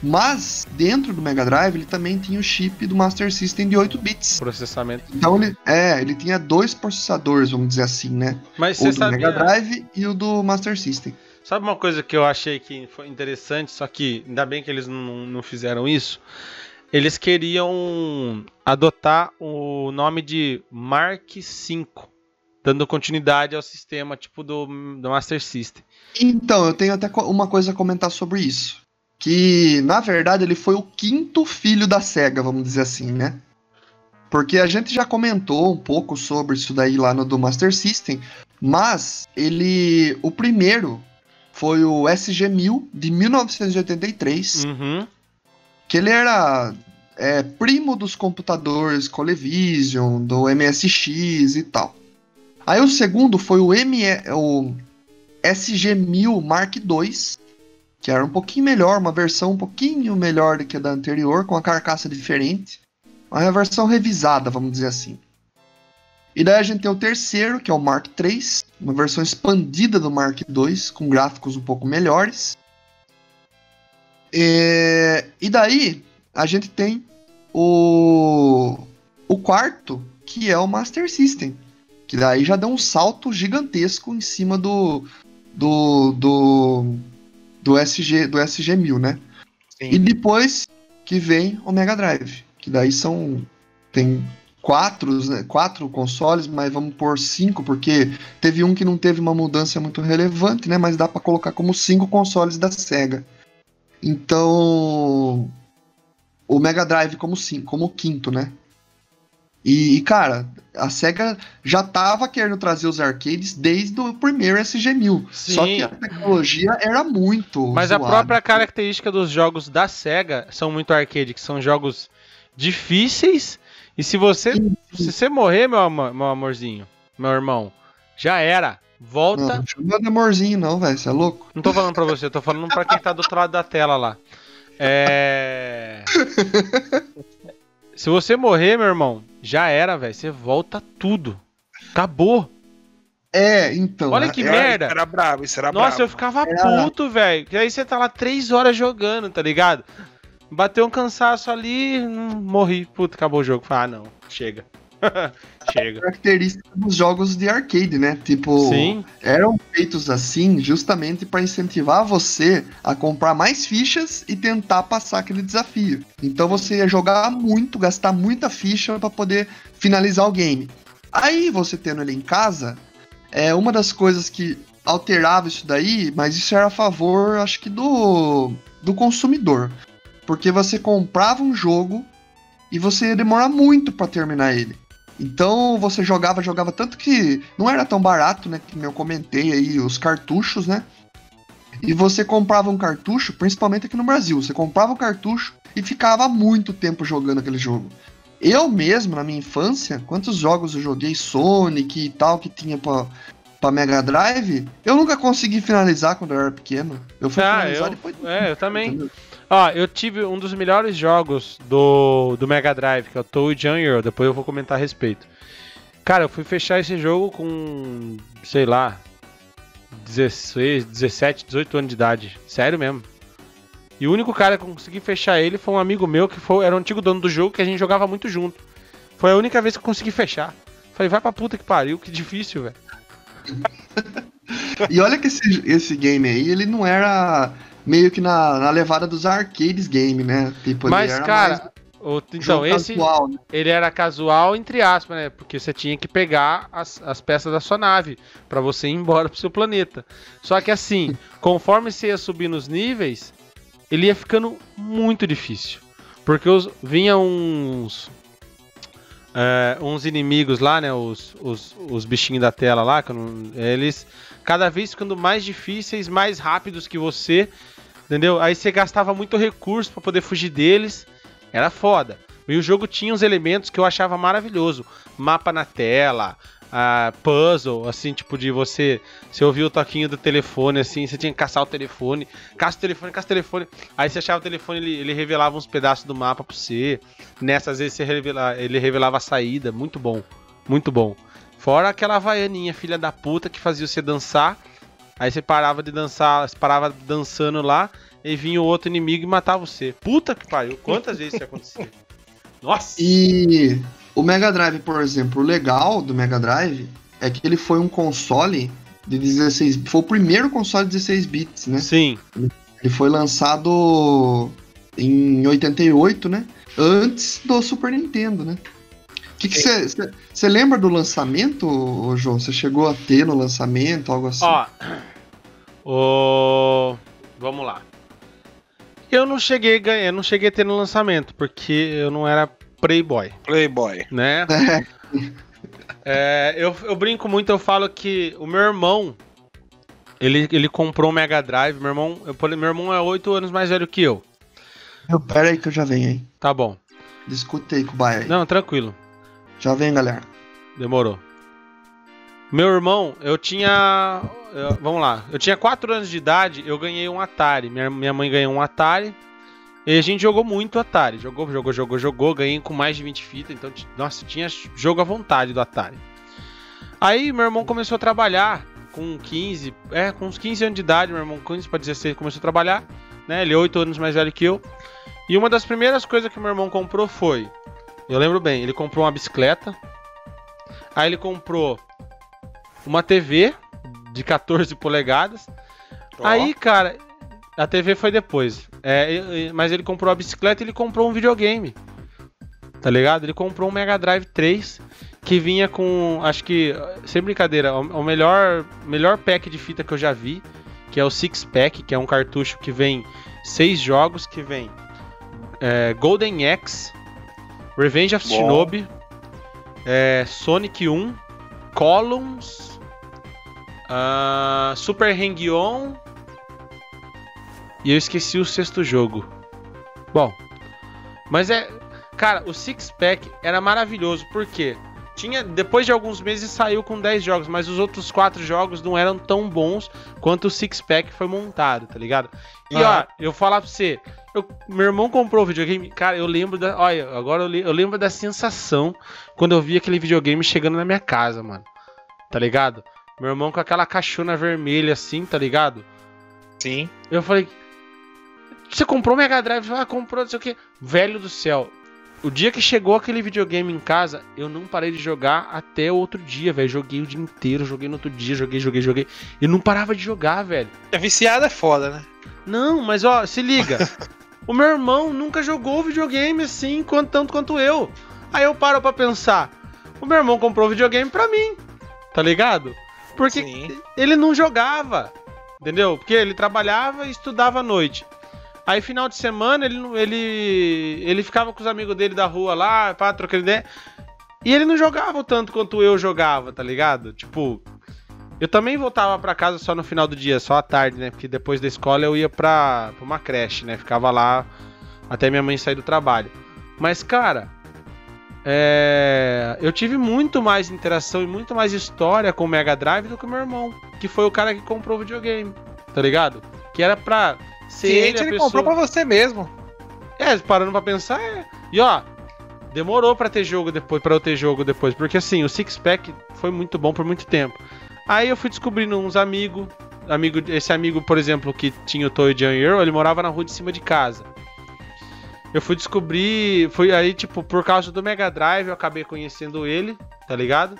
Mas, dentro do Mega Drive, ele também tinha o chip do Master System de 8 bits. Processamento. Então, ele, é, ele tinha dois processadores, vamos dizer assim, né? Mas O do sabia. Mega Drive e o do Master System. Sabe uma coisa que eu achei que foi interessante, só que ainda bem que eles não, não fizeram isso? Eles queriam adotar o nome de Mark V, dando continuidade ao sistema tipo do, do Master System. Então, eu tenho até uma coisa a comentar sobre isso. Que, na verdade, ele foi o quinto filho da SEGA, vamos dizer assim, né? Porque a gente já comentou um pouco sobre isso daí lá no do Master System, mas ele. O primeiro foi o SG-1000 de 1983, Uhum. Que ele era é, primo dos computadores Colevision, do MSX e tal. Aí o segundo foi o, ME, o SG-1000 Mark II, que era um pouquinho melhor, uma versão um pouquinho melhor do que a da anterior, com a carcaça diferente. Uma versão revisada, vamos dizer assim. E daí a gente tem o terceiro, que é o Mark III, uma versão expandida do Mark II, com gráficos um pouco melhores. É, E daí a gente tem o, o quarto, que é o Master System. Que daí já deu um salto gigantesco em cima do. do. do, do SG do SG-1000, né? E depois que vem o Mega Drive. Que daí são. Tem quatro, né, quatro consoles, mas vamos por cinco, porque teve um que não teve uma mudança muito relevante, né? Mas dá pra colocar como cinco consoles da SEGA. Então. O Mega Drive como, cinco, como quinto, né? E, e, cara, a SEGA já tava querendo trazer os arcades desde o primeiro SG-1000. Só Sim. que a tecnologia era muito. Mas a zoada. própria característica dos jogos da SEGA são muito arcade, que são jogos difíceis. E se você, se você morrer, meu, amor- meu amorzinho, meu irmão, já era. Volta. Não, não chama de amorzinho, não, velho. Você é louco? Não tô falando pra você, eu tô falando pra quem tá do outro lado da tela lá. É. Se você morrer, meu irmão, já era, velho. Você volta tudo. Acabou. É, então. Olha é- que é- merda. Era brabo, isso era Nossa, eu brabo. ficava Era- puto, velho. E aí você tá lá três horas jogando, tá ligado? Bateu um cansaço ali, hum, morri. Puta, acabou o jogo. Falei, ah, não, chega. chega. característica dos jogos de arcade, né? Tipo, Sim, eram feitos assim justamente para incentivar você a comprar mais fichas e tentar passar aquele desafio. Então você ia jogar muito, gastar muita ficha para poder finalizar o game. Aí você tendo ele em casa, é uma das coisas que alterava isso daí, mas isso era a favor, acho que do do consumidor, porque você comprava um jogo e você ia demorar muito para terminar ele. Então você jogava, jogava tanto que não era tão barato, né? Que eu comentei aí, os cartuchos, né? E você comprava um cartucho, principalmente aqui no Brasil, você comprava um cartucho e ficava muito tempo jogando aquele jogo. Eu mesmo, na minha infância, quantos jogos eu joguei Sonic e tal que tinha pra, pra Mega Drive, eu nunca consegui finalizar quando eu era pequeno. Eu fui Ah, finalizar eu- depois. é, eu também. Entendeu? Ó, eu tive um dos melhores jogos do, do Mega Drive, que é o Toad Earl. Depois eu vou comentar a respeito. Cara, eu fui fechar esse jogo com, sei lá, 16, 17, 18 anos de idade. Sério mesmo. E o único cara que eu consegui fechar ele foi um amigo meu que foi, era o antigo dono do jogo que a gente jogava muito junto. Foi a única vez que eu consegui fechar. Falei, vai pra puta que pariu, que difícil, velho. E olha que esse, esse game aí, ele não era meio que na, na levada dos arcades game, né? Tipo, Mas, era cara, o- então, esse. casual, né? ele era casual, entre aspas, né? Porque você tinha que pegar as, as peças da sua nave pra você ir embora pro seu planeta. Só que assim, conforme você ia subir nos níveis, ele ia ficando muito difícil. Porque os, vinha uns. é, uns inimigos lá, né? Os, os, os bichinhos da tela lá, não- eles cada vez ficando mais difíceis, mais rápidos que você, entendeu? Aí você gastava muito recurso pra poder fugir deles. Era foda. E o jogo tinha uns elementos que eu achava maravilhoso. Mapa na tela, ah, puzzle, assim, tipo de você. Você ouvia o toquinho do telefone, assim, você tinha que caçar o telefone. Caça o telefone, caça o telefone. Aí você achava o telefone, ele, ele revelava uns pedaços do mapa pra você. Nessas vezes você revela, ele revelava a saída. Muito bom. Muito bom. Fora aquela havaianinha, filha da puta, que fazia você dançar. Aí você parava de dançar, você parava dançando lá, e vinha o outro inimigo e matava você. Puta que pariu, quantas vezes isso acontecia? Nossa! E o Mega Drive, por exemplo, o legal do Mega Drive é que ele foi um console de 16 Foi o primeiro console de 16 bits, né? Sim. Ele foi lançado em 88, né? Antes do Super Nintendo, né? que você lembra do lançamento, João? Você chegou a ter no lançamento, algo assim? Ó, o... vamos lá. Eu não cheguei a ganhar, eu não cheguei a ter no lançamento, porque eu não era Playboy, Playboy. né? É, eu, eu brinco muito, eu falo que o meu irmão, ele, ele comprou um Mega Drive, meu irmão, eu, meu irmão é 8 anos mais velho que eu. Meu, pera aí que eu já venho, hein? Tá bom. Discute aí com o Baia. Não, tranquilo. Já vem, galera. Demorou. Meu irmão, eu tinha. Eu- vamos lá. Eu tinha 4 anos de idade, eu ganhei um Atari. Minha, minha mãe ganhou um Atari. E a gente jogou muito Atari. Jogou, jogou, jogou, jogou. Ganhei com mais de 20 fitas. Então, nossa, tinha jogo à vontade do Atari. Aí meu irmão começou a trabalhar com 15. É, com uns 15 anos de idade. Meu irmão, 15 para 16, começou a trabalhar. Né? Ele é 8 anos mais velho que eu. E uma das primeiras coisas que meu irmão comprou foi. Eu lembro bem, ele comprou uma bicicleta. Aí ele comprou uma TV de 14 polegadas. Ó. Aí, cara, a TV foi depois. É, mas ele comprou a bicicleta e ele comprou um videogame. Tá ligado? Ele comprou um Mega Drive 3 que vinha com, acho que, sem brincadeira, o, o melhor, melhor pack de fita que eu já vi, que é o Six Pack, que é um cartucho que vem seis jogos, que vem é, Golden Axe, Revenge of Bom. Shinobi, é, Sonic 1, Columns, ah, Super Hang-On e eu esqueci o sexto jogo. Bom, mas é, cara, o Six Pack era maravilhoso porque tinha depois de alguns meses saiu com 10 jogos, mas os outros quatro jogos não eram tão bons quanto o Six Pack foi montado, tá ligado? E Aham. ó, eu falar pra você, eu- meu irmão comprou o videogame, cara, eu lembro da, olha, agora eu, eu lembro da sensação quando eu vi aquele videogame chegando na minha casa, mano. Tá ligado? Meu irmão com aquela caixona vermelha assim, tá ligado? Sim. Eu falei, você comprou o Mega Drive? Ah, comprou, não sei o que. Velho do céu. O dia que chegou aquele videogame em casa, eu não parei de jogar até o outro dia, velho. Joguei o dia inteiro, joguei no outro dia, joguei, joguei, joguei. E não parava de jogar, velho. É viciado é foda, né? Não, mas ó, se liga. o meu irmão nunca jogou videogame assim, quanto, tanto quanto eu. Aí eu paro pra pensar. O meu irmão comprou videogame pra mim, tá ligado? Porque Sim. ele não jogava, entendeu? Porque ele trabalhava e estudava à noite. Aí final de semana ele, ele, ele ficava com os amigos dele da rua lá, pá, trocando ideia. E ele não jogava tanto quanto eu jogava, tá ligado? Tipo, eu também voltava pra casa só no final do dia, só à tarde, né? Porque depois da escola eu ia pra, pra uma creche, né? Ficava lá até minha mãe sair do trabalho. Mas, cara, é, eu tive muito mais interação e muito mais história com o Mega Drive do que o meu irmão, que foi o cara que comprou o videogame, tá ligado? Que era pra ser ele, Ciente, a ele pessoa... comprou pra você mesmo. É, parando pra pensar, é. E ó, demorou pra ter jogo depois, para eu ter jogo depois, porque assim, o Six Pack foi muito bom por muito tempo. Aí eu fui descobrindo uns amigos, amigo, esse amigo, por exemplo, que tinha o Toy John Earl, ele morava na rua de cima de casa. Eu fui descobrir, foi aí tipo, por causa do Mega Drive, eu acabei conhecendo ele, tá ligado?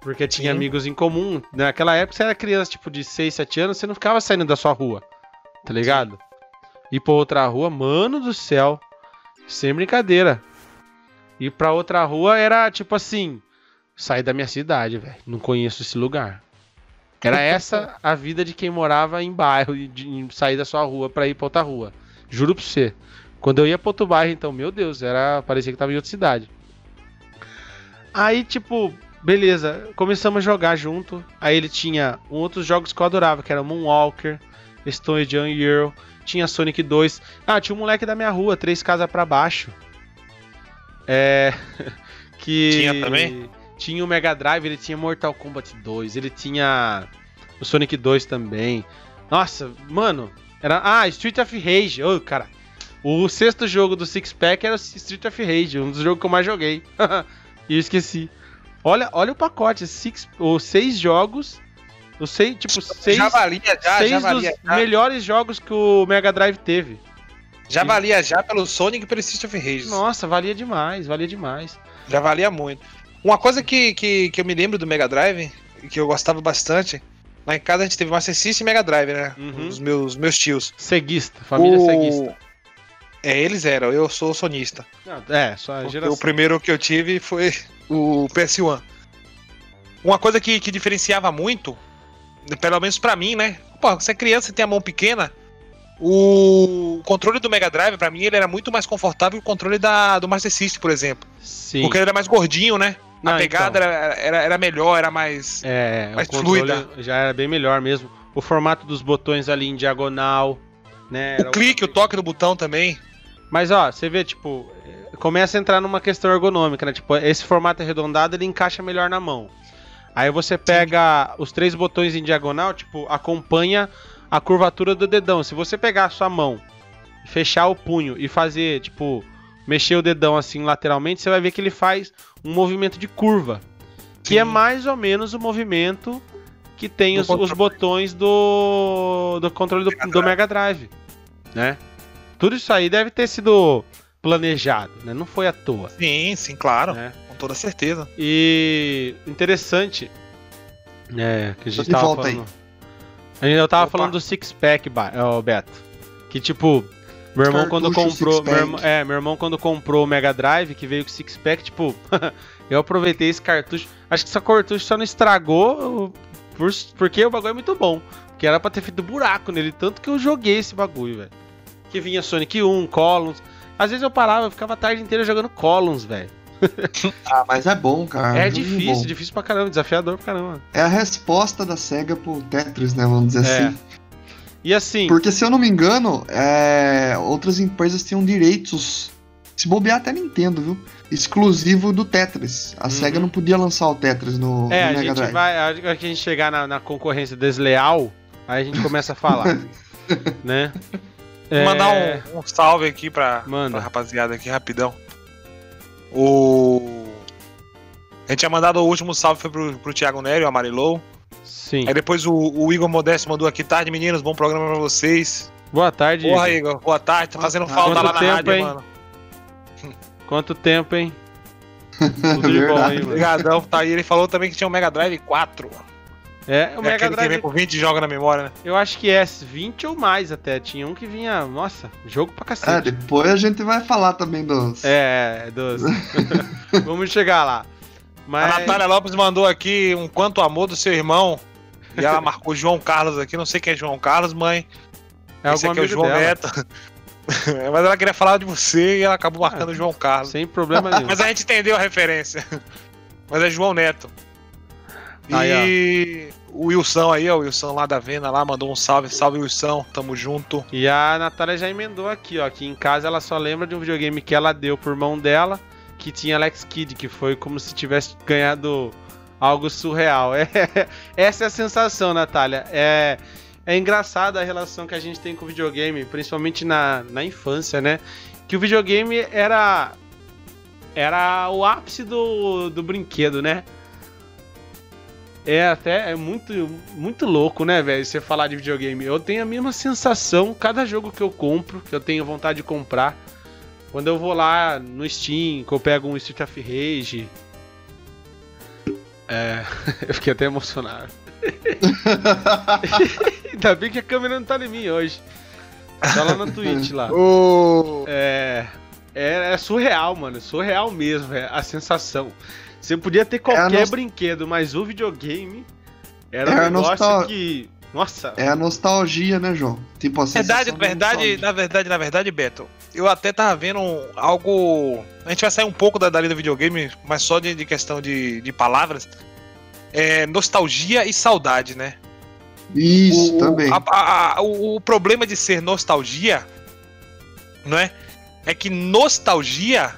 Porque tinha Sim. amigos em comum. Naquela época, você era criança, tipo, de 6, 7 anos, você não ficava saindo da sua rua, tá ligado? Ir pra outra rua, mano do céu. Sem brincadeira. Ir pra outra rua era tipo assim: sair da minha cidade, velho. Não conheço esse lugar. Era essa a vida de quem morava em bairro e de sair da sua rua pra ir pra outra rua. Juro pra você. Quando eu ia pra outro bairro, então, meu Deus, era parecia que tava em outra cidade. Aí, tipo, beleza, começamos a jogar junto. Aí ele tinha outros jogos que eu adorava, que era Moonwalker, Stone John Earl, tinha Sonic 2. Ah, tinha um moleque da minha rua, três casas pra baixo. É. que. Tinha também? Tinha o Mega Drive, ele tinha Mortal Kombat 2, ele tinha o Sonic 2 também. Nossa, mano, era. Ah, Street of Rage. Ô, cara. O sexto jogo do Six Pack era o Street of Rage, um dos jogos que eu mais joguei. e eu esqueci. Olha, olha o pacote, six, os seis jogos. Os seis, tipo, seis, já valia, já, seis já dos valia. Já, melhores jogos que o Mega Drive teve. já valia já pelo Sonic e pelo Street of Rage. Nossa, valia demais, valia demais. Já valia muito. Uma coisa que, que, que eu me lembro do Mega Drive que eu gostava bastante. Lá em casa a gente teve Master System e Mega Drive, né? Uhum. Os meus, meus tios. Ceguista, família O- ceguista. É, eles eram, eu sou sonista. Não, é, só geração. O primeiro que eu tive foi o PS1. Uma coisa que, que diferenciava muito, pelo menos pra mim, né? Pô, você é criança e tem a mão pequena, o controle do Mega Drive, pra mim, ele era muito mais confortável que o controle da, do Master System, por exemplo. Sim. Porque ele era mais gordinho, né? Não, a pegada então. era, era, era melhor, era mais. É, mais o controle fluida. já era bem melhor mesmo. O formato dos botões ali em diagonal, né? O clique, o toque do botão também. Mas ó, você vê, tipo, começa a entrar numa questão ergonômica, né? Tipo, esse formato arredondado ele encaixa melhor na mão. Aí você pega os três botões em diagonal, tipo, acompanha a curvatura do dedão. Se você pegar a sua mão, fechar o punho e fazer, tipo, mexer o dedão assim lateralmente, você vai ver que ele faz um movimento de curva. Que Sim. é mais ou menos o movimento que tem os, os botões do, do controle do, do Mega Drive, né? Tudo isso aí deve ter sido planejado, né? Não foi à toa, Sim, sim, claro. né? Com toda certeza. E interessante, né, que a gente tava volta falando. A gente, eu tava Opa. falando do six pack, ó, Beto, que tipo, meu irmão quando Cartucho comprou, six meu irmão, é, meu irmão quando comprou o Mega Drive, que veio com six pack, tipo, eu aproveitei esse cartucho. Acho que esse cartucho só não estragou por- porque o bagulho é muito bom. Que era pra ter feito buraco nele, tanto que eu joguei esse bagulho, velho. Que vinha Sonic 1, Columns. Às vezes eu parava, eu ficava a tarde inteira jogando Columns, velho. Ah, mas é bom, cara. é joguinho difícil, bom. difícil pra caramba, desafiador pra caramba. É a resposta da SEGA pro Tetris, né? Vamos dizer É. assim. E assim, Porque se eu não me engano, é, outras empresas tinham direitos. Se bobear até Nintendo, viu? Exclusivo do Tetris. A Uhum. SEGA não podia lançar o Tetris no, é, no a Mega gente Drive. vai. A hora que a gente chegar na, na concorrência desleal, aí a gente começa a falar. né? Vou É, mandar um, um salve aqui pra, Manda. pra rapaziada aqui, rapidão. O. A gente tinha mandado o último salve foi pro, pro Thiago Nery, o Amarelou. Sim. Aí depois o, o Igor Modesto mandou aqui, tarde meninos, bom programa pra vocês. Boa tarde. Porra, Igor. Igor, boa tarde, tá fazendo Quanto falta lá na tempo, rádio, hein? mano. Quanto tempo, hein? Tudo de bom aí, mano. Obrigadão, tá aí. Ele falou também que tinha um Mega Drive 4. É, o é Mega aquele que Drive, vem com 20 jogos na memória, né? eu acho que é 20 ou mais até. Tinha um que vinha, nossa, jogo pra É, cacete. depois a gente vai falar também dos. É, 12. Vamos chegar lá. Mas... A Natália Lopes mandou aqui um quanto amor do seu irmão. E ela marcou João Carlos aqui. Não sei quem é João Carlos, mãe. é Esse algum aqui é o João dela. Neto. Mas ela queria falar de você e ela acabou marcando Ah, o João Carlos. Sem problema nenhum. Mas a gente entendeu a referência. Mas é João Neto. Aí, E o Wilson aí, ó, o Wilson lá da Vena lá, mandou um salve. Salve, Wilson. Tamo junto. E a Natália já emendou aqui, ó. Que em casa ela só lembra de um videogame que ela deu por mão dela, que tinha Alex Kidd, que foi como se tivesse ganhado algo surreal. É, essa é a sensação, Natália. É, é engraçada a relação que a gente tem com o videogame, principalmente na, na infância, né? Que o videogame era. Era o ápice do, do brinquedo, né? É até é muito, muito louco, né, velho? Você falar de videogame. Eu tenho a mesma sensação cada jogo que eu compro, que eu tenho vontade de comprar. Quando eu vou lá no Steam, que eu pego um Street of Rage. É, eu fiquei até emocionado. Ainda bem que a câmera não tá em mim hoje. Tá lá na Twitch lá. O... É, é, é surreal, mano. Surreal mesmo, é a sensação. Você podia ter qualquer nos- brinquedo, mas o videogame era É um a negócio nostal- que. Nossa, É a nostalgia, né, João? Tipo, a Verdade, verdade, na verdade, na verdade, Beto. Eu até tava vendo algo. A gente vai sair um pouco da, dali do videogame, mas só de, de questão de, de palavras. É nostalgia e saudade, né? Isso, o, também. a- a- a- o, o problema de ser nostalgia, não é? É que nostalgia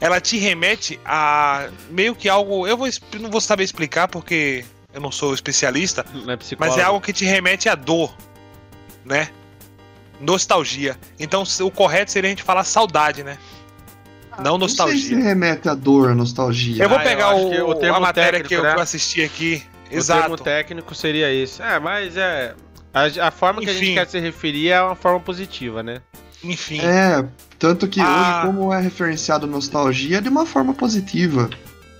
ela te remete a meio que algo. Eu vou, não vou saber explicar porque eu não sou especialista, não é psicólogo. mas é algo que te remete a dor, né? Nostalgia. Então o correto seria a gente falar saudade, né? Não Não sei se nostalgia. remete a dor, a nostalgia. Eu vou Ah, eu pegar o, o termo a matéria técnico, que eu, né? que eu assisti aqui. O Exato. termo técnico seria esse. É, mas é. A, a forma que a gente Enfim. quer se referir é uma forma positiva, né? Enfim. É, tanto que Ah. hoje, como é referenciado nostalgia, é de uma forma positiva.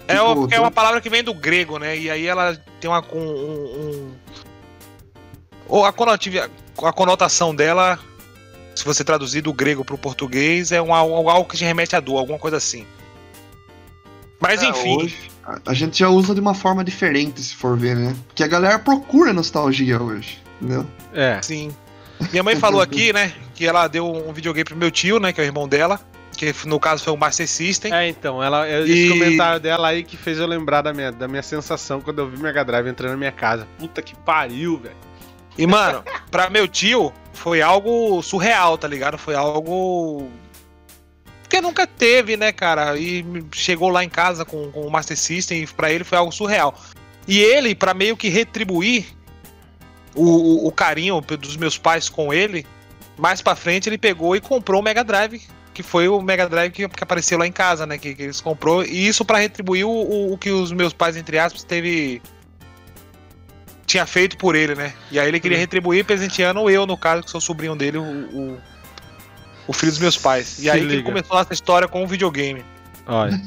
É, o- Tipo, é uma palavra que vem do grego, né? E aí ela tem uma. Um, um- Ou a, conotiva- a conotação dela, se você traduzir do grego pro português, é um, algo algo que te remete à dor, alguma coisa assim. Mas É, enfim. hoje a- a gente já usa de uma forma diferente, se for ver, né? Porque a galera procura nostalgia hoje, entendeu? É. Sim. Minha mãe falou aqui, né, que ela deu um videogame pro meu tio, né, que é o irmão dela, que no caso foi o Master System. É, então, ela, é esse E- comentário dela aí que fez eu lembrar da minha, da minha sensação quando eu vi Mega Drive entrando na minha casa. Puta que pariu, velho. E, mano, pra meu tio, foi algo surreal, tá ligado? Foi algo. Porque nunca teve, né, cara? E chegou lá em casa com, com o Master System e pra ele foi algo surreal. E ele, pra meio que retribuir o, o, carinho dos meus pais com ele, mais pra frente ele pegou e comprou o Mega Drive. Que foi o Mega Drive que, que apareceu lá em casa, né? Que, que eles comprou. E isso pra retribuir o, o, o que os meus pais, entre aspas, teve tinha feito por ele, né? E aí ele queria retribuir presenteando eu, no caso, que sou sobrinho dele, o, o, o filho dos meus pais. E aí que liga. começou essa história com o videogame. Olha,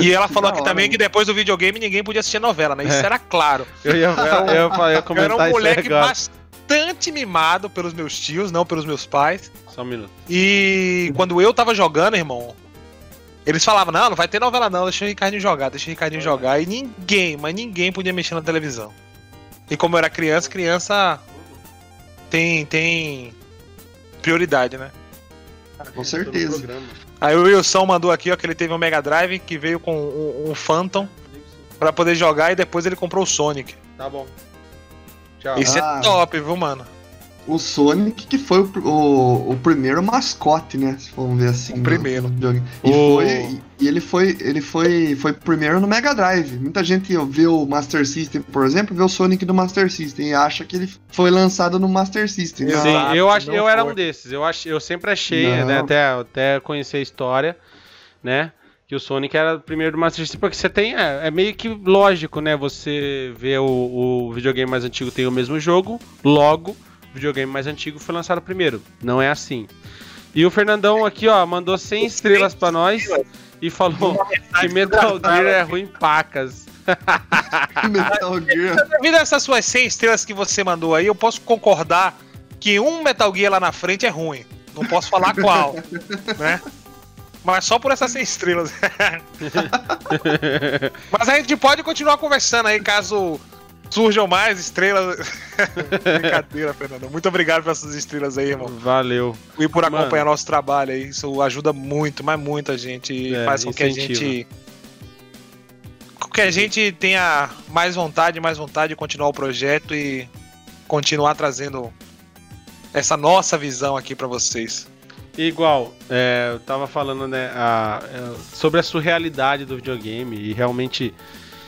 E ela falou aqui também que depois do videogame ninguém podia assistir novela, né? Isso É. era claro. eu ia, eu ia, eu ia Eu era comentar um moleque agora. bastante mimado pelos meus tios, não pelos meus pais. Só um minuto. E quando eu tava jogando, irmão, eles falavam, não, não vai ter novela não, deixa o Ricardinho jogar, deixa o Ricardinho jogar. E ninguém, mas ninguém podia mexer na televisão. E como eu era criança, criança tem, tem prioridade, né? Com certeza. Aí o Wilson mandou aqui, ó, que ele teve um Mega Drive que veio com um, um Phantom pra poder jogar e depois ele comprou o Sonic. Tá bom. Tchau. Isso Ah. é top, viu, mano? O Sonic que foi o, o, o primeiro mascote, né? Se vamos ver assim. O do- primeiro. E, O- foi, e ele foi ele foi foi primeiro no Mega Drive. Muita gente vê o Master System, por exemplo, vê o Sonic do Master System e acha que ele foi lançado no Master System. Exato. Não, Sim, eu, acho, eu era um desses. Eu, ach, eu sempre achei, Não. né, até, até conhecer a história, né? Que o Sonic era o primeiro do Master System, porque você tem. É, é meio que lógico, né? Você vê o, o videogame mais antigo tem o mesmo jogo, logo, videogame mais antigo foi lançado primeiro. Não é assim. E o Fernandão aqui, ó, mandou 100 estrelas pra nós e falou que Metal Gear é ruim pacas. Metal Gear. Devido a essas suas 100 estrelas que você mandou aí, eu posso concordar que um Metal Gear lá na frente é ruim. Não posso falar qual, né? Mas só por essas 100 estrelas. Mas a gente pode continuar conversando aí, caso surjam mais estrelas. Brincadeira, Fernando. Muito obrigado por essas estrelas aí, irmão. Valeu. E por Mano. acompanhar nosso trabalho aí. Isso ajuda muito, mas muito a gente. E É, faz com que a incentiva. gente. Com que a gente tenha mais vontade, mais vontade de continuar o projeto e continuar trazendo essa nossa visão aqui pra vocês. Igual, é, eu tava falando, né, a- é, sobre a surrealidade do videogame e realmente.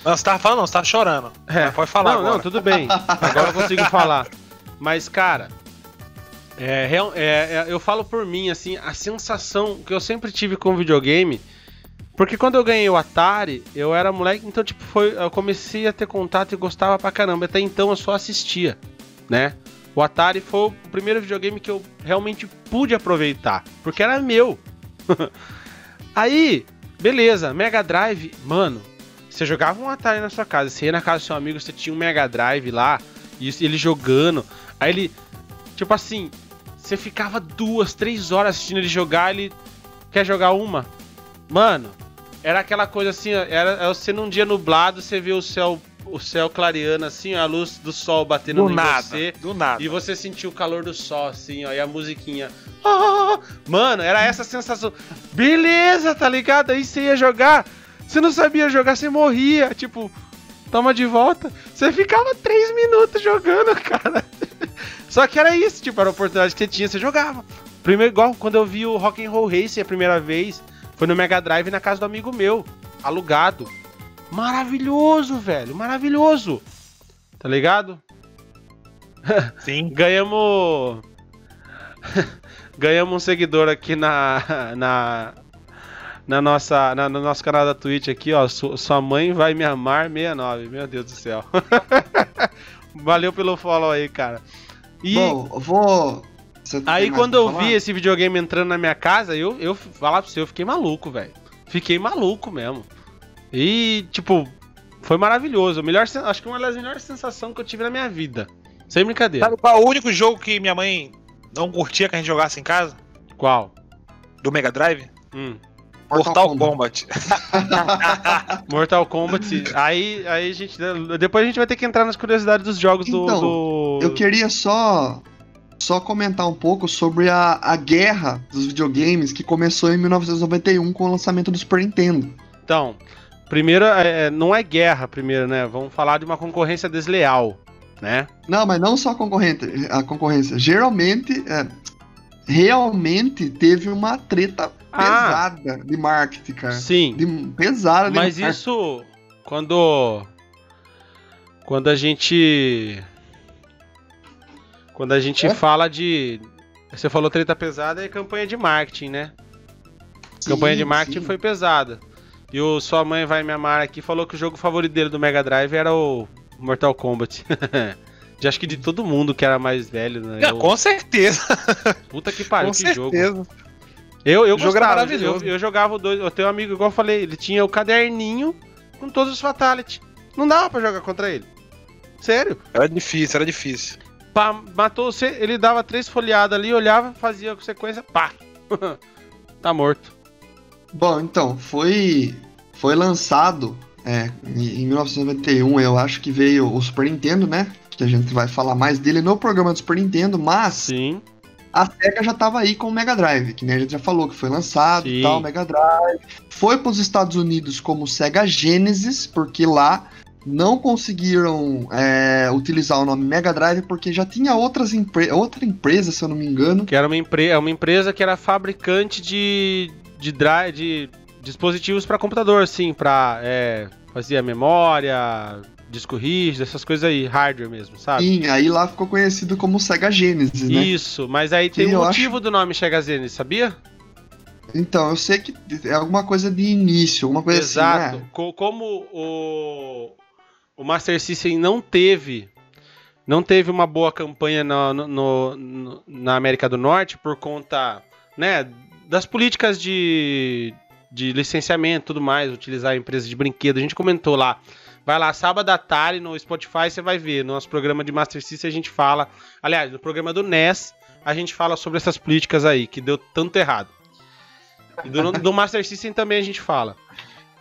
Não, você tava falando, não, você tava chorando. É. Pode falar não, agora. não, tudo bem. Agora eu consigo falar. Mas, cara, é, é, é, eu falo por mim, assim, a sensação que eu sempre tive com videogame. Porque quando eu ganhei o Atari, eu era moleque, então, tipo, foi, eu comecei a ter contato e gostava pra caramba. Até então eu só assistia, né? O Atari foi o primeiro videogame que eu realmente pude aproveitar, porque era meu. Aí, beleza, Mega Drive, mano, você jogava um Atari na sua casa, você ia na casa do seu amigo, você tinha um Mega Drive lá, e ele jogando. Aí ele, tipo assim, você ficava duas, três horas assistindo ele jogar, ele quer jogar uma. Mano, era aquela coisa assim, ó, era, era você num dia nublado, você vê o céu, o céu clareando assim, ó, a luz do sol batendo Do em nada, você. do nada. E você sentiu o calor do sol, assim, ó, e a musiquinha. Ah! Mano, era essa sensação. Beleza, tá ligado? Aí você ia jogar. Você não sabia jogar, você morria. Tipo, toma de volta. Você ficava três minutos jogando, cara. Só que era isso, tipo, era a oportunidade que você tinha, você jogava. Primeiro, igual quando eu vi o Rock and Roll Racing a primeira vez, foi no Mega Drive na casa do amigo meu, alugado. Maravilhoso, velho, maravilhoso. Tá ligado? Sim. Ganhamos. Ganhamos um seguidor aqui na. Na, na nossa, na, no nosso canal da Twitch aqui, ó. Su- sua mãe vai me amar 69. Meu Deus do céu. Valeu pelo follow aí, cara. E Bom, eu vou. Aí quando eu falar? vi esse videogame entrando na minha casa, eu, eu falar pra você, eu fiquei maluco, velho. Fiquei maluco mesmo. E, tipo, foi maravilhoso. Melhor, acho que uma das melhores sensações que eu tive na minha vida. Sem brincadeira. Sabe qual é o único jogo que minha mãe não curtia que a gente jogasse em casa? Qual? Do Mega Drive? Hum. Mortal, Kombat. Mortal Kombat. aí, aí a gente. Depois a gente vai ter que entrar nas curiosidades dos jogos do- Então, do. Eu queria só só comentar um pouco sobre a, a guerra dos videogames que começou em 1991 com o lançamento do Super Nintendo. Então, primeiro, é, não é guerra, primeiro, né? Vamos falar de uma concorrência desleal, né? Não, mas não só a concorrente, a concorrência. Geralmente, é, realmente teve uma treta Ah. pesada de marketing, cara. Sim. De, pesada de Mas marketing. isso, quando. Quando a gente. Quando a gente É? fala de. Você falou treta pesada é campanha de marketing, né? Sim, campanha de marketing sim. foi pesada. E o Sua Mãe Vai Me Amar aqui falou que o jogo favorito dele do Mega Drive era o Mortal Kombat. de acho que de todo mundo que era mais velho, né? Não, Eu- com certeza. Puta que pariu, com que jogo. Eu, eu gostava, maravilhoso. Eu, eu jogava o dois. Eu tenho um amigo, igual eu falei, ele tinha o caderninho com todos os Fatality. Não dava pra jogar contra ele. Sério. Era difícil, era difícil. Pá, matou você, ele dava três folhadas ali, olhava, fazia a sequência, pá. tá morto. Bom, então, foi, foi lançado é, em em 1991, eu acho que veio o Super Nintendo, né? Que a gente vai falar mais dele no programa do Super Nintendo, mas Sim. A SEGA já tava aí com o Mega Drive, que nem a gente já falou, que foi lançado Sim. e tal, Mega Drive. Foi para os Estados Unidos como Sega Genesis, porque lá não conseguiram é, utilizar o nome Mega Drive, porque já tinha outras empre outra empresa, se eu não me engano. Que era uma, empre é uma empresa que era fabricante de, de, dri- de dispositivos para computador, assim, pra. É, fazia memória, disco rígido, essas coisas aí, hardware mesmo, sabe? Sim, aí lá ficou conhecido como Sega Genesis, né? Isso, mas aí Que tem um motivo do nome Sega Genesis, sabia? Então, eu sei que é alguma coisa de início, alguma coisa Exato. assim, né? Co- Como o, o Master System não teve não teve uma boa campanha na, no- no- no- na América do Norte por conta né, das políticas de, de licenciamento e tudo mais, utilizar a empresa de brinquedo. A gente comentou lá. Vai lá, sábado à tarde no Spotify você vai ver. No nosso programa de Master System a gente fala. Aliás, no programa do NES a gente fala sobre essas políticas aí, que deu tanto errado. E do, do Master System também a gente fala.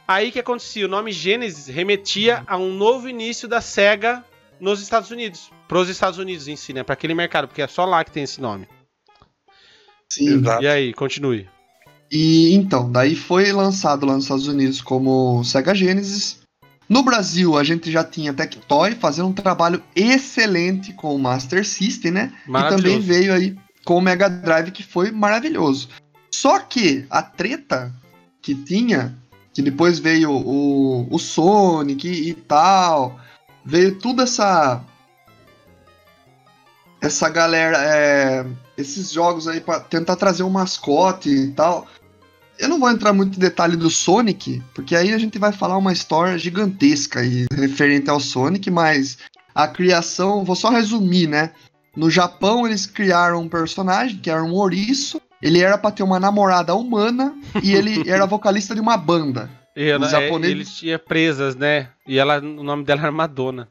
Aí que acontecia? O nome Genesis remetia a um novo início da SEGA nos Estados Unidos. Pros Estados Unidos em si, né? Pra aquele mercado, porque é só lá que tem esse nome. Sim. Exato. E aí, continue. E então, daí foi lançado lá nos Estados Unidos como Sega Genesis. No Brasil, a gente já tinha Tectoy fazendo um trabalho excelente com o Master System, né? E também veio aí com o Mega Drive, que foi maravilhoso. Só que a treta que tinha, que depois veio o, o Sonic e, e tal, veio toda essa. Essa galera. é, esses jogos aí pra tentar trazer um mascote e tal. Eu não vou entrar muito em detalhe do Sonic, porque aí a gente vai falar uma história gigantesca e referente ao Sonic, mas a criação, vou só resumir, né? No Japão eles criaram um personagem que era um ouriço. Ele era pra ter uma namorada humana e ele era vocalista de uma banda. E ela- é, japoneses- Ele tinha presas, né? E ela, o nome dela era Madonna.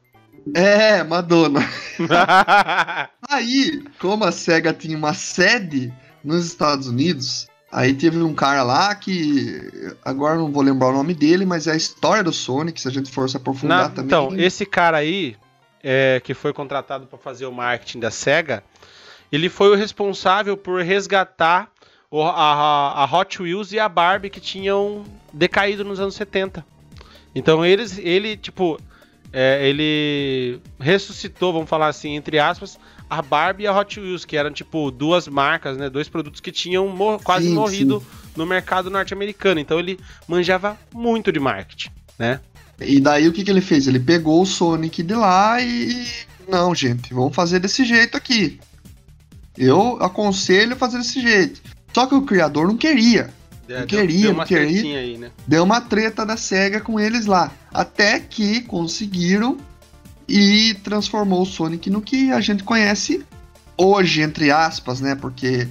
É, Madonna. Aí, como a SEGA tinha uma sede nos Estados Unidos, aí teve um cara lá que. Agora não vou lembrar o nome dele, mas é a história do Sonic, se a gente for se aprofundar Na- também. então, esse cara aí, é, que foi contratado para fazer o marketing da SEGA, ele foi o responsável por resgatar o- a, a Hot Wheels e a Barbie que tinham decaído nos anos 70. Então eles, ele, tipo, é, ele ressuscitou, vamos falar assim, entre aspas, a Barbie e a Hot Wheels, que eram, tipo, duas marcas, né? Dois produtos que tinham mor- quase Sim, morrido no mercado norte-americano. Então ele manjava muito de marketing, né? E daí o que, que ele fez? Ele pegou o Sonic de lá e. Não, gente, vamos fazer desse jeito aqui. Eu aconselho fazer desse jeito. Só que o criador não queria. É, Não queria, uma não queria. aí, né? Deu uma treta da SEGA com eles lá. Até que conseguiram e transformou o Sonic no que a gente conhece hoje, entre aspas, né? Porque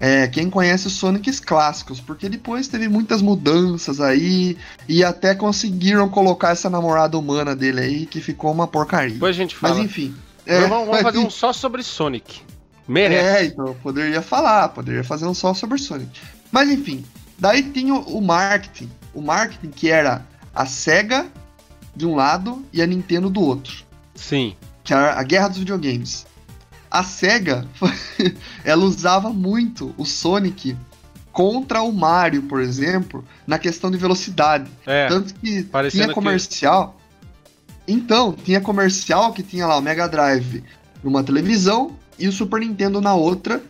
é, quem conhece os Sonics clássicos, porque depois teve muitas mudanças aí e até conseguiram colocar essa namorada humana dele aí que ficou uma porcaria. Depois a gente fala. Mas enfim. Mas vamos, vamos fazer um só sobre Sonic. Merece. É, então eu poderia falar, poderia fazer um só sobre Sonic. Mas enfim, daí tinha o marketing. O marketing que era a SEGA de um lado e a Nintendo do outro. Sim. Que era a guerra dos videogames. A SEGA, ela usava muito o Sonic contra o Mario, por exemplo, na questão de velocidade. É. Tanto que tinha comercial. Então, tinha comercial que tinha lá o Mega Drive numa televisão e o Super Nintendo na outra,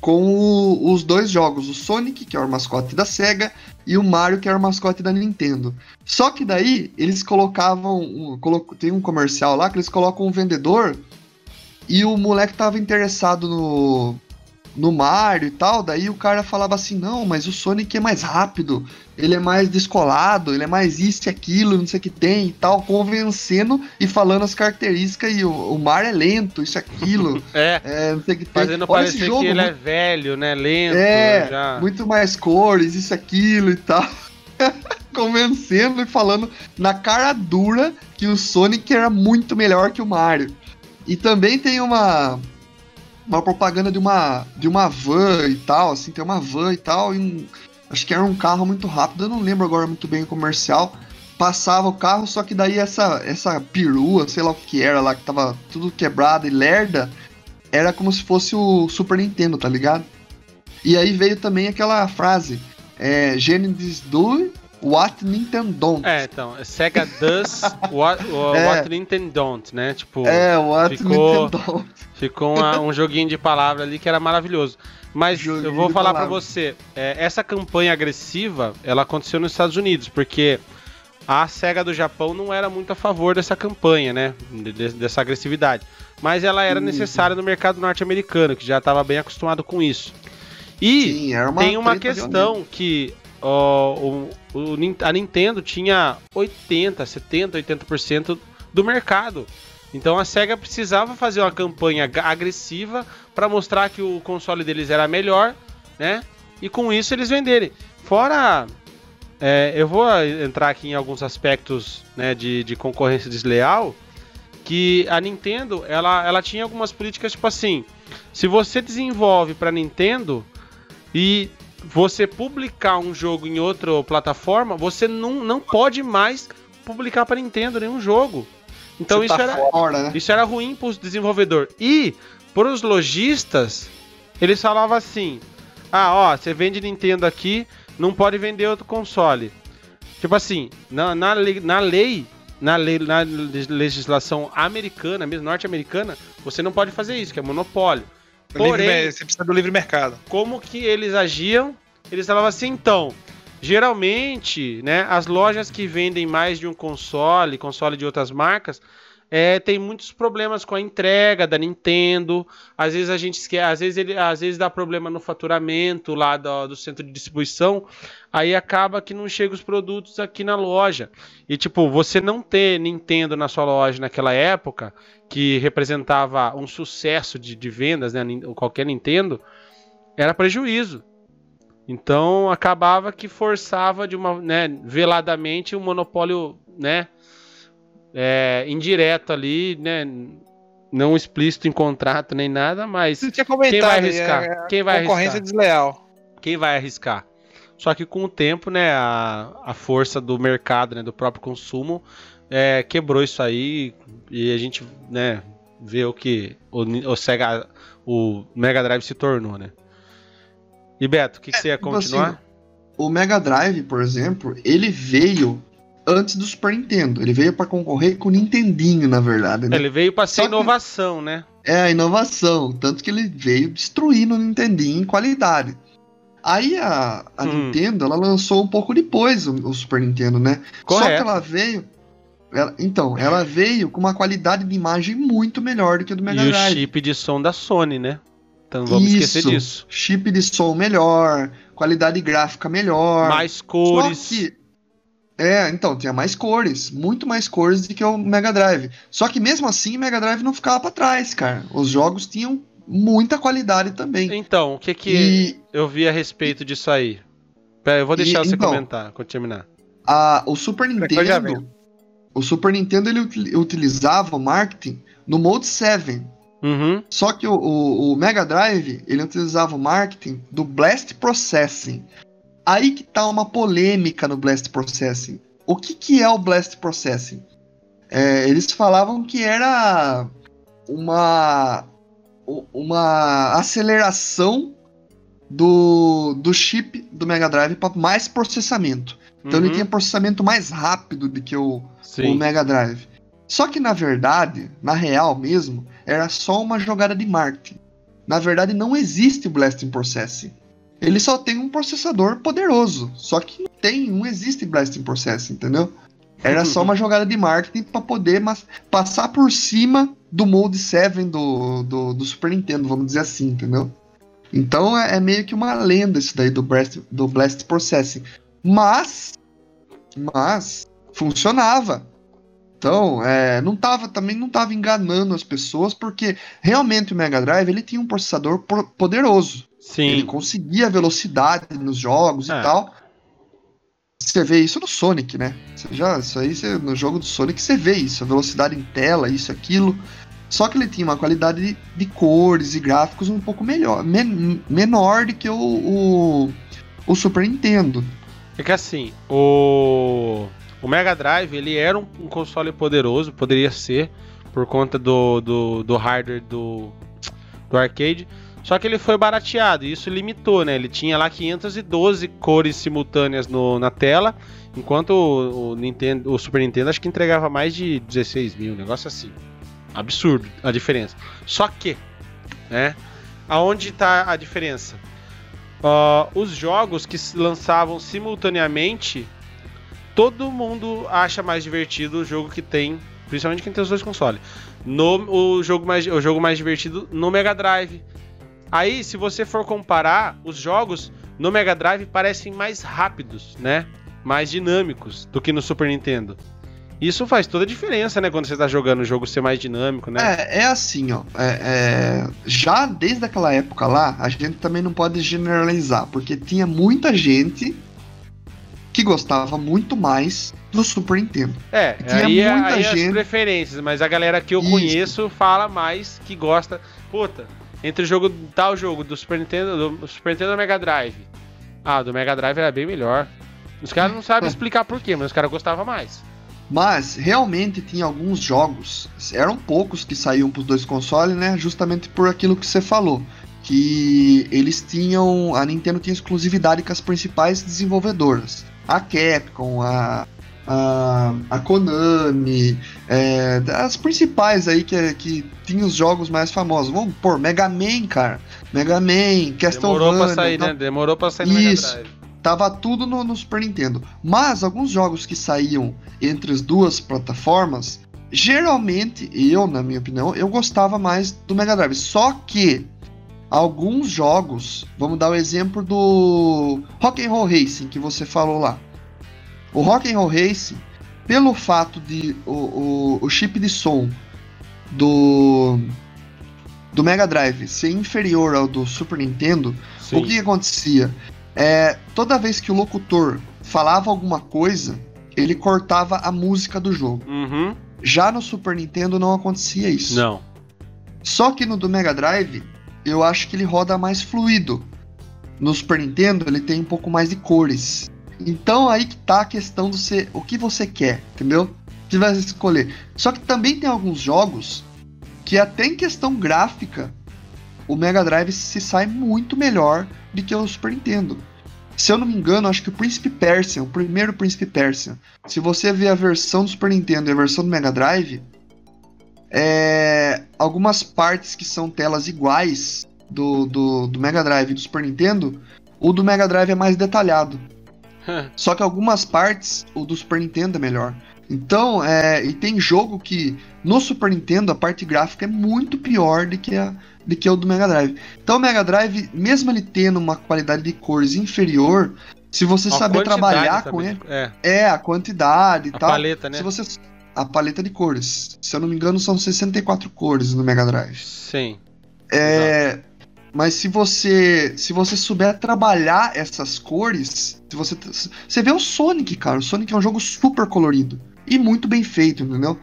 com o- os dois jogos, o Sonic, que é o mascote da SEGA, e o Mario, que era o mascote da Nintendo. Só que daí eles colocavam. Um, colo- tem um comercial lá que eles colocam um vendedor e o moleque tava interessado no, no Mario e tal. Daí o cara falava assim: não, mas o Sonic é mais rápido, ele é mais descolado, ele é mais isso e aquilo, não sei o que tem e tal, convencendo e falando as características. E o, o Mario é lento, isso e aquilo, É. é, não sei o que tem. Fazendo Olha esse parecer jogo, que ele é muito- velho, né? Lento. é, já. muito mais cores, isso, aquilo e tal. Convencendo e falando na cara dura que o Sonic era muito melhor que o Mario. E também tem uma uma propaganda de uma de uma van e tal, assim, tem uma van e tal, e um, acho que era um carro muito rápido, eu não lembro agora muito bem o comercial. Passava o carro, só que daí essa essa perua, sei lá o que era lá, que tava tudo quebrado e lerda, era como se fosse o Super Nintendo, tá ligado? E aí veio também aquela frase: é, Genesis do What Nintendo don't. É, então, Sega does what, É. what Nintendo don't, né? Tipo, É, What ficou- Nintendo don't. ficou uma- um joguinho de palavra ali que era maravilhoso. Mas Joguinho eu vou falar pra palavra. você, é, essa campanha agressiva, ela aconteceu nos Estados Unidos, porque a SEGA do Japão não era muito a favor dessa campanha, né? de- de- dessa agressividade. Mas ela era Isso. necessária no mercado norte-americano, que já estava bem acostumado com isso. E Sim, uma tem uma questão que o, o a Nintendo tinha 80, 70, 80% do mercado. Então a SEGA precisava fazer uma campanha ag- agressiva para mostrar que o console deles era melhor, né? E com isso eles venderem. Fora. é, eu vou entrar aqui em alguns aspectos né, de, de concorrência desleal. Que a Nintendo ela, ela tinha algumas políticas tipo assim: se você desenvolve para Nintendo e você publicar um jogo em outra plataforma, você não, não pode mais publicar para Nintendo nenhum jogo. Então Você isso tá era, fora, né? isso era ruim para os desenvolvedores. E para os lojistas, eles falavam assim: ah, ó, você vende Nintendo aqui, não pode vender outro console. Tipo assim, na, na, lei, na lei, na lei, na legislação americana, mesmo norte-americana, você não pode fazer isso, que é monopólio. Livre Porém, mer- você precisa do livre mercado. como que eles agiam? Eles falavam assim, então, geralmente, né, as lojas que vendem mais de um console, console de outras marcas, é, tem muitos problemas com a entrega da Nintendo. Às vezes a gente esquece, às vezes ele, às vezes dá problema no faturamento lá do, do centro de distribuição. Aí acaba que não chega os produtos aqui na loja. E tipo, você não ter Nintendo na sua loja naquela época, que representava um sucesso de, de vendas, né, qualquer Nintendo, era prejuízo. Então acabava que forçava de uma, né, veladamente um monopólio, né, é, indireto ali, né, não explícito em contrato nem nada, mas quem vai aí, arriscar? é- Quem vai concorrência arriscar? desleal. Quem vai arriscar? Só que com o tempo, né, a, a força do mercado, né, do próprio consumo, é, quebrou isso aí e a gente, né, vê o que o, o Sega, o Mega Drive se tornou, né? E Beto, o que, que você ia tipo continuar? assim, O Mega Drive, por exemplo, ele veio antes do Super Nintendo. Ele veio pra concorrer com o Nintendinho, na verdade. Né? Ele veio para ser Só que- inovação, né? É a inovação. Tanto que ele veio destruindo o Nintendinho em qualidade. Aí a, a Hum. Nintendo, ela lançou um pouco depois o, o Super Nintendo, né? Só que Correto. ela veio. ela- então, ela veio com uma qualidade de imagem muito melhor do que a do Mega E o Drive. chip de som da Sony, né? Então vamos esquecer Isso. disso. Chip de som melhor, qualidade gráfica melhor. Mais cores. Só que. É, então, tinha mais cores, muito mais cores do que o Mega Drive. Só que mesmo assim, o Mega Drive não ficava pra trás, cara. Os jogos tinham muita qualidade também. Então, o que que E eu vi a respeito disso aí. Pera, eu vou deixar E, você então, comentar, quando terminar. A, o Super Nintendo. O Super Nintendo ele util- utilizava o marketing no Mode 7. Uhum. Só que o, o- o Mega Drive ele utilizava o marketing do Blast Processing. Aí que tá uma polêmica no Blast Processing. O que, que é o Blast Processing? É, eles falavam que era uma, uma aceleração do, do chip do Mega Drive para mais processamento. Então ele uhum, tinha processamento mais rápido do que o, o. Mega Drive. Só que na verdade, na real mesmo, era só uma jogada de marketing. Na verdade, não existe o Blasting Processing. Ele só tem um processador poderoso. Só que não tem, não existe Blasting Processing, entendeu? Era só uma jogada de marketing para poder mas, passar por cima do Mode 7 do, do, do Super Nintendo, vamos dizer assim, entendeu? Então é, é meio que uma lenda isso daí do Blast, do Blast Processing. Mas, mas funcionava. Então, é, não tava, também não tava enganando as pessoas, porque realmente o Mega Drive ele tinha um processador po- poderoso. Ele Sim. conseguia velocidade nos jogos É. e tal. Você vê isso no Sonic, né? Você já, isso aí você- no jogo do Sonic você vê isso, a velocidade em tela, isso, aquilo. Só que ele tinha uma qualidade de, de cores e gráficos um pouco melhor, men- menor do que o, o, o Super Nintendo. É que assim, o, o Mega Drive ele era um, um console poderoso, poderia ser, por conta do, do, do hardware do, do arcade. Só que ele foi barateado e isso limitou, né? Ele tinha lá 512 cores simultâneas no, na tela, enquanto o, o Nintendo, o Super Nintendo acho que entregava mais de 16 mil, um negócio assim. Absurdo a diferença. Só que, né? Aonde tá a diferença? Ó, os jogos que se lançavam simultaneamente, todo mundo acha mais divertido o jogo que tem, principalmente quem tem os dois consoles. No, o, jogo mais, o jogo mais divertido no Mega Drive. Aí, se você for comparar, os jogos no Mega Drive parecem mais rápidos, né? Mais dinâmicos do que no Super Nintendo. Isso faz toda a diferença, né? Quando você tá jogando o jogo ser mais dinâmico, né? É, é assim, ó. é- é, já desde aquela época lá, a gente também não pode generalizar, porque tinha muita gente que gostava muito mais do Super Nintendo. É, Tinha aí, é- muita aí é as gente- preferências, mas a galera que eu Isso. conheço fala mais que gosta. Puta, entre o jogo tal jogo do Super Nintendo, do Super Nintendo e do Mega Drive. Ah, do Mega Drive era bem melhor. Os caras não sabem explicar por quê, mas os caras gostavam mais. Mas realmente tinha alguns jogos, eram poucos que saíam para os dois consoles, né? Justamente por aquilo que você falou. Que eles tinham. A Nintendo tinha exclusividade com as principais desenvolvedoras. A Capcom, a. A, a Konami, é, as principais aí que, que tinham os jogos mais famosos. Vamos pôr Mega Man, cara. Mega Man, Castlevania. Demorou pra sair, tal. né? Demorou pra sair no Mega Isso. Drive. Tava tudo no, no Super Nintendo. Mas alguns jogos que saíam entre as duas plataformas, geralmente, eu, na minha opinião, eu gostava mais do Mega Drive. Só que alguns jogos, vamos dar o exemplo do Rock and Roll Racing que você falou lá. O Rock and Roll Racing, pelo fato de o, o, o chip de som do do Mega Drive ser inferior ao do Super Nintendo, Sim. o que, que acontecia? É, toda vez que o locutor falava alguma coisa, ele cortava a música do jogo. Uhum. Já no Super Nintendo não acontecia isso. Não. Só que no do Mega Drive, eu acho que ele roda mais fluido. No Super Nintendo, ele tem um pouco mais de cores. Então aí que tá a questão do você, o que você quer, entendeu? Você vai escolher. Só que também tem alguns jogos que até em questão gráfica, o Mega Drive se sai muito melhor do que o Super Nintendo. Se eu não me engano, acho que o Príncipe Persian, o primeiro Príncipe Persian, se você ver a versão do Super Nintendo e a versão do Mega Drive, é, algumas partes que são telas iguais do, do, do Mega Drive e do Super Nintendo, o do Mega Drive é mais detalhado. Só que algumas partes, o do Super Nintendo é melhor. Então, é, e tem jogo que no Super Nintendo a parte gráfica é muito pior do que, a, do que o do Mega Drive. Então, o Mega Drive, mesmo ele tendo uma qualidade de cores inferior, se você A saber trabalhar com ele, É, é a quantidade e a tal. paleta, né? Se você a paleta de cores, se eu não me engano, são 64 cores no Mega Drive. Sim. É, Mas se você se você souber trabalhar essas cores, se você você vê o Sonic, cara, o Sonic é um jogo super colorido e muito bem feito, entendeu?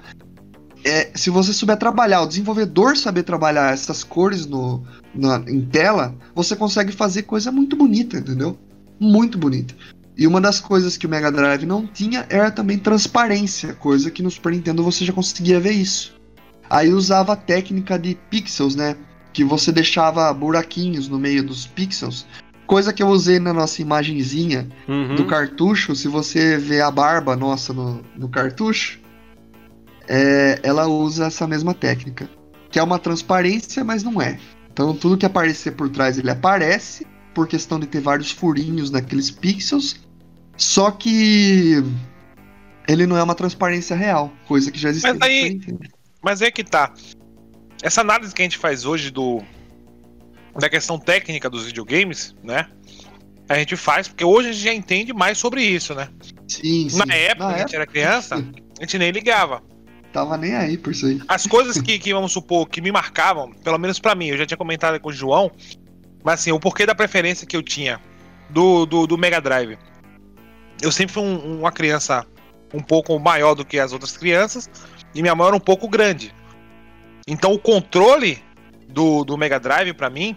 É, se você souber trabalhar, o desenvolvedor saber trabalhar essas cores no, na, em tela, você consegue fazer coisa muito bonita, entendeu? Muito bonita. E uma das coisas que o Mega Drive não tinha era também transparência, coisa que no Super Nintendo você já conseguia ver isso. Aí usava a técnica de pixels, né? Que você deixava buraquinhos no meio dos pixels. Coisa que eu usei na nossa imagenzinha Uhum. do cartucho. Se você vê a barba nossa no, no cartucho, é, ela usa essa mesma técnica. Que é uma transparência, mas não é. Então tudo que aparecer por trás ele aparece, por questão de ter vários furinhos naqueles pixels. Só que ele não é uma transparência real, coisa que já existia. Mas aí-. Mas é que tá. Essa análise que a gente faz hoje do da questão técnica dos videogames, né? A gente faz porque hoje a gente já entende mais sobre isso, né? Sim, sim. Na época, que a gente era criança, a gente nem ligava. Tava nem aí por isso aí. As coisas que, que, vamos supor, que me marcavam, pelo menos pra mim, eu já tinha comentado com o João, mas assim, o porquê da preferência que eu tinha do, do, do Mega Drive. Eu sempre fui um- uma criança um pouco maior do que as outras crianças, e minha mão era um pouco grande. Então o controle do, do Mega Drive, pra mim,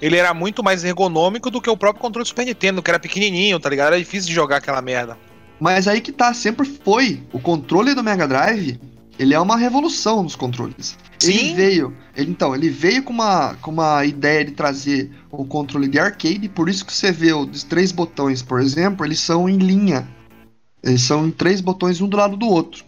ele era muito mais ergonômico do que o próprio controle do Super Nintendo, que era pequenininho, tá ligado? Era difícil de jogar aquela merda. Mas aí que tá, sempre foi. O controle do Mega Drive, ele é uma revolução nos controles. Ele Sim. veio, ele- então, ele veio com uma, com uma ideia de trazer o controle de arcade, por isso que você vê os três botões, por exemplo, eles são em linha. Eles são em três botões um do lado do outro.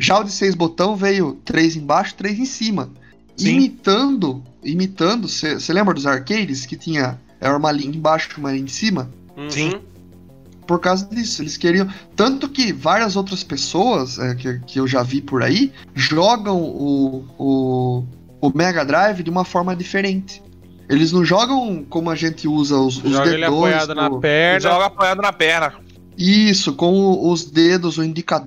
Já o de seis botão veio três embaixo, três em cima. Sim. Imitando, imitando, você lembra dos arcades que tinha era uma linha embaixo e uma linha em cima? Uhum. Sim. por causa disso. Eles queriam. Tanto que várias outras pessoas é, que, que eu já vi por aí jogam o, o, o Mega Drive de uma forma diferente. Eles não jogam como a gente usa os, os Joga dedões. apoiado na o- Ele perna. joga apoiado na perna. Isso, com o- os dedos, o indicador.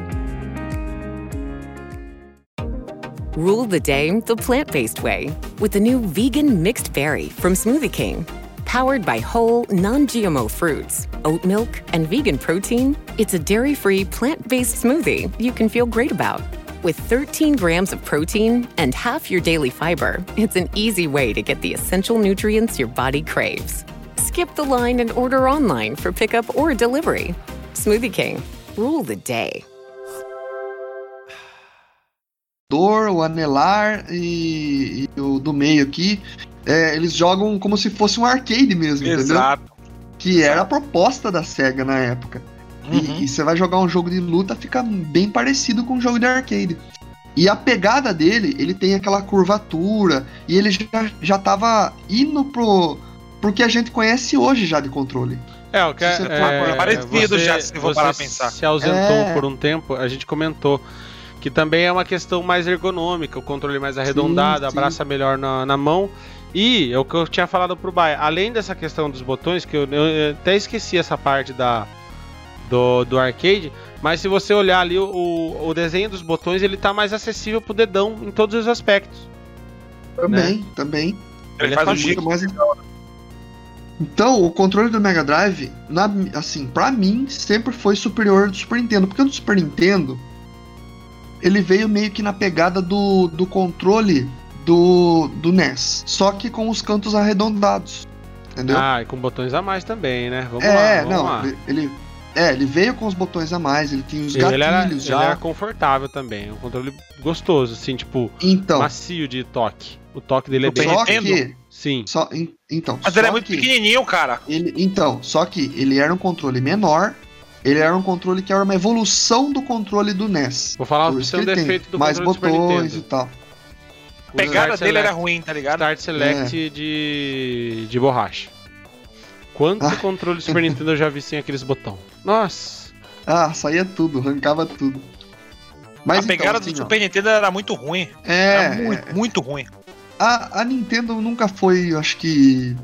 Rule the day the plant based way with the new vegan mixed berry from Smoothie King. Powered by whole, non GMO fruits, oat milk, and vegan protein, it's a dairy free, plant based smoothie you can feel great about. With 13 grams of protein and half your daily fiber, it's an easy way to get the essential nutrients your body craves. Skip the line and order online for pickup or delivery. Smoothie King, rule the day. O anelar e, e o do meio aqui. é, eles jogam como se fosse um arcade mesmo, entendeu? Exato. Que era a proposta da SEGA na época. E- Uhum. E, você vai jogar um jogo de luta, fica bem parecido com um jogo de arcade. E a pegada dele, ele tem aquela curvatura, e ele já, já tava indo pro, pro que a gente conhece hoje já de controle. É, o que for é, agora- Parecido você- já, se for você parar pensar. se ausentou É. por um tempo, a gente comentou que também é uma questão mais ergonômica, o controle mais arredondado, sim. abraça melhor na, na mão. E é o que eu tinha falado pro Baia, além dessa questão dos botões, que eu, eu- até esqueci essa parte da do, do arcade, mas se você olhar ali o, o- o desenho dos botões, ele tá mais acessível pro dedão em todos os aspectos. Também, também. Ele Ele faz é um muito mais... Então, o controle do Mega Drive, na, assim, pra mim, sempre foi superior ao do Super Nintendo. Porque o do Super Nintendo, ele veio meio que na pegada do, do controle do, do NES. Só que com os cantos arredondados. Entendeu? Ah, e com botões a mais também, né? Vamos é, lá, vamos não, lá. ele-. É, ele veio com os botões a mais, ele tinha os Ele era, gatilhos ele já. era confortável também, um controle gostoso, assim, tipo, Então, macio de toque. O toque dele é bem. só que. Sim. Só, então, Mas ele é muito que- pequenininho, cara. Ele, então, só que ele era um controle menor, ele era um controle que era uma evolução do controle do NES. Vou falar que um ele tem defeito do mais botões e tal. A pegada Start dele era ruim, tá ligado? Start Select É. de, de borracha. Quanto Ah. controle do Super Nintendo eu já vi sem aqueles botão? Nossa. Ah, saía tudo, arrancava tudo. Mas a pegada então, assim, do ó, Super Nintendo era muito ruim. É, Era muito, muito ruim. a, a Nintendo nunca foi, acho que,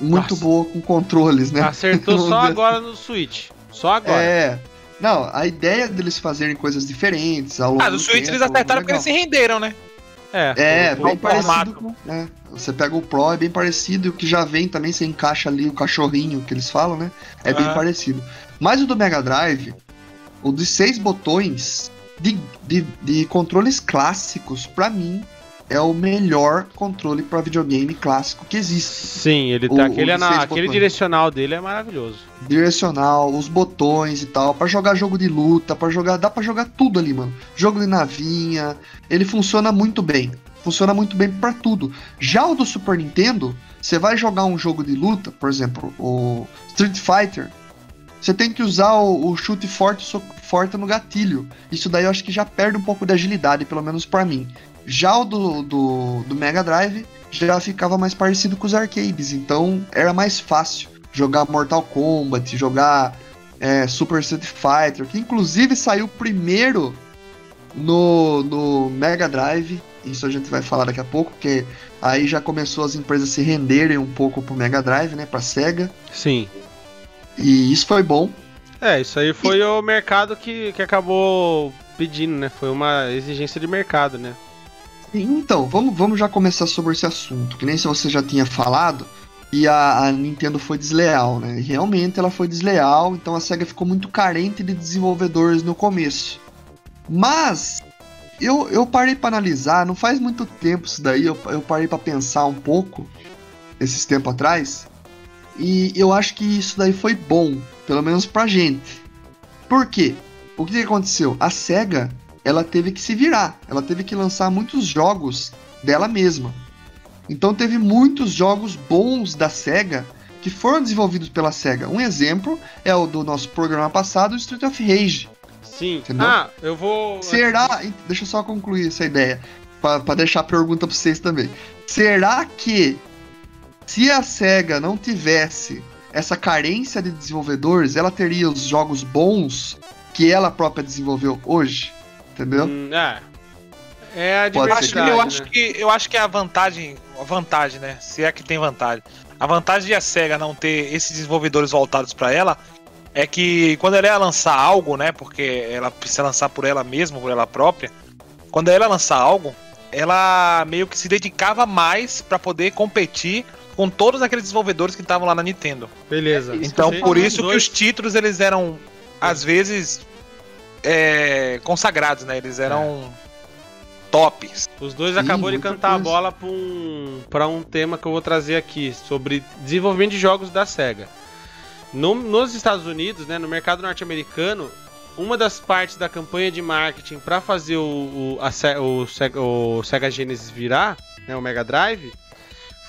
muito Nossa. boa com controles, né? Acertou só agora no Switch. Só agora. É. Não, a ideia deles fazerem coisas diferentes ao longo Ah, do Switch tempo, eles acertaram porque eles se renderam, né? É, É, bem parecido com. É, você pega o Pro, é bem parecido, e o que já vem também, você encaixa ali o cachorrinho que eles falam, né? É bem Aham. parecido. Mas o do Mega Drive, o de seis botões de, de, de controles clássicos, pra mim, é o melhor controle pra videogame clássico que existe. Sim, ele O- tá. o aquele, na- seis aquele direcional dele é maravilhoso. direcional, os botões e tal, pra jogar jogo de luta, para jogar, dá pra jogar tudo ali, mano. Jogo de navinha, ele funciona muito bem. Funciona muito bem pra tudo. Já o do Super Nintendo, você vai jogar um jogo de luta, por exemplo, o Street Fighter, você tem que usar o, o chute forte, so- forte no gatilho. Isso daí eu acho que já perde um pouco de agilidade, pelo menos pra mim. Já o do, do, do Mega Drive já ficava mais parecido com os arcades, então era mais fácil jogar Mortal Kombat, jogar é, Super Street Fighter, que inclusive saiu primeiro no, no Mega Drive. Isso a gente vai falar daqui a pouco, porque aí já começou as empresas se renderem um pouco pro Mega Drive, né, pra Sega. Sim. E isso foi bom. É, isso aí foi o mercado que, que acabou pedindo, né? Foi uma exigência de mercado, né? Então, vamos, vamos já começar sobre esse assunto, que nem se você já tinha falado, e a, a Nintendo foi desleal, né? Realmente ela foi desleal, então a SEGA ficou muito carente de desenvolvedores no começo. Mas eu, eu parei para analisar, não faz muito tempo isso daí, eu, eu parei para pensar um pouco, esses tempos atrás, e eu acho que isso daí foi bom, pelo menos pra gente. Por quê? O que aconteceu? A SEGA ela teve que se virar, ela teve que lançar muitos jogos dela mesma. Então teve muitos jogos bons da SEGA que foram desenvolvidos pela SEGA. Um exemplo é o do nosso programa passado, Street of Rage. Sim. Entendeu? Ah, eu vou. Será? Deixa eu só concluir essa ideia, para deixar a pergunta para vocês também. Será que se a SEGA não tivesse essa carência de desenvolvedores, ela teria os jogos bons que ela própria desenvolveu hoje? Entendeu? Hum, é. É a Eu acho, que, diversidade. eu, né? acho que, eu acho que a vantagem, a vantagem, né? Se é que tem vantagem. A vantagem de a SEGA não ter esses desenvolvedores voltados pra ela é que quando ela ia lançar algo, né? Porque ela precisa lançar por ela mesma, por ela própria. Quando ela ia lançar algo, ela meio que se dedicava mais pra poder competir com todos aqueles desenvolvedores que estavam lá na Nintendo. Beleza. Então, por isso que os títulos eles eram às vezes é, consagrados, né? Eles eram tops. Os dois Sim, acabou de cantar a coisa. bola pra um, pra um tema que eu vou trazer aqui, sobre desenvolvimento de jogos da SEGA. No- nos Estados Unidos, né, no mercado norte-americano, uma das partes da campanha de marketing para fazer o, o, a o Sega, o Sega Genesis virar, né, o Mega Drive,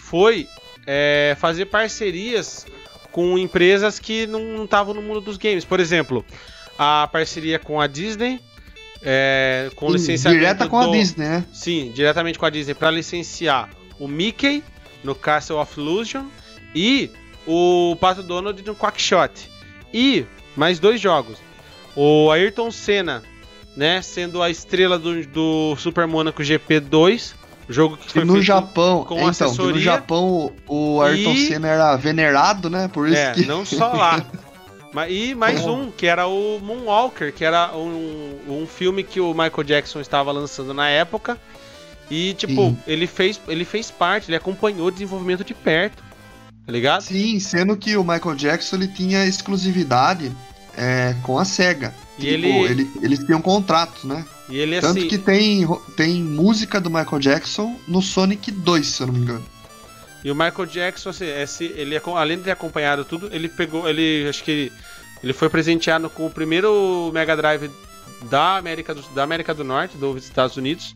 foi é, fazer parcerias com empresas que não estavam no mundo dos games. Por exemplo, a parceria com a Disney, é, com licenciamento direta com a do- Disney, né? Sim, diretamente com a Disney para licenciar o Mickey no Castle of Illusion e o Pato Donald no Quackshot. E mais dois jogos. O Ayrton Senna, né, sendo a estrela do, do Super Monaco GP2, jogo que foi no feito Japão, com então, que no assessoria. Japão o o Ayrton E- Senna era venerado, né? Por isso É, que não só lá. E mais Bom. um, que era o Moonwalker, que era um, um filme que o Michael Jackson estava lançando na época. E, tipo, Sim. ele fez, ele fez parte, ele acompanhou o desenvolvimento de perto. Tá ligado? Sim, sendo que o Michael Jackson ele tinha exclusividade é, com a SEGA. E Tipo, ele- ele- eles tinham contratos, né? E ele, Tanto assim. que tem, tem música do Michael Jackson no Sonic 2, se eu não me engano. E o Michael Jackson, assim, esse, ele, acom- além de ter acompanhado tudo, ele pegou. Ele. Acho que ele, ele foi presenteado com o primeiro Mega Drive da América do, da América do Norte, dos Estados Unidos.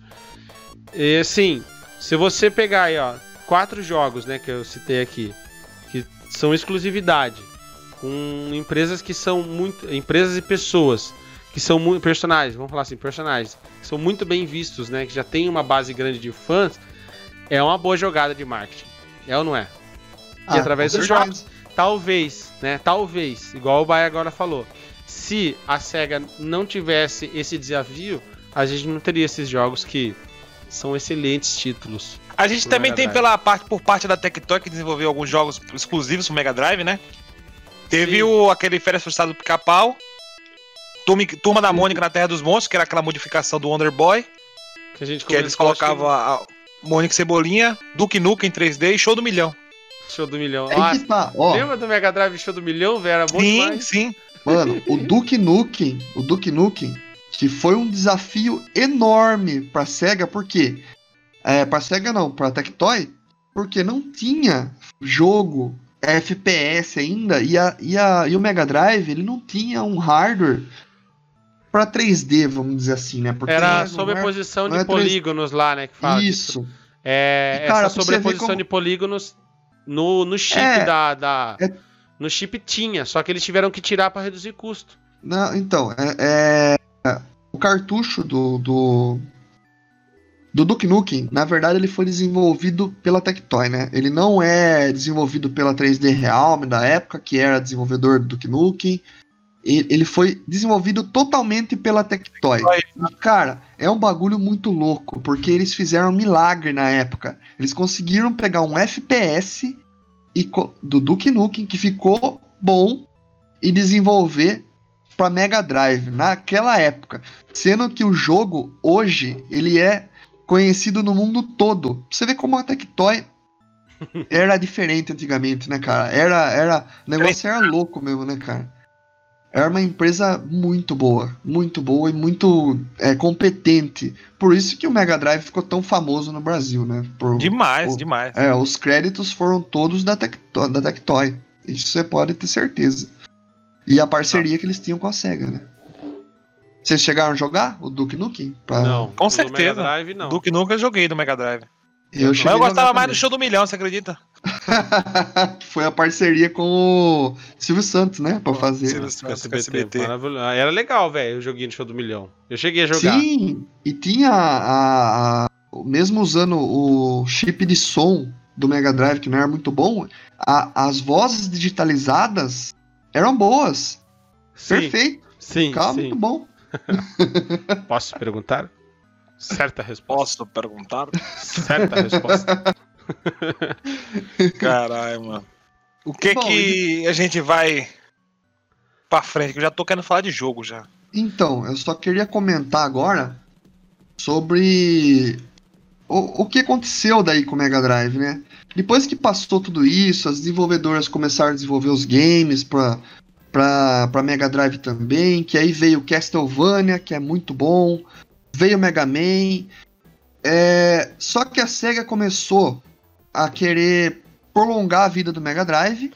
E assim, se você pegar aí, ó, quatro jogos, né, que eu citei aqui, que são exclusividade, com empresas que são muito. Empresas e pessoas que são muito. Personagens, vamos falar assim, personagens, que são muito bem vistos, né? Que já tem uma base grande de fãs, é uma boa jogada de marketing. É ou não é? E Ah, através com dos jogos. talvez, né? Talvez, igual o Baia agora falou. Se a SEGA não tivesse esse desafio, a gente não teria esses jogos que são excelentes títulos. A gente também tem pela parte por parte da Tectoy que desenvolveu alguns jogos exclusivos pro Mega Drive, né? Teve Sim. o, aquele Férias Frustrado do Pica-Pau, Turma, Turma da Mônica na Terra dos Monstros, que era aquela modificação do Wonder Boy, Que a gente que eles colocavam Mônica Cebolinha, Duke Nukem em 3D e Show do Milhão. Show do milhão. Nossa, que tá, ó. lembra do Mega Drive Show do milhão, velho? Era bom sim, demais. sim. Mano, o Duke Nukem, o Duke Nukem, que foi um desafio enorme pra SEGA, por quê? É, pra SEGA não, pra Tectoy, porque não tinha jogo FPS ainda, e, a, e, a, e o Mega Drive, ele não tinha um hardware pra 3D, vamos dizer assim, né? Porque Era sobreposição não de é polígonos lá, né? Que fala. Isso. É, E, cara, essa sobreposição como- de polígonos no, no chip É, da. da é- No chip tinha, só que eles tiveram que tirar pra reduzir custo. Não, então, é, é- o cartucho do, do, do Duke Nukem, na verdade, ele foi desenvolvido pela Tectoy, né? Ele não é desenvolvido pela 3D Realm da época, que era desenvolvedor do Duke Nukem. Ele foi desenvolvido totalmente pela Tectoy. E, cara, é um bagulho muito louco, porque eles fizeram um milagre na época. Eles conseguiram pegar um FPS e do Duke Nukem que ficou bom e desenvolver para Mega Drive naquela época, sendo que o jogo hoje ele é conhecido no mundo todo. Você vê como a Tectoy era diferente antigamente, né, cara? Era, era, o negócio era louco mesmo, né, cara? Era uma empresa muito boa, muito boa e muito é, competente. Por isso que o Mega Drive ficou tão famoso no Brasil, né? Por, Demais, o- demais. é, os créditos foram todos da Tectoy, da Tectoy. Isso você pode ter certeza. E a parceria que eles tinham com a SEGA, né? Vocês chegaram a jogar o Duke Nukem? Pra- Não. com no certeza. Mega Drive, não. Duke nunca joguei do Mega Drive. Eu, Mas cheguei eu gostava mais do também. Show do Milhão, você acredita? Foi a parceria com o Silvio Santos, né? Pra fazer. Silvio Santos, SBT. maravilhoso. Ah, Era legal, velho, o joguinho de show do milhão. Eu cheguei a jogar. Sim, e tinha a, a- mesmo usando o chip de som do Mega Drive, que não era muito bom, a- as vozes digitalizadas eram boas. Sim, Perfeito, sim, ficava sim. muito bom. Posso perguntar? Certa resposta. Posso perguntar? Certa resposta. Caralho, mano. O que Bom, que a gente vai pra frente? Que eu já tô querendo falar de jogo já. Então, eu só queria comentar agora sobre o, o que aconteceu daí com o Mega Drive, né? Depois que passou tudo isso, as desenvolvedoras começaram a desenvolver os games pra, pra, pra Mega Drive também, que aí veio Castlevania, que é muito bom, veio Mega Man, é, só que a SEGA começou a querer prolongar a vida do Mega Drive,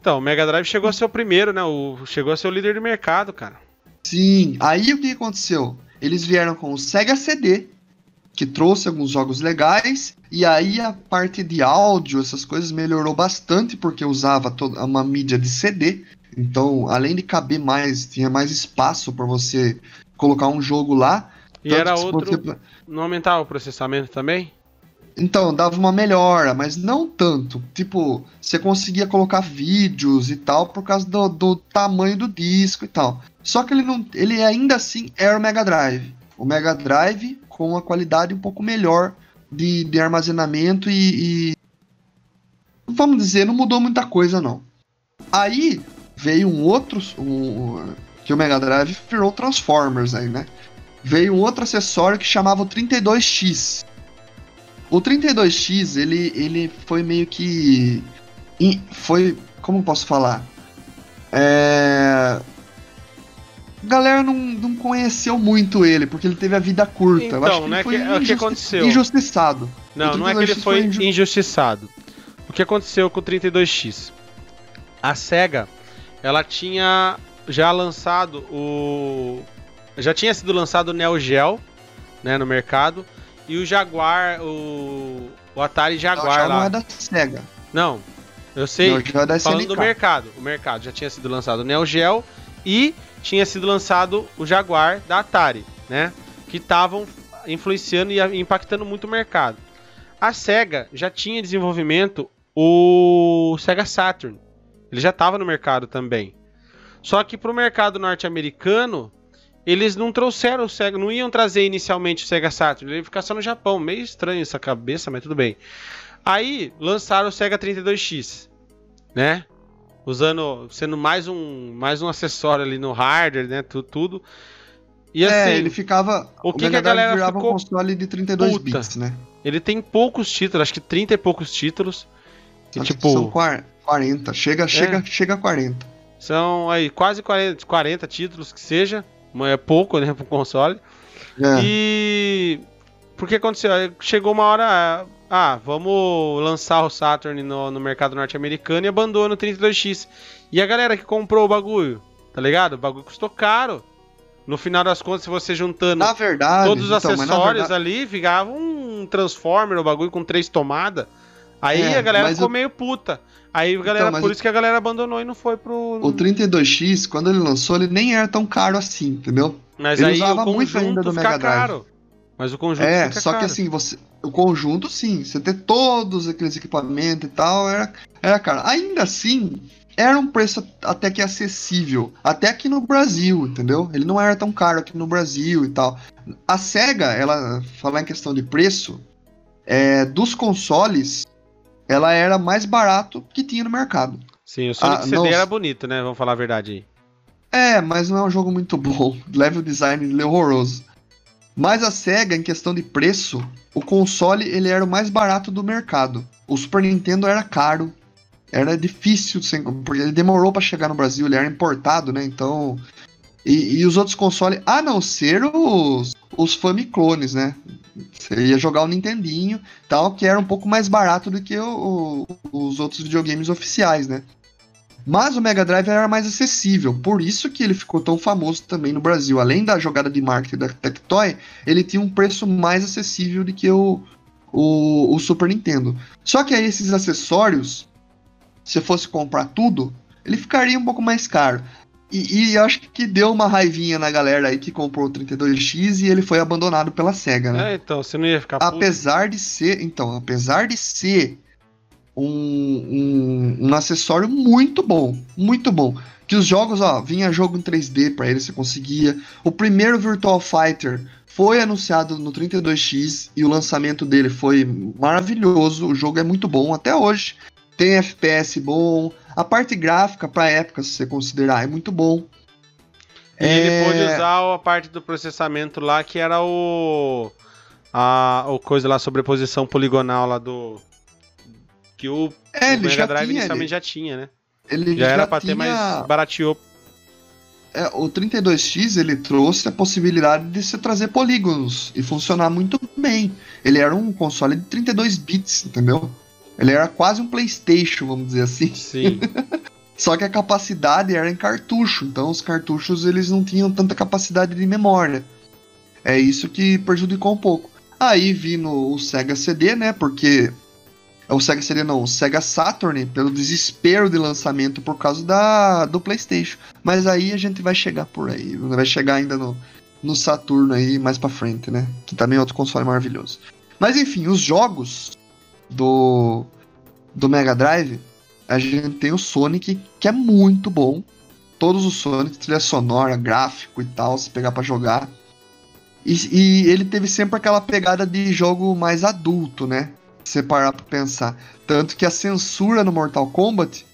Então, o Mega Drive chegou a ser o primeiro, né? O, chegou a ser o líder de mercado, cara. Sim, aí o que aconteceu? Eles vieram com o Sega CD, que trouxe alguns jogos legais, e aí a parte de áudio, essas coisas melhorou bastante, porque usava toda uma mídia de CD. Então, além de caber mais, tinha mais espaço para você colocar um jogo lá. E era outro. você- Não aumentava o processamento também? Então, dava uma melhora, mas não tanto. Tipo, você conseguia colocar vídeos e tal por causa do, do tamanho do disco e tal. Só que ele não. Ele ainda assim era o Mega Drive. O Mega Drive com uma qualidade um pouco melhor de, de armazenamento e, e- Vamos dizer, não mudou muita coisa, não. Aí veio um outro. Um, que o Mega Drive virou Transformers aí, né? Veio um outro acessório que chamava o 32X. O 32X, ele, ele foi meio que. Foi. Como posso falar? É. A galera não, não conheceu muito ele, porque ele teve a vida curta. Eu acho Então, que né, ele foi que- é o que injusti- aconteceu. injustiçado. Não, não é que ele 32X foi foi inju- injustiçado. O que aconteceu com o 32X? A SEGA, ela tinha já lançado o. Já tinha sido lançado o Neo Geo, né, no mercado. E o Jaguar, o. O Atari Não, Jaguar não lá. é da SEGA. Não, eu sei. Não, é da Falando SNK. do mercado, o mercado já tinha sido lançado o Neo Geo e tinha sido lançado o Jaguar da Atari, né? Que estavam influenciando e impactando muito o mercado. A Sega já tinha em desenvolvimento o Sega Saturn, Ele já estava no mercado também. Só que para o mercado norte-americano, eles não trouxeram o Sega, não iam trazer inicialmente o Sega Saturn, ele ia ficar só no Japão. Meio estranho essa cabeça, mas tudo bem. Aí lançaram o Sega 32X, né? Usando, sendo mais um, mais um acessório ali no hardware, né? Tudo. tudo. E assim, é, ele ficava. o que, que a galera virava ficou um console de 32 puta? bits, né? ele tem poucos títulos, acho que 30 e poucos títulos. Acho que tipo, são quar- 40. Chega, chega, chega a 40. são aí quase 40, 40 títulos que seja. Mas É pouco, né, pro console. É. E porque aconteceu? Chegou uma hora, ah, vamos lançar o Saturn no, no mercado norte-americano e abandona o 32X. E a galera que comprou o bagulho, tá ligado? O bagulho custou caro. No final das contas, se você juntando Na verdade, todos os então, acessórios verdade- ali, ficava um Transformer, o bagulho com três tomadas. Aí É, a galera ficou o- meio puta. Aí a galera, mas por o- isso que a galera abandonou e não foi pro. O 32X, quando ele lançou, ele nem era tão caro assim, entendeu? Mas ele aí o usava muito ainda do Mega Drive. caro. Mas o conjunto É, só caro. que assim, você. O conjunto, sim. Você ter todos aqueles equipamentos e tal, era, era caro. Ainda assim, era um preço até que acessível. Até aqui no Brasil, entendeu? Ele não era tão caro aqui no Brasil e tal. A SEGA, ela, falar em questão de preço, é, dos consoles, ela era mais barato que tinha no mercado. Sim, o Sonic Ah, CD não- era bonito, né? Vamos falar a verdade aí. É, mas não é um jogo muito bom. Level design é horroroso. Mas a SEGA, em questão de preço, o console ele era o mais barato do mercado. O Super Nintendo era caro. Era difícil, porque ele demorou pra chegar no Brasil, ele era importado, né? Então. E, e os outros consoles, a não ser os, os Famiclones, né? Você ia jogar o Nintendinho tal, que era um pouco mais barato do que o- o- os outros videogames oficiais, né? Mas o Mega Drive era mais acessível, por isso que ele ficou tão famoso também no Brasil. Além da jogada de marketing da Tectoy, ele tinha um preço mais acessível do que o, o, o Super Nintendo. Só que aí esses acessórios, se fosse comprar tudo, ele ficaria um pouco mais caro. E, e acho que deu uma raivinha na galera aí que comprou o 32X e ele foi abandonado pela SEGA, né? É, então, você não ia ficar puto? Apesar de ser, então, apesar de ser um, um, um acessório muito bom, muito bom. Que os jogos, ó, vinha jogo em 3D pra ele, você conseguia. O primeiro Virtual Fighter foi anunciado no 32X e o lançamento dele foi maravilhoso. O jogo é muito bom até hoje. Tem FPS bom. A parte gráfica pra época, se você considerar, é muito bom. E ele É, pôde usar a parte do processamento lá, que era o. A, o coisa lá, sobreposição poligonal lá do. Que o, É, o ele Mega já Drive tinha, inicialmente ele, já tinha, né? ele Já, era pra tinha- ter mais. barateou. É, o 32X ele trouxe a possibilidade de se trazer polígonos e funcionar muito bem. Ele era um console de 32 bits, entendeu? Ele era quase um PlayStation, vamos dizer assim. Sim. Só que a capacidade era em cartucho, então os cartuchos eles não tinham tanta capacidade de memória. É isso que prejudicou um pouco. Aí vindo o Sega CD, né? Porque o Sega CD não, o Sega Saturn, pelo desespero de lançamento por causa da do PlayStation. Mas aí a gente vai chegar por aí, vai chegar ainda no, no Saturno aí mais pra frente, né? Que também é outro console maravilhoso. Mas enfim, os jogos do do Mega Drive, a gente tem o Sonic, que é muito bom. Todos os Sonic, trilha sonora, gráfico e tal, se pegar pra jogar. E, e ele teve sempre aquela pegada de jogo mais adulto, né? Se você parar pra pensar. Tanto que a censura no Mortal Kombat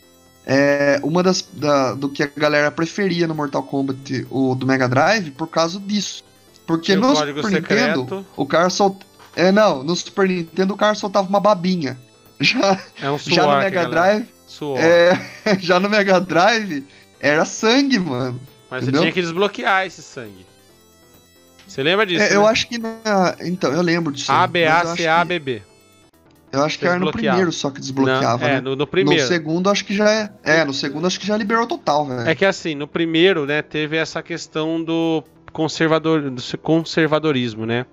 é uma das da- do que a galera preferia no Mortal Kombat, o do Mega Drive, por causa disso. Porque no Super Nintendo, secreto. o cara solta. É, não, no Super Nintendo o cara soltava uma babinha. Já, É um suor. já no Mega Drive, é, já no Mega Drive era sangue, mano. Mas entendeu? você tinha que desbloquear esse sangue. Você lembra disso? É, eu né? acho que na. Então, eu lembro disso. A, B, A, eu C, A, B, B. Eu acho que era no primeiro só que desbloqueava, Não, é, né? no, no primeiro. No segundo, acho que já é. É, no segundo, acho que já liberou total, velho. É que assim, no primeiro, né, teve essa questão do conservador, do conservadorismo, né?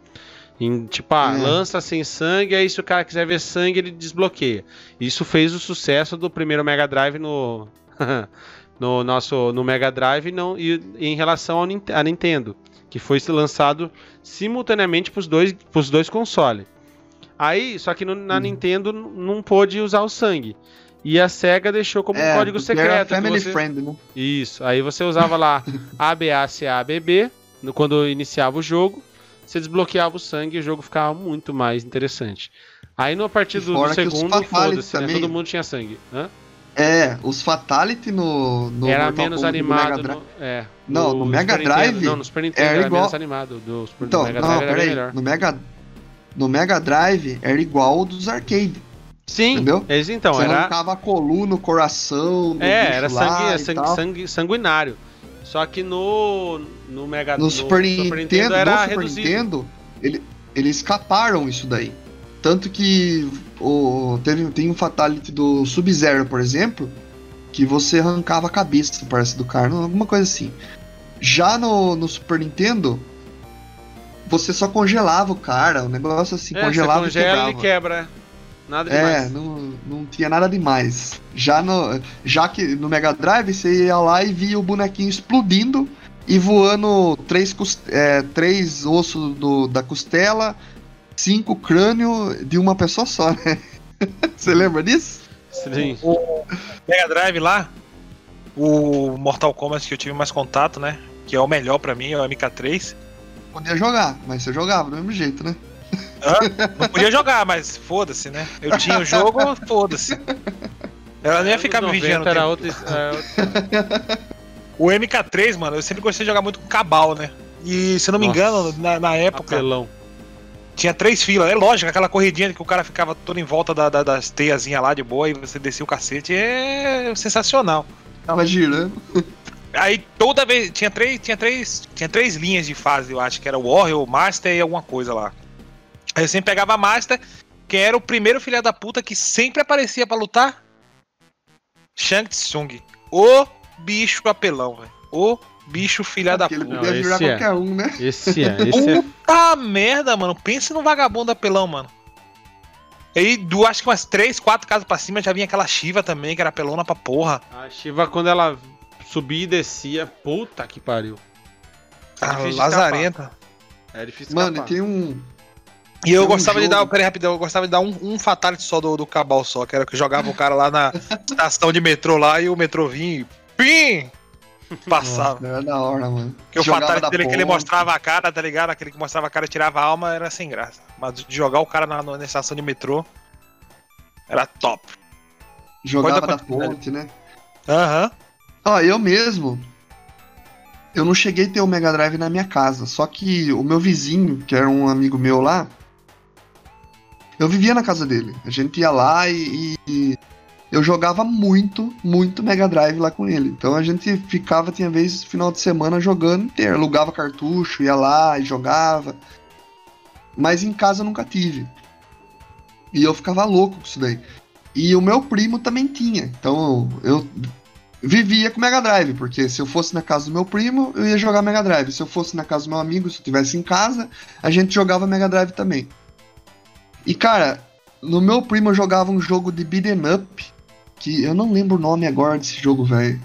Em, tipo, ah, É. lança sem sangue, aí se o cara quiser ver sangue, ele desbloqueia. Isso fez o sucesso do primeiro Mega Drive no no nosso no Mega Drive não e em relação ao à Nintendo, que foi lançado simultaneamente para os dois pros dois consoles. Aí, só que no- na Hum. Nintendo não pôde usar o sangue. E a SEGA deixou como É, um código era secreto. family você- friend, né? Isso. Aí você usava lá ABACABB no- quando iniciava o jogo. Você desbloqueava o sangue e o jogo ficava muito mais interessante. Aí no a partir do, segundo, foda-se, né? Todo mundo tinha sangue. Hã? É, os Fatality no, no era Mortal menos Kombat do animado. Mega Drive. No, é, Não, no Mega Super Nintendo- Drive Não, no Super Nintendo era era, igual- menos animado. Do Super Então, do Mega não, Drive melhor. No Mega, no Mega Drive era igual ao dos arcade. Sim, entendeu? eles- então, Você era. arrancava a coluna, o coração. É, era sangue, tal. sangue- sanguinário. Só que no, no Mega No, Super Nintendo, era no Super reduzido. Nintendo, ele, eles escaparam isso daí. Tanto que o, teve, tem um Fatality do Sub-Zero, por exemplo, que você arrancava a cabeça, parece, do cara, alguma coisa assim. Já no, no Super Nintendo, você só congelava o cara, um negócio assim, É, congelava você e congela quebrava. e quebra. É. Nada É, demais. não, não tinha nada demais. Já, no, já que no Mega Drive você ia lá e via o bonequinho explodindo e voando três, é, três ossos do, da costela, cinco crânio de uma pessoa só, né? Você lembra disso? Sim. O Mega Drive lá, o Mortal Kombat que eu tive mais contato, né? Que é o melhor pra mim, é o MK3. Podia jogar, mas você jogava do mesmo jeito, né? Não podia jogar, mas foda-se, né? Eu tinha o jogo, foda-se. Ela nem ia ficar me vigiando. 90 o era outra- O MK3, mano, eu sempre gostei de jogar muito com Cabal, né? E se eu não me Nossa. engano, na, na época, apelão. tinha três filas. É lógico, aquela corridinha que o cara ficava todo em volta da, da- das teiazinhas lá de boa e você descia o cacete é sensacional. Tava girando. Aí toda vez. Tinha três, tinha três. Tinha três linhas de fase, eu acho, que era o Warrior, o Master e alguma coisa lá. Aí eu sempre pegava a Master, que era o primeiro filho da puta que sempre aparecia pra lutar. Shang Tsung. O bicho apelão, velho. O bicho filha da Porque ele puta. podia Não, esse é. qualquer um, né? Esse é, esse é. Puta merda, mano. Pensa no vagabundo apelão, mano. Aí, do, acho que umas três, quatro casas pra cima já vinha aquela Shiva também, que era pelona pra porra. A Shiva, quando ela subia e descia, puta que pariu. É A difícil de lazarenta. É difícil Mano, e escapar. tem um. E eu gostava de dar, peraí, rapidão, eu gostava de dar um, um fatality só do, do Cabal só, que era que jogava o cara lá na estação de metrô lá e o metrô vinha e pim! Passava. Nossa, era da hora, mano. Porque o fatality dele que ele mostrava a cara, tá ligado? Aquele que mostrava a cara e tirava a alma era sem graça. Mas de jogar o cara na, na estação de metrô era top. Jogava da ponte, né? Aham. Ó, eu mesmo. Eu não cheguei a ter o Mega Drive na minha casa. Só que o meu vizinho, que era um amigo meu lá, eu vivia na casa dele. A gente ia lá e, e eu jogava muito, muito Mega Drive lá com ele. Então a gente ficava, tinha vezes, final de semana jogando inteiro. Alugava cartucho, ia lá e jogava. Mas em casa eu nunca tive. E eu ficava louco com isso daí. E o meu primo também tinha. Então eu vivia com Mega Drive, porque se eu fosse na casa do meu primo, eu ia jogar Mega Drive. Se eu fosse na casa do meu amigo, se eu estivesse em casa, a gente jogava Mega Drive também. E cara, no meu primo eu jogava um jogo de beat'em up, que eu não lembro o nome agora desse jogo, velho.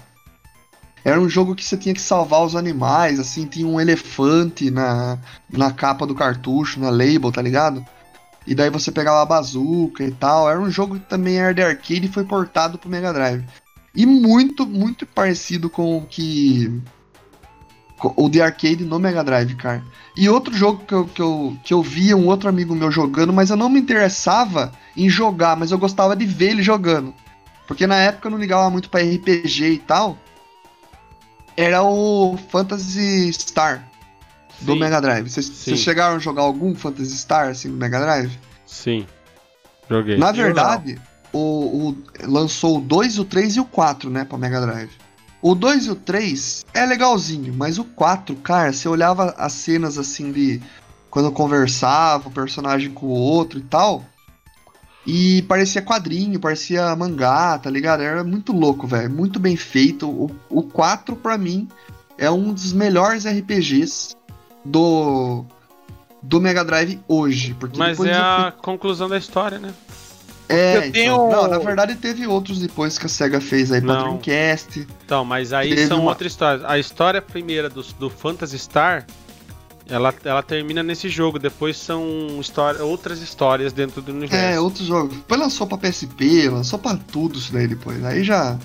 Era um jogo que você tinha que salvar os animais, assim, tinha um elefante na, na capa do cartucho, na label, tá ligado? E daí você pegava a bazuca e tal. Era um jogo que também era de arcade e foi portado pro Mega Drive. E muito, muito parecido com o que. O de arcade no Mega Drive, cara. E outro jogo que eu, que, eu, que eu via um outro amigo meu jogando, mas eu não me interessava em jogar, mas eu gostava de ver ele jogando. Porque na época eu não ligava muito pra RPG e tal. Era o Phantasy Star do Sim. Mega Drive. Vocês chegaram a jogar algum Phantasy Star assim no Mega Drive? Sim. Joguei. Na verdade, o, o- lançou o 2, o 3 e o 4, né, pra Mega Drive. O 2 e o 3 é legalzinho, mas o 4, cara, você olhava as cenas assim de quando conversava o personagem com o outro e tal, e parecia quadrinho, parecia mangá, tá ligado? Era muito louco, velho, muito bem feito. O, o 4 pra mim é um dos melhores RPGs do do Mega Drive hoje, porque Mas é fui a conclusão da história, né? É, Eu tenho- então. Não, na verdade teve outros depois que a SEGA fez aí pra Não. Dreamcast. Então, mas aí são uma- outras histórias. A história primeira do, do Phantasy Star Ela, ela termina nesse jogo, depois são história, outras histórias dentro do universo. É, outro jogo. Depois lançou pra PSP, lançou pra tudo isso daí depois. Aí já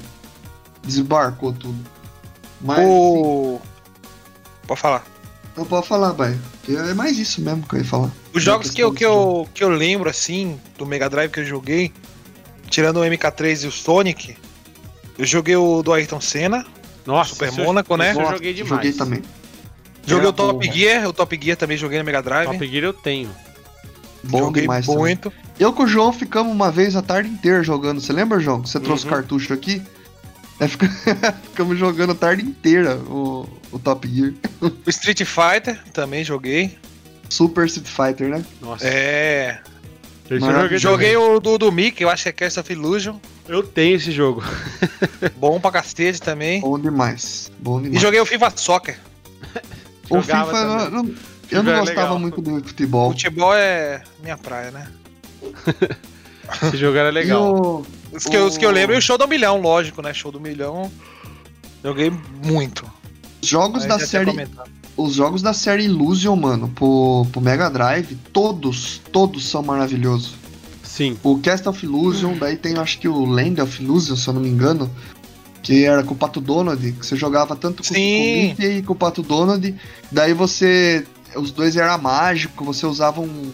desembarcou tudo. Mas. O... Pode falar. Não pode falar, vai. É mais isso mesmo que eu ia falar. Os jogos que eu, que, eu, que eu lembro, assim, do Mega Drive que eu joguei, tirando o MK3 e o Sonic, eu joguei o do Ayrton Senna, Nossa, Super Mônaco, né? eu joguei demais. Joguei também. Joguei Era o Top bom, Gear, o Top Gear também joguei no Mega Drive. Top Gear eu tenho. Bom joguei demais também. muito. Eu com o João ficamos uma vez a tarde inteira jogando. Você lembra, João? que Você trouxe Uhum. cartucho aqui? É, fica- ficamos jogando a tarde inteira o, o Top Gear. O Street Fighter também joguei. Super Street Fighter, né? Nossa, É. joguei, Joguei o do, do Mickey, eu acho que é Cast of Illusion. Eu tenho esse jogo. Bom pra cacete também. Bom demais. Bom E demais. joguei o FIFA Soccer. o jogava FIFA, não- não- eu não é gostava legal. muito do futebol. Futebol é minha praia, né? Esse jogo era E legal. O- Os que, eu- os que eu O- lembro e o show do milhão, lógico, né? Show do milhão. Joguei muito. os jogos Aí da série os jogos da série Illusion, mano, pro, pro Mega Drive, todos, todos são maravilhosos. Sim. O Cast of Illusion, daí tem acho que o Land of Illusion, se eu não me engano, que era com o Pato Donald, que você jogava tanto com, com o. Mickey e com o Pato Donald, daí você, os dois era mágico, você usava um,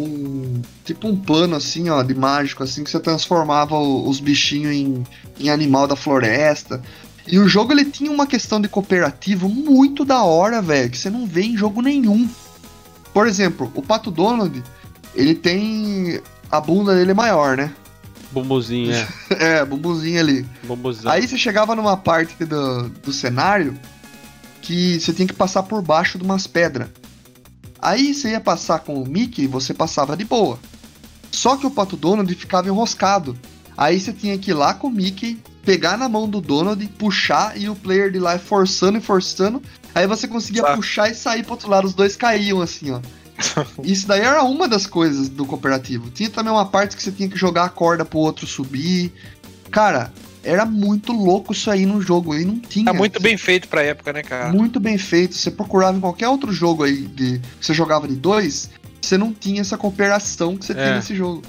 um tipo um plano assim, ó, de mágico, assim, que você transformava o- os bichinhos em, em animal da floresta. E o jogo ele tinha uma questão de cooperativo muito da hora, velho, que você não vê em jogo nenhum. Por exemplo, o Pato Donald, ele tem. A bunda dele é maior, né? Bumbuzinho, é. É, bumbuzinho ali. Bumbuzão. Aí você chegava numa parte do, do cenário que você tinha que passar por baixo de umas pedras. Aí você ia passar com o Mickey, você passava de boa. Só que o Pato Donald ficava enroscado. Aí você tinha que ir lá com o Mickey, pegar na mão do Donald, puxar e o player de lá forçando e forçando. Aí você conseguia Tá. puxar e sair pro outro lado, os dois caíam assim, ó. Isso daí era uma das coisas do cooperativo. Tinha também uma parte que você tinha que jogar a corda pro outro subir. Cara, era muito louco isso aí no jogo. Aí não tinha. Tá muito bem feito pra época, né, cara? Muito bem feito. Você procurava em qualquer outro jogo aí de, que você jogava de dois, você não tinha essa cooperação que você É. tinha nesse jogo.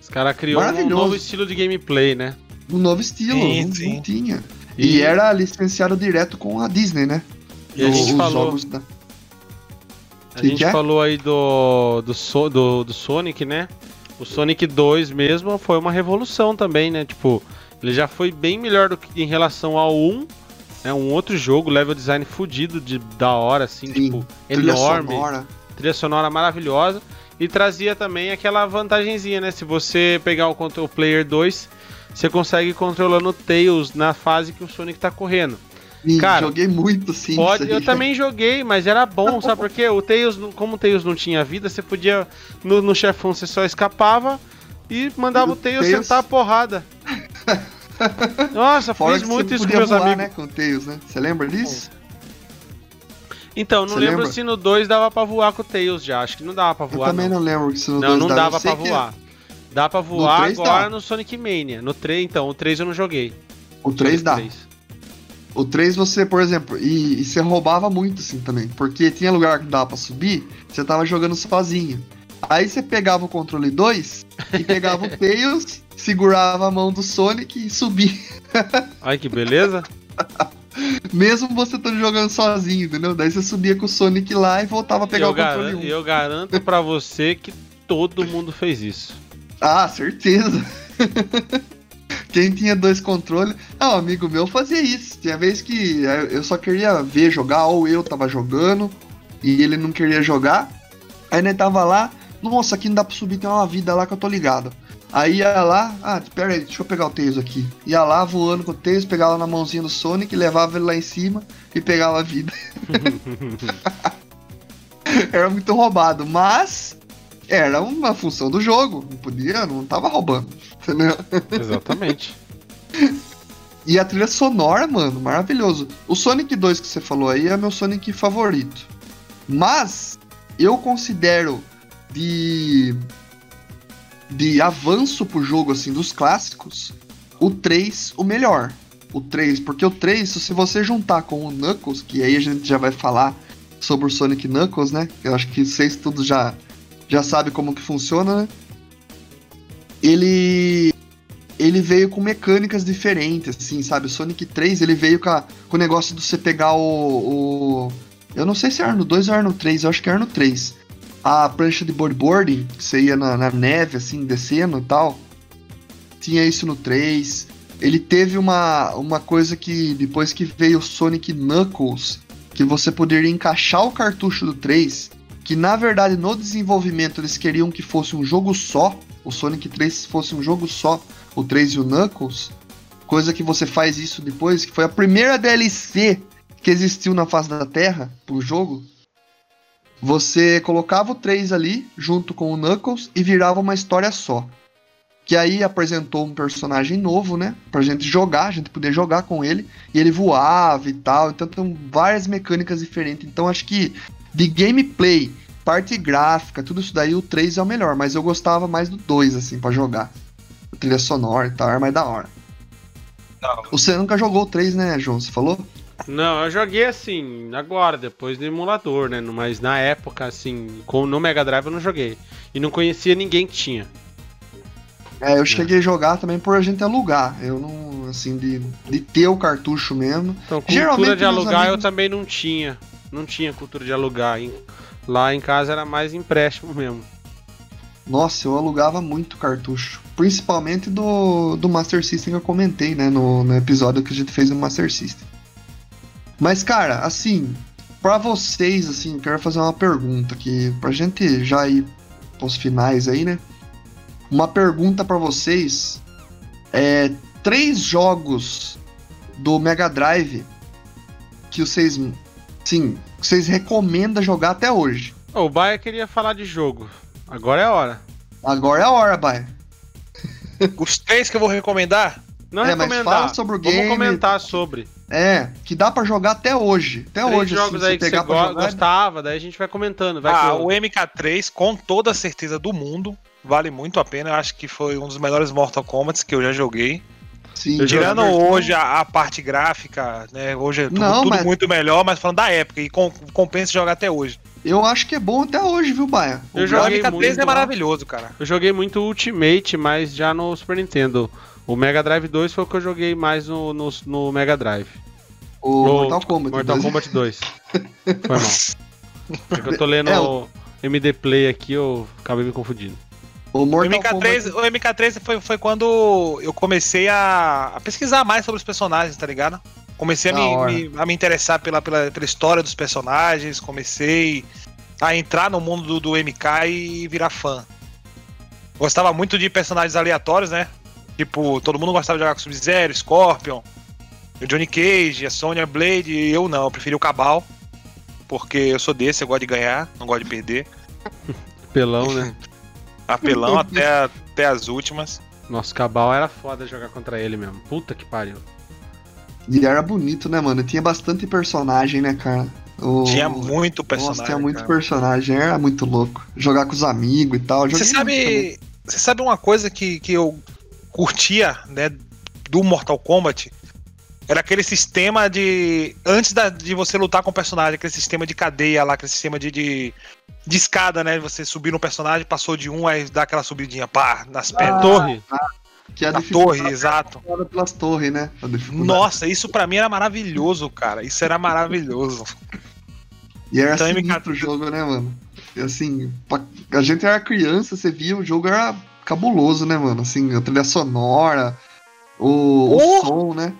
Os caras criou um novo estilo de gameplay, né? Um novo estilo, Sim, não, sim. não tinha. E, era licenciado direto com a Disney, né? E a O- gente falou, jogos da- a Que gente que é? falou aí do, do, So- do, do Sonic, né? O Sonic 2 mesmo foi uma revolução também, né? Tipo, ele já foi bem melhor do que em relação ao 1. É um outro jogo, level design fudido de da hora, assim, Sim, tipo, Trilha enorme. sonora. trilha sonora maravilhosa e trazia também aquela vantagenzinha, né? Se você pegar o player 2, você consegue ir controlando o Tails na fase que o Sonic tá correndo. Sim, Cara, joguei muito sim. Pode, eu também joguei, mas era bom, sabe por quê? O Tails, como o Tails não tinha vida, você podia no, no chefão você só escapava e mandava E o o Tails Tails- sentar a porrada. Nossa, Fora fiz que muito isso com meus voar, amigos. né, com Tails, né? Você lembra disso? Então, não Você lembro lembra? se no 2 dava pra voar com o Tails já. Acho que não dava pra Eu voar. também não. não lembro que isso no Não, dois não dava. dava Eu pra que voar. Dá pra voar 3 agora dá. no Sonic Mania. No 3, então. O 3 eu não joguei. O 3 dá. 3. O 3 você, por exemplo, e, e você roubava muito assim também. Porque tinha lugar que dava pra subir, você tava jogando sozinho. Aí você pegava o controle 2 e pegava o Tails, segurava a mão do Sonic e subia. Ai, que beleza. Mesmo você estando jogando sozinho, entendeu? Daí você subia com o Sonic lá e voltava a pegar eu, o controle garan- 1. eu garanto pra você que todo mundo fez isso. Ah, certeza. Quem tinha dois controles. Ah, um amigo meu fazia isso. Tinha vez que eu só queria ver jogar, ou eu tava jogando e ele não queria jogar. Aí ele tava lá, nossa, aqui não dá pra subir, tem uma vida lá que eu tô ligado. Aí ia lá, ah, pera aí, deixa eu pegar o Tails aqui. Ia lá voando com o Tails, pegava na mãozinha do Sonic, levava ele lá em cima e pegava a vida. era muito roubado, mas era uma função do jogo. Não podia, não tava roubando. Entendeu? Exatamente. E a trilha sonora, mano, maravilhoso. O Sonic 2 que você falou aí é meu Sonic favorito. Mas eu considero de de avanço pro jogo assim dos clássicos, o 3 o melhor. O 3, porque o 3, se você juntar com o Knuckles, que aí a gente já vai falar sobre o Sonic Knuckles, né? Eu acho que vocês todos já, já sabem como que funciona, né? Ele ele veio com mecânicas diferentes, assim, sabe? O Sonic 3, ele veio com, a, com o negócio de você pegar o, o, Eu não sei se era no 2 ou era no 3, eu acho que era no 3. A prancha de bodyboarding, que você ia na, na neve, assim, descendo e tal. Tinha isso no 3. Ele teve uma, uma coisa que, depois que veio o Sonic Knuckles, que você poderia encaixar o cartucho do 3, que na verdade no desenvolvimento eles queriam que fosse um jogo só, o Sonic 3 fosse um jogo só, o 3 e o Knuckles, coisa que você faz isso depois, que foi a primeira DLC que existiu na face da Terra pro jogo. Você colocava o 3 ali junto com o Knuckles e virava uma história só. Que aí apresentou um personagem novo, né? Pra gente jogar, a gente poder jogar com ele. E ele voava e tal. Então tem várias mecânicas diferentes. Então acho que de gameplay, parte gráfica, tudo isso daí, o 3 é o melhor. Mas eu gostava mais do 2, assim, para jogar trilha sonora e tal, é mais da hora. Não. Você nunca jogou o 3, né, João? Você falou? Não, eu joguei assim, agora, depois do emulador, né? Mas na época, assim, com, no Mega Drive eu não joguei. E não conhecia ninguém que tinha. É, eu cheguei a jogar também por a gente alugar. Eu não, assim, de, de ter o cartucho mesmo. Então, cultura Geralmente, de alugar amigos... eu também não tinha. Não tinha cultura de alugar. Lá em casa era mais empréstimo mesmo. Nossa, eu alugava muito cartucho. Principalmente do, do Master System que eu comentei, né? No, no episódio que a gente fez no Master System. Mas, cara, assim, para vocês, assim, quero fazer uma pergunta aqui, pra gente já ir pros finais aí, né? Uma pergunta para vocês. É. Três jogos do Mega Drive que vocês. Sim, que vocês recomendam jogar até hoje. Oh, o Baia queria falar de jogo. Agora é a hora. Agora é a hora, Baia. Os três que eu vou recomendar? Não é, recomendar. Mas fala sobre o game. Vamos comentar sobre. É, que dá para jogar até hoje. Até Três hoje. jogos assim, aí que você go gostava, daí a gente vai comentando. Vai ah, o MK3, com toda a certeza do mundo, vale muito a pena. Eu acho que foi um dos melhores Mortal Kombat que eu já joguei. Sim, Tirando hoje a, a, parte gráfica, né? Hoje é tudo, Não, tudo mas... muito melhor, mas falando da época, e com, compensa jogar até hoje. Eu acho que é bom até hoje, viu, Baia? O joguei MK3 é maravilhoso, cara. Eu joguei muito Ultimate, mas já no Super Nintendo. O Mega Drive 2 foi o que eu joguei mais no, no, no Mega Drive. O no, Mortal Kombat Mortal 2. Kombat 2. foi mal. Porque eu tô lendo é, o MD Play aqui, eu acabei me confundindo. O, MK3, Kombat... o MK3 foi, foi quando eu comecei a, a pesquisar mais sobre os personagens, tá ligado? Comecei a me, me, a me interessar pela, pela, pela história dos personagens, comecei a entrar no mundo do, do MK e virar fã. Gostava muito de personagens aleatórios, né? Tipo, todo mundo gostava de jogar com Sub-Zero, Scorpion, o Johnny Cage, a Sonya Blade, e eu não, eu preferi o Cabal. Porque eu sou desse, eu gosto de ganhar, não gosto de perder. Pelão, né? Apelão até, até as últimas. Nossa, Cabal era foda jogar contra ele mesmo. Puta que pariu. E era bonito, né, mano? Tinha bastante personagem, né, cara? O... Tinha muito personagem. Nossa, tinha muito cara. personagem, era muito louco. Jogar com os amigos e tal. Você sabe. Você sabe uma coisa que, que eu curtia, né, do Mortal Kombat? Era aquele sistema de. Antes da, de você lutar com o personagem, aquele sistema de cadeia lá, aquele sistema de, de, de escada, né? Você subir no personagem, passou de um, aí dá aquela subidinha, pá, nas pernas. Ah, torre. Ah. Que é a, torre, exato. Pelas torres, né? Nossa, isso para mim era maravilhoso, cara. Isso era maravilhoso. E era então, MK... o jogo, né, mano? E assim, a gente era criança, você via, o jogo era cabuloso, né, mano? Assim, a trilha sonora, o, oh! o som, né?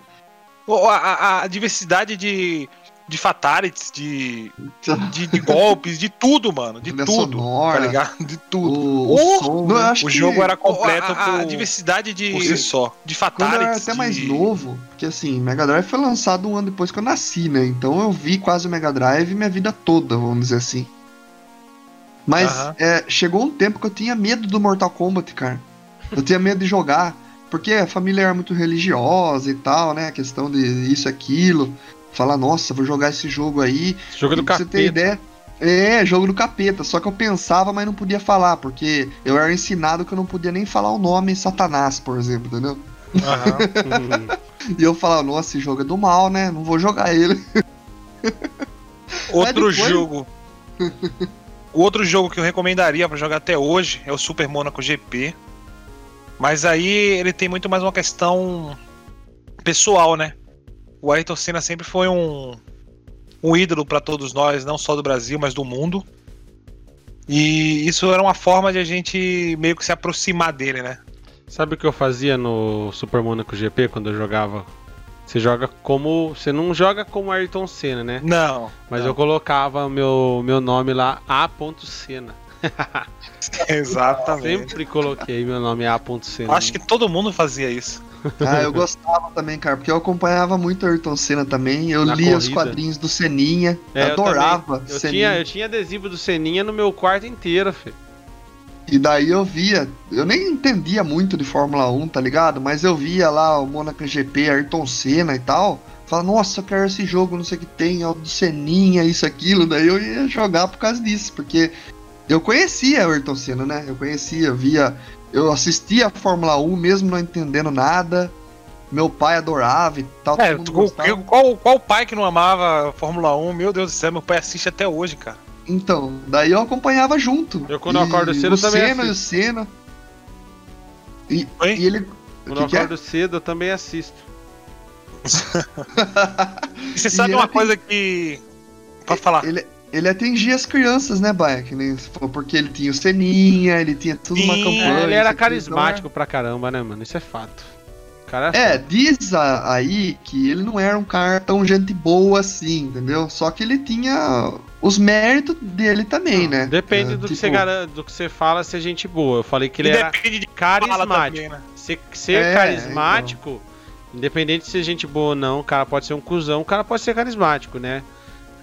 A, a, a diversidade de, de fatalities, de, de, de, golpes, de tudo, mano. De tudo. Sonora, tá ligado? De tudo. O, o, som, né? o jogo era completo. A, a diversidade de. Por si só. De fatalities. Quando eu era até mais novo, porque assim, Mega Drive foi lançado um ano depois que eu nasci, né? Então eu vi quase o Mega Drive minha vida toda, vamos dizer assim. Mas uh -huh. é, chegou um tempo que eu tinha medo do Mortal Kombat, cara. Eu tinha medo de jogar. Porque a família era muito religiosa e tal, né? A questão de isso e aquilo falar, nossa, vou jogar esse jogo aí. Esse jogo do capeta. Você ter ideia. É, jogo do capeta. Só que eu pensava, mas não podia falar, porque eu era ensinado que eu não podia nem falar o nome Satanás, por exemplo, entendeu? Uhum. e eu falava, nossa, esse jogo é do mal, né? Não vou jogar ele. Outro depois- jogo. o outro jogo que eu recomendaria pra jogar até hoje é o Super Monaco GP. Mas aí ele tem muito mais uma questão pessoal, né? O Ayrton Senna sempre foi um, um ídolo pra todos nós, não só do Brasil, mas do mundo. E isso era uma forma de a gente meio que se aproximar dele, né? Sabe o que eu fazia no Super Monaco GP quando eu jogava? Você joga como. Você não joga como Ayrton Senna, né? Não. Mas não. eu colocava meu, meu nome lá, A. Senna. Exatamente. Sempre coloquei meu nome A. Senna. Acho que todo mundo fazia isso. Ah, eu gostava também, cara, porque eu acompanhava muito o Ayrton Senna também. Eu Na lia os corrida. quadrinhos do Seninha. É, eu adorava. Eu Seninha. tinha, eu tinha adesivo do Seninha no meu quarto inteiro, filho. E daí eu via, eu nem entendia muito de Fórmula 1, tá ligado? Mas eu via lá o Monaco GP, Ayrton Senna e tal. Falava, nossa, eu quero esse jogo, não sei o que tem, é o do Seninha, isso, aquilo. Daí eu ia jogar por causa disso, porque eu conhecia o Ayrton Senna, né? Eu conhecia, eu via, eu assistia a Fórmula 1 mesmo não entendendo nada. Meu pai adorava e tal, É, gostava. qual, qual pai que não amava a Fórmula 1? Meu Deus do céu, meu pai assiste até hoje, cara. Então, daí eu acompanhava junto. Eu, quando eu E acordo cedo, o também Senna e o Senna. E, Oi? e ele. Quando o eu que que é? acordo cedo, eu também assisto. Você sabe uma tem- coisa que. Pode falar. Ele, ele atingia as crianças, né, Baia? Que nem você falou, porque ele tinha o Seninha, ele tinha tudo uma Sim, campanha. É, ele era aqui, carismático pra caramba, né, mano? Isso é fato. Então É, diz a- aí que ele não era um cara tão gente boa assim, entendeu? Só que ele tinha os méritos dele também, né? Depende É, do, que tipo, você garan- do que você fala ser gente boa. Eu falei que ele era depende de fala carismático. também, né? Ser, ser É, carismático, independente de ser gente boa ou não, o cara pode ser um cuzão, o cara pode ser carismático, né?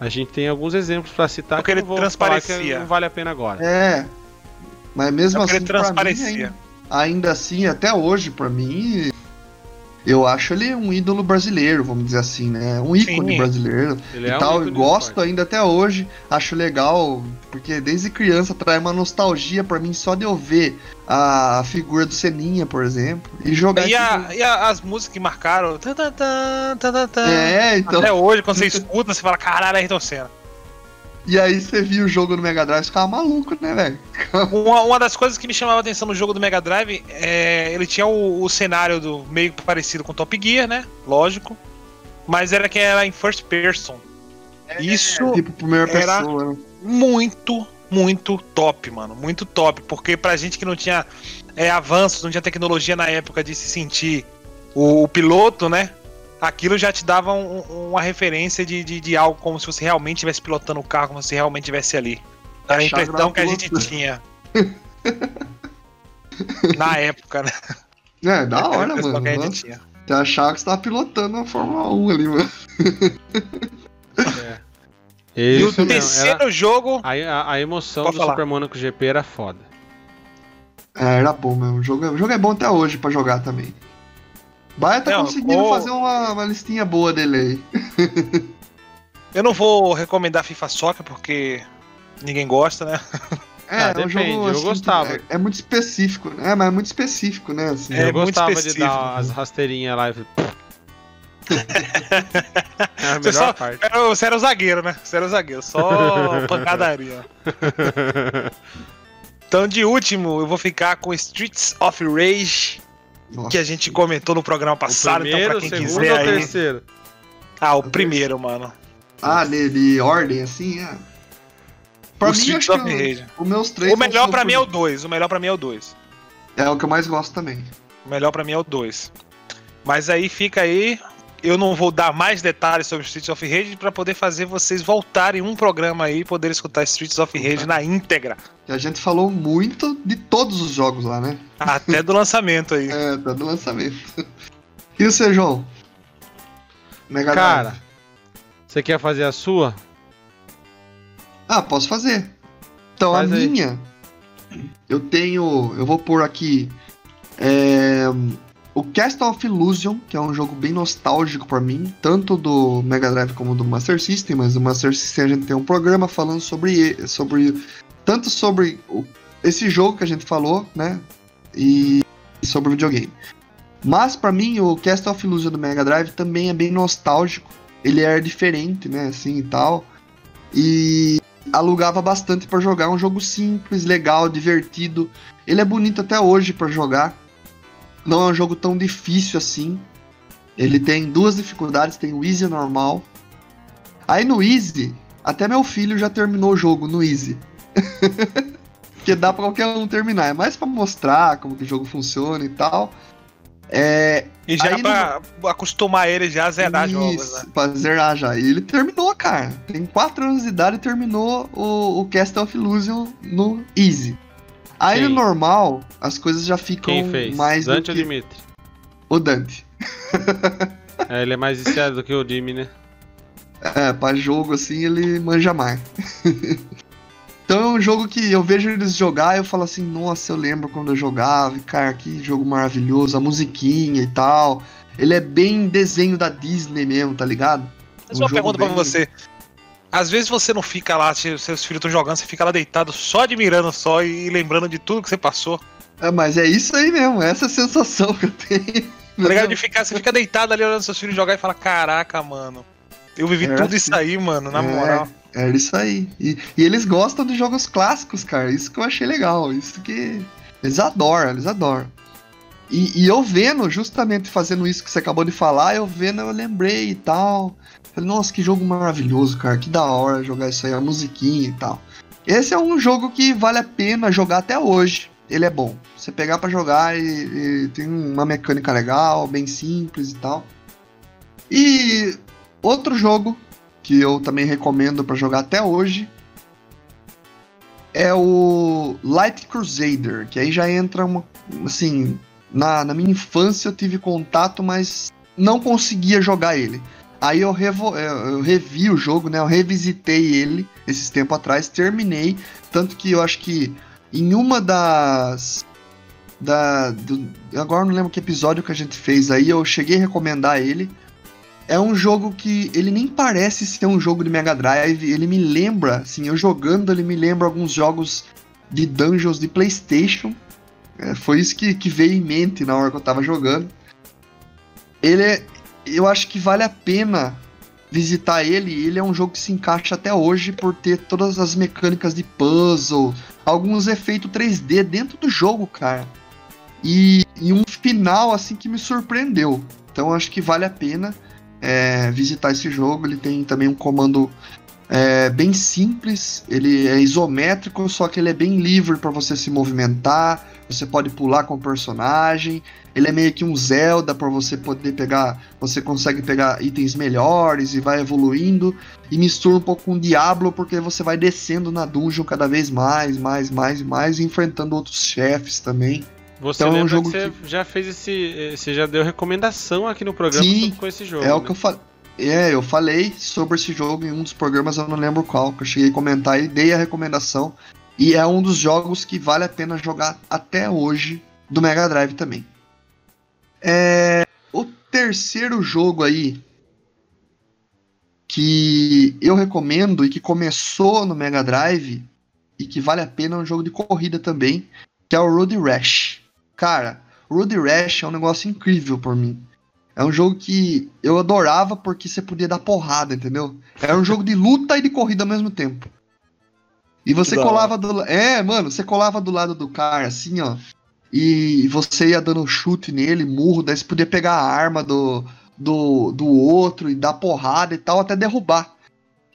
A gente tem alguns exemplos pra citar Porque que ele não que transparecia. não vale a pena agora. É. Mas mesmo É porque assim, ele pra mim, transparecia. ainda, ainda assim, até hoje, pra mim, eu acho ele um ídolo brasileiro, vamos dizer assim, né? Um ícone Sim. brasileiro. Ele e é um tal, do gosto ainda até hoje, acho legal, porque desde criança traz uma nostalgia pra mim só de eu ver a figura do Seninha, por exemplo, e jogar E, a- e a- as músicas que marcaram. É, então. Até hoje, quando você escuta, você fala, caralho, é Ayrton Senna. E aí você viu o jogo no Mega Drive e ficava maluco, né, velho? Uma, uma das coisas que me chamava a atenção no jogo do Mega Drive é. Ele tinha o, o cenário do meio parecido com Top Gear, né? Lógico. Mas era que era em first person. Isso Tipo, primeira Era- pessoa. muito, muito top, mano. Muito top. Porque pra gente que não tinha é, avanços, não tinha tecnologia na época de se sentir o, o piloto, né? Aquilo já te dava um- um- uma referência de, de, de algo como se você realmente estivesse pilotando o carro, como se você realmente estivesse ali. Era a impressão que a gente tinha. na época, né? É, da Era hora, mano. que a gente tinha. Você achava que você tava pilotando a Fórmula 1 ali, mano. E o terceiro era- jogo. a, a- a emoção Pode do falar. Super Monaco GP era foda. É, era bom mesmo. O jogo, é- o jogo é bom até hoje pra jogar também. Baia tá Não, conseguindo o- fazer uma, uma listinha boa dele aí. Eu não vou recomendar FIFA Soccer porque ninguém gosta, né? É, Ah, é um depende, jogo eu assim, que gostava. É, é muito específico, né? Mas é muito específico, né? Assim, É eu muito gostava de dar as rasteirinhas lá e. é a Você, melhor só, parte. era, você era o zagueiro, né? Você era o zagueiro, só pancadaria. Então, de último, eu vou ficar com Streets of Rage, Nossa. que a gente comentou no programa o passado. primeiro, então, o pra quem segundo quiser ou o aí. terceiro? Ah, o primeiro, mano. Ah, de, de ordem, assim, é. Pra o mim, acho que Rage. o- os meus três O melhor pra mim é o por- 2. O melhor pra mim é o 2. É o que eu mais gosto também. O melhor pra mim é o 2. Mas aí fica aí. Eu não vou dar mais detalhes sobre Streets of Rage pra poder fazer vocês voltarem um programa aí e poder escutar Streets of Rage na íntegra. E a gente falou muito de todos os jogos lá, né? Até do lançamento aí. É, tá do lançamento. E o seu, João? Mega Cara, você quer fazer a sua? Ah, posso fazer. Então, Faz a aí. minha, eu tenho. Eu vou pôr aqui. é, o Castle of Illusion, que é um jogo bem nostálgico pra mim, tanto do Mega Drive como do Master System, mas do Master System a gente tem um programa falando sobre sobre tanto sobre o- esse jogo que a gente falou, né, e sobre o videogame. Mas pra mim o Castle of Illusion do Mega Drive também é bem nostálgico. Ele é diferente, né, assim e tal. E alugava bastante pra jogar. É um jogo simples, legal, divertido. Ele é bonito até hoje pra jogar. Não é um jogo tão difícil assim. Ele tem duas dificuldades, tem o easy e o normal. Aí no easy, até meu filho já terminou o jogo no easy. Porque dá pra qualquer um terminar. É mais pra mostrar como que o jogo funciona e tal. É, E já Aí é pra acostumar ele já a zerar jogos, Isso, né? Pra zerar já. E ele terminou, cara. Tem 4 anos de idade e terminou o, o Castle of Illusion no Easy. Aí Quem? no normal, as coisas já ficam Quem fez? mais Dante do ou que... Dimitri? O Dante. É, ele é mais viciado do que o Jimmy, né? É, pra jogo assim ele manja mais. então é um jogo que eu vejo eles jogar e eu falo assim, nossa, eu lembro quando eu jogava, e, cara, que jogo maravilhoso, a musiquinha e tal. Ele é bem desenho da Disney mesmo, tá ligado? Mas Um uma pergunta pra bem- você. Às vezes você não fica lá, se- seus filhos estão jogando, você fica lá deitado só admirando só e lembrando de tudo que você passou. É, mas é isso aí mesmo, essa é sensação que eu tenho. Tá ligado? De ficar, você fica deitado ali olhando seus filhos jogar e fala: Caraca, mano. Eu vivi É tudo assim. isso aí, mano, na É. moral. É isso aí. E, e eles gostam de jogos clássicos, cara. Isso que eu achei legal. Isso que. Eles adoram, eles adoram. E, e eu vendo, justamente fazendo isso que você acabou de falar, eu vendo, eu lembrei e tal. Falei, nossa, que jogo maravilhoso, cara. Que da hora jogar isso aí, a musiquinha e tal. Esse é um jogo que vale a pena jogar até hoje. Ele é bom. Você pegar pra jogar e, e tem uma mecânica legal, bem simples e tal. E outro jogo que eu também recomendo pra jogar até hoje é o Light Crusader, que aí já entra uma, assim, na, na minha infância eu tive contato, mas não conseguia jogar ele. Aí eu, revo, eu, revi o jogo, né? Eu revisitei ele esses tempos atrás, terminei, tanto que eu acho que em uma das da do, agora não lembro que episódio que a gente fez aí, eu cheguei a recomendar ele. É um jogo que ele nem parece ser um jogo de Mega Drive, ele me lembra, assim, eu jogando, ele me lembra alguns jogos de dungeons de PlayStation. É, foi isso que, que veio em mente na hora que eu tava jogando. Ele é, eu acho que vale a pena visitar ele. Ele é um jogo que se encaixa até hoje por ter todas as mecânicas de puzzle, alguns efeitos 3D dentro do jogo, cara. E, e um final assim que me surpreendeu. Então acho que vale a pena é, visitar esse jogo. Ele tem também um comando é, bem simples. Ele é isométrico, só que ele é bem livre para você se movimentar. Você pode pular com o personagem. Ele é meio que um Zelda para você poder pegar. Você consegue pegar itens melhores e vai evoluindo. E mistura um pouco com Diablo, porque você vai descendo na dungeon cada vez mais, mais, mais, mais, enfrentando outros chefes também. Você Então, é um jogo que você já fez esse. Você já deu recomendação aqui no programa Sim, com esse jogo. É o né? que eu falei. É, eu falei sobre esse jogo em um dos programas, eu não lembro qual, que eu cheguei a comentar e dei a recomendação. E é um dos jogos que vale a pena jogar até hoje do Mega Drive também. É, o terceiro jogo aí que eu recomendo e que começou no Mega Drive e que vale a pena é um jogo de corrida também, que é o Road Rash. Cara, Road Rash é um negócio incrível por mim. É um jogo que eu adorava porque você podia dar porrada, entendeu? Era um jogo de luta e de corrida ao mesmo tempo. E você Da colava do É, mano, você colava do lado do cara, assim, ó. E você ia dando chute nele, murro, daí você podia pegar a arma do, do, do outro e dar porrada e tal, até derrubar.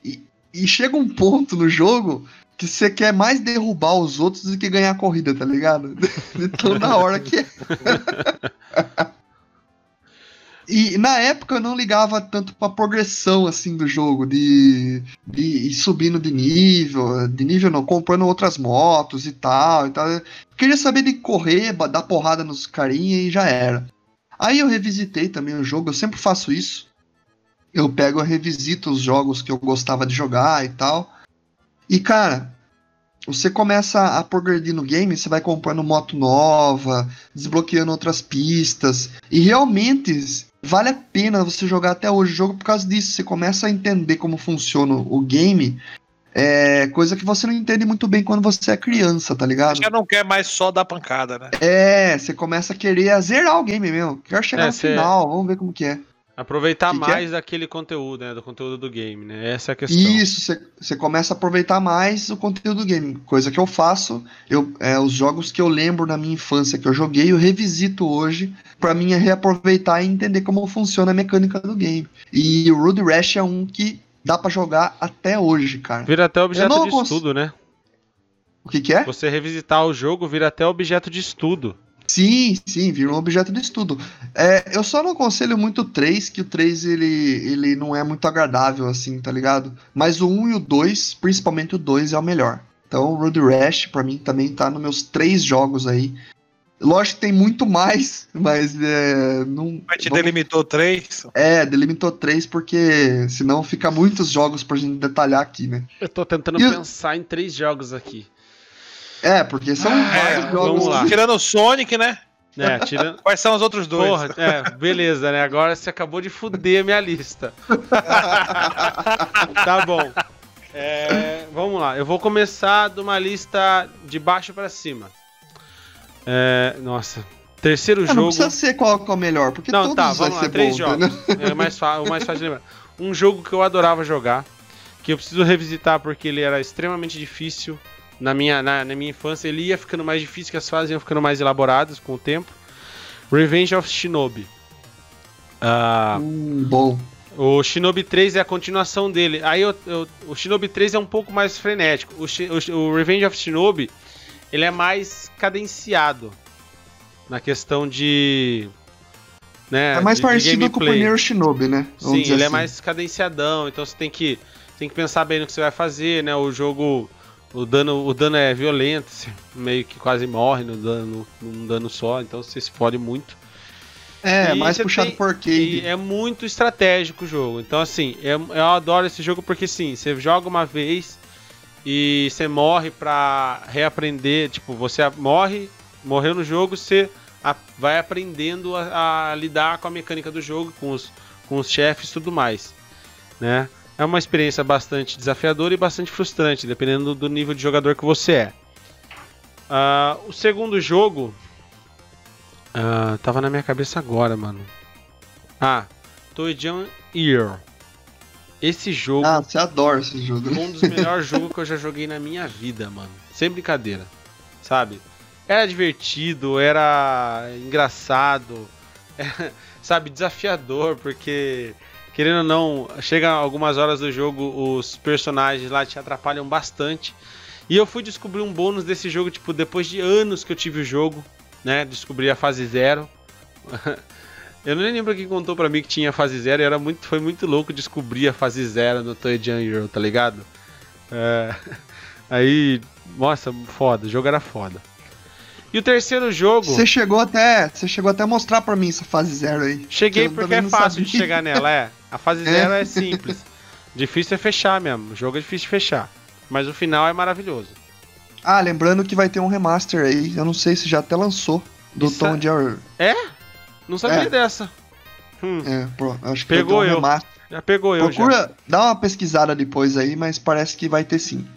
E, e chega um ponto no jogo que você quer mais derrubar os outros do que ganhar a corrida, tá ligado? De tão da hora que é. E na época eu não ligava tanto pra progressão assim do jogo, de, de subindo de nível, de nível não, comprando outras motos e tal, e tal. Eu queria saber de correr, dar porrada nos carinha e já era. Aí eu revisitei também o jogo, eu sempre faço isso. Eu pego e revisito os jogos que eu gostava de jogar e tal. E cara, você começa a progredir no game, você vai comprando moto nova, desbloqueando outras pistas. E realmente vale a pena você jogar até hoje o jogo por causa disso. Você começa a entender como funciona o game. É coisa que você não entende muito bem quando você é criança, tá ligado? Já não quer mais só dar pancada, né? É, você começa a querer zerar o game mesmo. Quero chegar É, no cê- final, vamos ver como que é. Aproveitar Que que é? mais daquele conteúdo, né? Do conteúdo do game, né? Essa é a questão. Isso, você- começa a aproveitar mais o conteúdo do game. Coisa que eu faço, eu, é, os jogos que eu lembro na minha infância que eu joguei, eu revisito hoje, pra mim é reaproveitar e entender como funciona a mecânica do game. E o Road Rash é um que dá pra jogar até hoje, cara. Vira até objeto de cons- estudo, né? O que, que é? Você revisitar o jogo vira até objeto de estudo. Sim, sim, vira um objeto de estudo. É, eu só não aconselho muito o 3, que o 3 ele, ele não é muito agradável assim, tá ligado? Mas o 1 e o 2, principalmente o 2, é o melhor. Então o Road Rash, pra mim, também tá nos meus três jogos aí. Lógico que tem muito mais, mas é, não. Mas te vamos- delimitou três. É, delimitou três porque senão fica muitos jogos pra gente detalhar aqui, né? Eu tô tentando E pensar em três jogos aqui. É, porque são É, vários jogos. vamos lá. Tirando o Sonic, né? É, tirando. Quais são os outros dois? Porra, é, beleza, né? Agora você acabou de fuder a minha lista. tá bom. É, vamos lá, eu vou começar de uma lista de baixo pra cima. É, nossa, terceiro É, não jogo. precisa ser qual é o melhor, porque Não, todos tá, vai vamos lá, ser três bom, jogos. entendeu? É mais o mais fácil de lembrar. Um jogo que eu adorava jogar, que eu preciso revisitar porque ele era extremamente difícil na minha, na, na minha infância. Ele ia ficando mais difícil, que as fases iam ficando mais elaboradas com o tempo. Revenge of Shinobi. Ah, Hum, bom. o Shinobi 3 é a continuação dele. Aí eu- eu- o Shinobi 3 é um pouco mais frenético. O, o- o Revenge of Shinobi ele é mais cadenciado na questão de. Né, É mais de- de parecido com o primeiro Shinobi, né? Vamos Sim, ele é assim. mais cadenciadão, então você tem que, tem que pensar bem no que você vai fazer, né? O jogo, o dano, o dano é violento, você meio que quase morre no dano, num dano só, então você se fode muito. É, E mais puxado tem- por arcade. É muito estratégico o jogo. Então, assim, eu, eu adoro esse jogo porque, sim, você joga uma vez e você morre pra reaprender. Tipo, você morre, morreu no jogo, você a- vai aprendendo a, a lidar com a mecânica do jogo, com os, com os chefes e tudo mais. Né? É uma experiência bastante desafiadora e bastante frustrante, dependendo do nível de jogador que você é. Ah, o segundo jogo. ah, tava na minha cabeça agora, mano. Ah, Toijan Ear. Esse jogo Ah, você adora esse jogo. um dos melhores jogos que eu já joguei na minha vida, mano. Sem brincadeira. Sabe? Era divertido, era engraçado, era, sabe, desafiador, porque querendo ou não, chega algumas horas do jogo, os personagens lá te atrapalham bastante. E eu fui descobrir um bônus desse jogo, tipo, depois de anos que eu tive o jogo, né? Descobri a fase zero. Eu nem lembro quem contou pra mim que tinha fase zero e era muito, foi muito louco descobrir a fase zero no Toejan Euro, tá ligado? É, aí, nossa, foda, o jogo era foda. E o terceiro jogo, Você chegou até. Você chegou até a mostrar pra mim essa fase zero aí. cheguei eu porque é fácil de sabia. chegar nela, é. A fase zero é simples. Difícil é fechar mesmo, o jogo é difícil de fechar. Mas o final é maravilhoso. Ah, lembrando que vai ter um remaster aí. Eu não sei se já até lançou. Do Isso Tom é- Jerry. Não sabia É. dessa. Hum, É, pô, acho que Pegou vai ter um eu. remaster. já pegou eu já. Procura, dá uma pesquisada depois aí, mas parece que vai ter sim.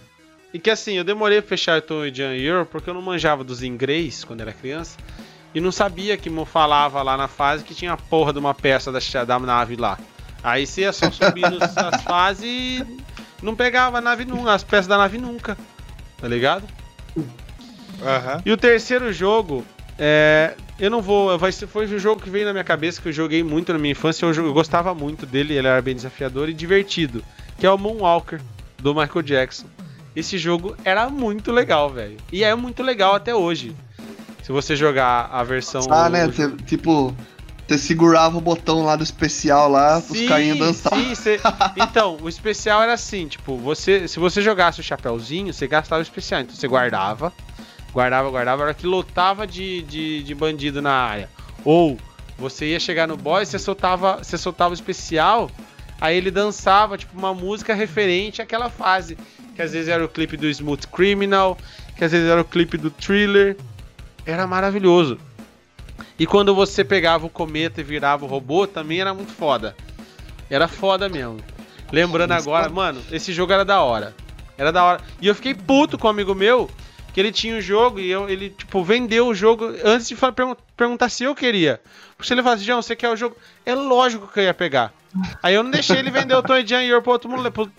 E que assim, eu demorei pra fechar o Tom Jan Euro porque eu não manjava dos inglês quando era criança. E não sabia que mo falava lá na fase que tinha a porra de uma peça da, da nave lá. Aí você ia só subindo as fases e não pegava a nave nunca, as peças da nave nunca. Tá ligado? Aham. E o terceiro jogo, é, eu não vou, vai ser, foi um jogo que veio na minha cabeça que eu joguei muito na minha infância, eu, eu gostava muito dele, ele era bem desafiador e divertido, que é o Moonwalker do Michael Jackson. Esse jogo era muito legal, velho. E é muito legal até hoje. Se você jogar a versão Ah, né? cê- tipo, você segurava o botão lá do especial lá, os carinhas dançavam. Sim, cê- Então, o especial era assim, tipo, você, se você jogasse o chapéuzinho, você gastava o especial. Então você guardava, guardava, guardava, a hora que lotava de, de, de bandido na área. Ou você ia chegar no boss, você soltava, você soltava o especial, aí ele dançava, tipo, uma música referente àquela fase. Que às vezes era o clipe do Smooth Criminal, que às vezes era o clipe do Thriller. Era maravilhoso. E quando você pegava o cometa e virava o robô, também era muito foda. Era foda mesmo. Lembrando agora, mano, esse jogo era da hora. Era da hora. E eu fiquei puto com um amigo meu que ele tinha o jogo e eu, ele, tipo, vendeu o jogo antes de falar, pergun- perguntar se eu queria. Porque se ele falasse, João, você quer o jogo? É lógico que eu ia pegar. Aí eu não deixei ele vender o Tony Jan e pro outro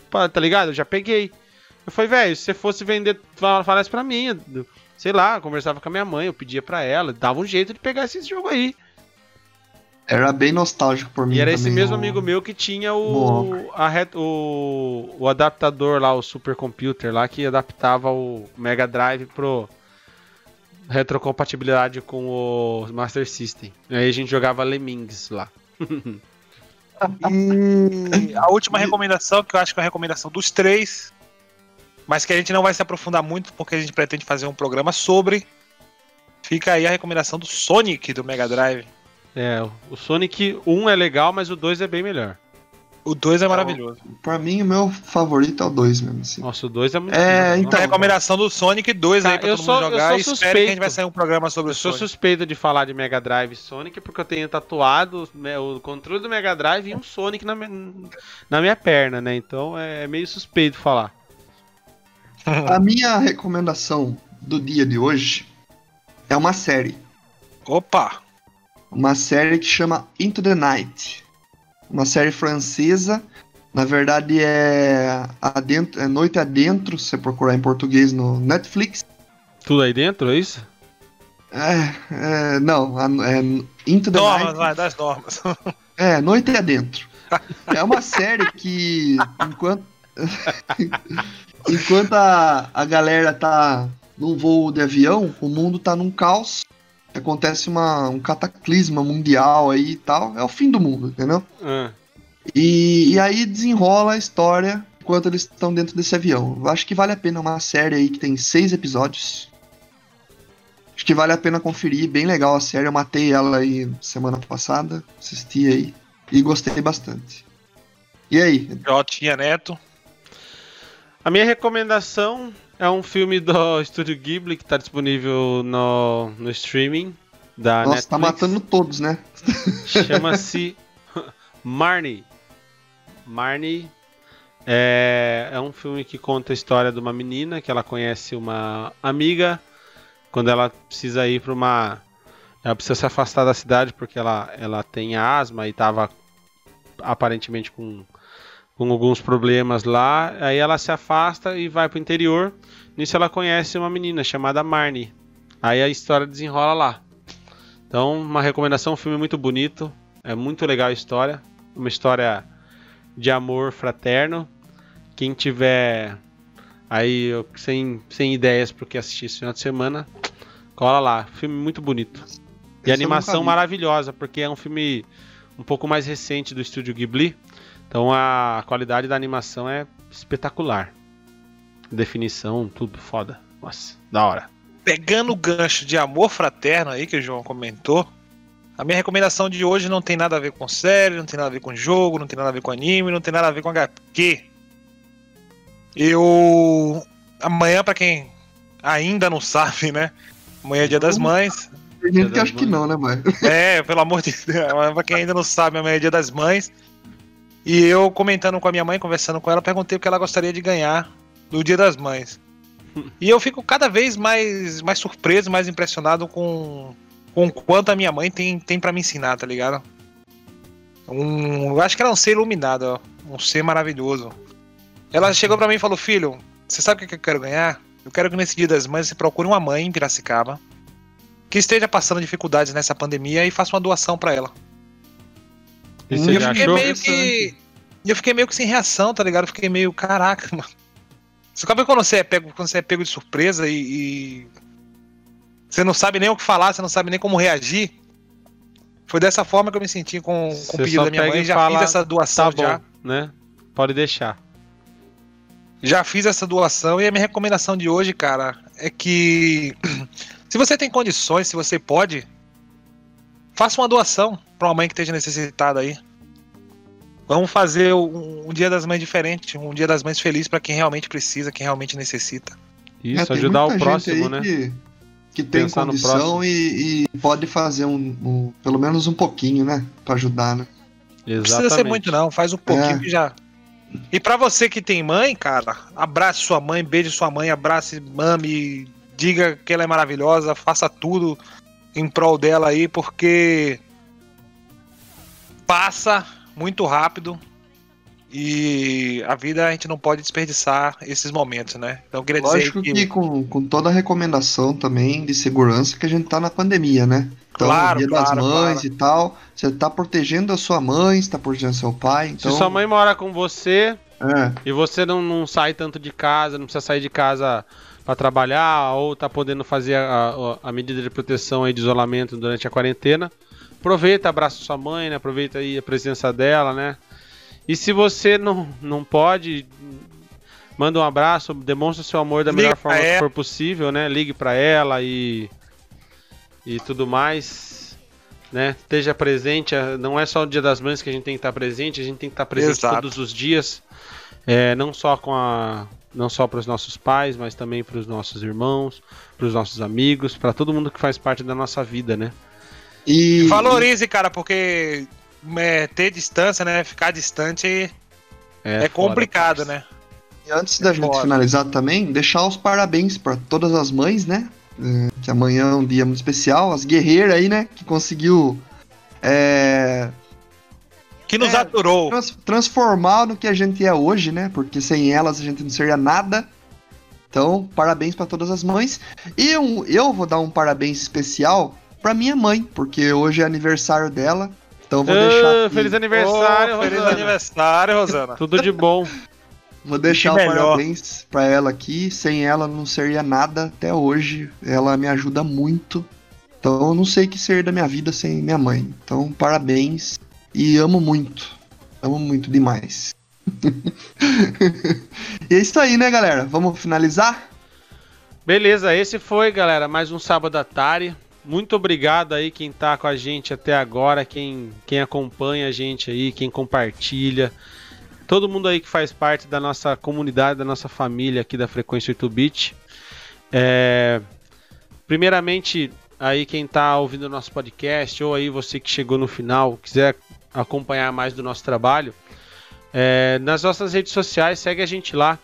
pra- tá ligado? Eu já peguei. Eu falei, velho, se você fosse vender, fala- falasse pra mim, eu- sei lá, eu conversava com a minha mãe, eu pedia pra ela, dava um jeito de pegar esse jogo aí. Era bem nostálgico por mim. E era esse mesmo o- amigo meu que tinha o, a ret- o, o adaptador lá, o supercomputer lá, que adaptava o Mega Drive pro retrocompatibilidade com o Master System. Aí a gente jogava Lemmings lá. E a última recomendação, que eu acho que é a recomendação dos três, mas que a gente não vai se aprofundar muito porque a gente pretende fazer um programa sobre. Fica aí a recomendação do Sonic do Mega Drive. É, o Sonic 1 é legal, mas o 2 é bem melhor. O 2 é maravilhoso. Pra mim, o meu favorito é o 2 mesmo, assim. Nossa, o 2 é muito É, legal. então- a recomendação do Sonic 2 aí Tá, pra eu todo sou- mundo eu jogar. sou e espero que a suspeito. gente vai sair um programa sobre Eu o sou Sonic. suspeito de falar de Mega Drive e Sonic porque eu tenho tatuado né, o controle do Mega Drive e um Sonic na minha, na minha perna, né? Então é meio suspeito falar. A minha recomendação do dia de hoje é uma série. Opa! Uma série que chama Into the Night. Uma série francesa. Na verdade é, adentro, é Noite Adentro, se você procurar em português no Netflix. Tudo aí dentro, é isso? É, é, não, é Into the Normas, Night. vai, das normas. É, Noite Adentro. É uma série que, enquanto, enquanto a, a galera tá num voo de avião, o mundo tá num caos. Acontece uma, um cataclisma mundial aí e tal. É o fim do mundo, entendeu? Ah, E, e aí desenrola a história enquanto eles estão dentro desse avião. Eu acho que vale a pena uma série aí que tem seis episódios. Acho que vale a pena conferir, bem legal a série. Eu matei ela aí semana passada, assisti aí e gostei bastante. E aí? Jotinha Neto. A minha recomendação é um filme do Estúdio Ghibli que tá disponível no, no streaming da Nossa, Netflix. tá matando todos, né? Chama-se Marnie. Marnie é, é um filme que conta a história de uma menina que ela conhece uma amiga quando ela precisa ir para uma. Ela precisa se afastar da cidade porque ela, ela tem asma e estava aparentemente com, com alguns problemas lá. Aí ela se afasta e vai para o interior. Nisso ela conhece uma menina chamada Marnie. Aí a história desenrola lá. Então, uma recomendação, um filme muito bonito. É muito legal a história. Uma história de amor fraterno. Quem tiver aí sem, sem ideias pro que assistir esse final de semana, cola lá. Filme muito bonito. E animação maravilhosa, porque é um filme um pouco mais recente do estúdio Ghibli. Então a qualidade da animação é espetacular. Definição, tudo foda. Nossa, da hora. Pegando o gancho de amor fraterno aí que o João comentou, a minha recomendação de hoje não tem nada a ver com série, não tem nada a ver com jogo, não tem nada a ver com anime, não tem nada a ver com HQ. Eu. Amanhã, pra quem ainda não sabe, né? Amanhã é dia das mães. Tem gente que acha que não, né, mãe? É, pelo amor de Deus. Pra quem ainda não sabe, amanhã é dia das mães. E eu comentando com a minha mãe, conversando com ela, perguntei o que ela gostaria de ganhar no dia das mães. E eu fico cada vez mais, mais surpreso, mais impressionado com, com o quanto a minha mãe tem, tem para me ensinar, tá ligado? Um, eu acho que ela é um ser iluminado, ó, um ser maravilhoso. Ela chegou pra mim e falou: Filho, você sabe o que eu quero ganhar? Eu quero que nesse dia das mães você procure uma mãe em Piracicaba que esteja passando dificuldades nessa pandemia e faça uma doação pra ela. E você eu já achou? meio que. Eu fiquei meio que sem reação, tá ligado? Eu fiquei meio, caraca, mano. Você sabe quando você é pego, quando você é pego de surpresa e, e Você não sabe nem o que falar, você não sabe nem como reagir. Foi dessa forma que eu me senti com, com o pedido da minha mãe. e Já fala, fiz essa doação Tá bom, já. né? Pode deixar. Já fiz essa doação e a minha recomendação de hoje, cara, é que se você tem condições, se você pode, faça uma doação para uma mãe que esteja necessitada aí. Vamos fazer um, um Dia das Mães diferente, um Dia das Mães feliz para quem realmente precisa, quem realmente necessita. Isso, É, ajudar o próximo, gente né? Que, que tem Pensar condição e, e pode fazer um, um- pelo menos um pouquinho, né? Pra ajudar, né? Não precisa ser muito não, faz um pouquinho É. que já. E para você que tem mãe, cara, abrace sua mãe, beije sua mãe, abrace, mame, diga que ela é maravilhosa, faça tudo em prol dela aí, porque passa muito rápido e a vida a gente não pode desperdiçar esses momentos, né? Então eu queria Lógico dizer que, com, com toda a recomendação também de segurança que a gente tá na pandemia, né? Então, Claro, dia das claro, mães claro. e tal, você tá protegendo a sua mãe, você tá protegendo seu pai, então... Se sua mãe mora com você É, e você não, não sai tanto de casa, não precisa sair de casa para trabalhar ou tá podendo fazer a, a- a medida de proteção aí de isolamento durante a quarentena, aproveita, abraça sua mãe, né? Aproveita aí a presença dela, né? E se você não, não pode, manda um abraço, demonstra seu amor da Liga melhor forma que for possível, né? Ligue para ela e e tudo mais, né? Esteja presente. Não é só o Dia das Mães que a gente tem que estar presente, a gente tem que estar presente Exato. todos os dias, é, não só com a, não só para os nossos pais, mas também para os nossos irmãos, para os nossos amigos, para todo mundo que faz parte da nossa vida, né? e... Valorize, cara, porque é, ter distância, né? Ficar distante é, foda, complicado, né? E antes da gente Foda. finalizar também, deixar os parabéns para todas as mães, né? É, Que amanhã é um dia muito especial. As guerreiras aí, né? Que conseguiu é, Que nos É, aturou. trans- transformar no que a gente é hoje, né? Porque sem elas a gente não seria nada. Então, parabéns para todas as mães. E um- eu vou dar um parabéns especial para minha mãe, porque hoje é aniversário dela. Então vou deixar aqui- feliz aniversário, Ô, feliz aniversário, Rosana. Tudo de bom. Vou deixar o parabéns pra ela aqui. Sem ela não seria nada até hoje. Ela me ajuda muito. Então eu não sei o que seria da minha vida sem minha mãe. Então parabéns e amo muito. Amo muito demais. e é isso aí, né, galera? Vamos finalizar? Beleza, esse foi, galera, mais um sábado à tarde. Muito obrigado aí quem tá com a gente até agora, quem, quem acompanha a gente aí, quem compartilha. Todo mundo aí que faz parte da nossa comunidade, da nossa família aqui da Frequência 8 Bit. É, primeiramente, aí quem tá ouvindo o nosso podcast, ou aí você que chegou no final, quiser acompanhar mais do nosso trabalho, é, nas nossas redes sociais, segue a gente lá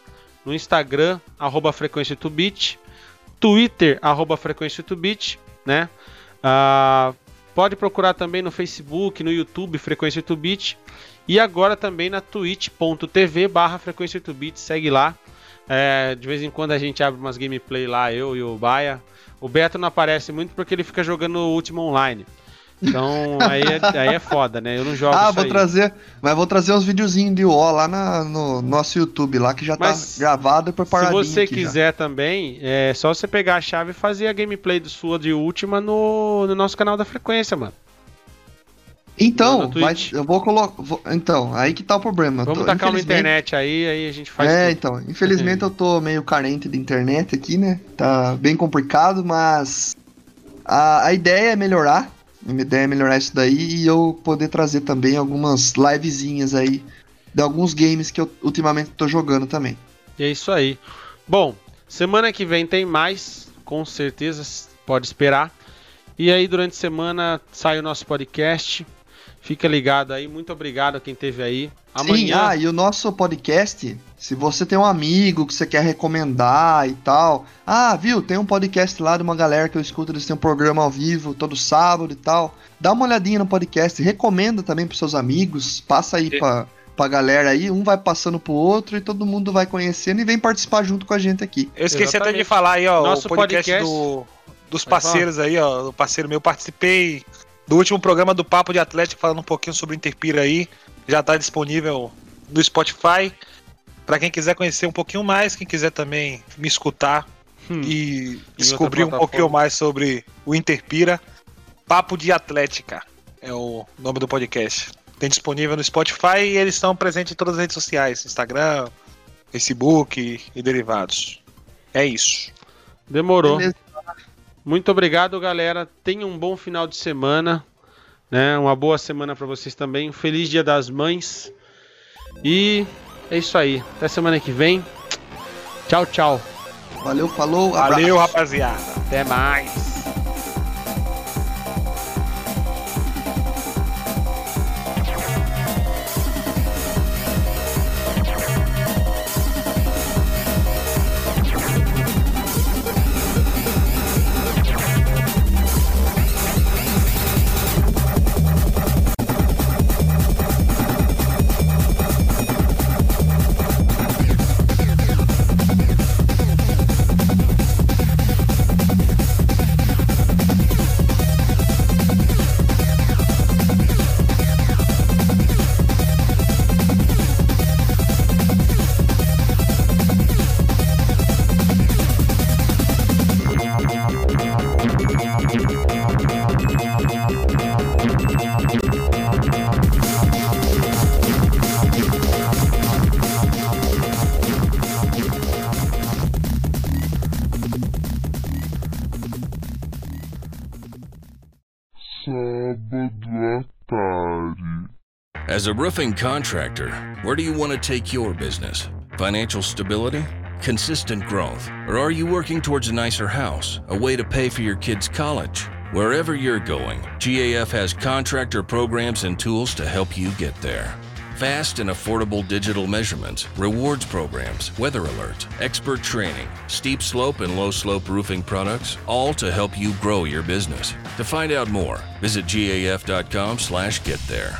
no Instagram, arroba Frequência 8 Bit, Twitter, arroba Frequência 8 Bit, né? Ah, pode procurar também no Facebook, no YouTube, Frequência 8 Bit, e agora também na twitch.tv barra Frequência 8 Bit, segue lá. É, de vez em quando a gente abre umas gameplay lá, eu e o Baia. O Beto não aparece muito porque ele fica jogando o último online. Então aí é, aí é foda, né? Eu não jogo ah, vou aí. trazer. Mas vou trazer uns videozinhos de UO lá na- no nosso YouTube lá, que já Mas tá gravado e Se preparadinho. você aqui já. quiser também, é só você pegar a chave e fazer a gameplay do sua de última no, no nosso canal da frequência, mano. Então, mas eu vou colocar. Então, aí que tá o problema. Vamos Tô- tacar uma internet aí, aí a gente faz É, tudo. então, infelizmente eu tô meio carente de internet aqui, né? Tá bem complicado, mas a, a ideia é melhorar. A minha ideia é melhorar isso daí e eu poder trazer também algumas livezinhas aí de alguns games que eu ultimamente tô jogando também. E é isso aí. Bom, semana que vem tem mais, com certeza, pode esperar. E aí, durante a semana, sai o nosso podcast. Fica ligado aí. Muito obrigado a quem teve aí. Sim, Amanhã. ah, e o nosso podcast, se você tem um amigo que você quer recomendar e tal. Ah, viu, tem um podcast lá de uma galera que eu escuto, eles têm um programa ao vivo todo sábado e tal. Dá uma olhadinha no podcast, recomenda também pros seus amigos, passa aí É. pra, pra galera aí, um vai passando pro outro e todo mundo vai conhecendo e vem participar junto com a gente aqui. Eu esqueci até Exatamente. de falar aí, ó, Nosso o podcast, podcast- do- dos parceiros aí, ó. O parceiro meu, participei do último programa do Papo de Atlético, falando um pouquinho sobre o Interpira aí. Já tá disponível no Spotify. Pra quem quiser conhecer um pouquinho mais, quem quiser também me escutar Hum. e descobrir um pouquinho mais sobre o Interpira, Papo de Atlética é o nome do podcast. Tem disponível no Spotify e eles estão presentes em todas as redes sociais: Instagram, Facebook e derivados. É isso. Demorou. Beleza? Muito obrigado, galera. Tenham um bom final de semana, né? Uma boa semana pra vocês também. Um feliz Dia das Mães. E é isso aí. Até semana que vem. Tchau, tchau. Valeu, falou, abraço. Valeu, rapaziada. Até mais. As a roofing contractor, where do you want to take your business? Financial stability? Consistent growth? Or are you working towards a nicer house, a way to pay for your kids' college? Wherever you're going, GAF has contractor programs and tools to help you get there. Fast and affordable digital measurements, rewards programs, weather alerts, expert training, steep slope and low slope roofing products, all to help you grow your business. To find out more, visit gaf.com/get there.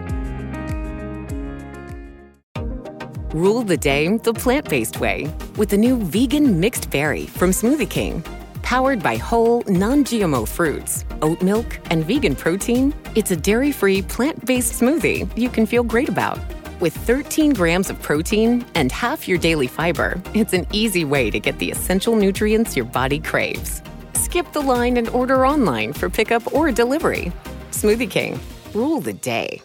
Rule the day the plant based way with the new vegan mixed berry from Smoothie King. Powered by whole, non GMO fruits, oat milk, and vegan protein, it's a dairy free, plant based smoothie you can feel great about. With 13 grams of protein and half your daily fiber, it's an easy way to get the essential nutrients your body craves. Skip the line and order online for pickup or delivery. Smoothie King, rule the day.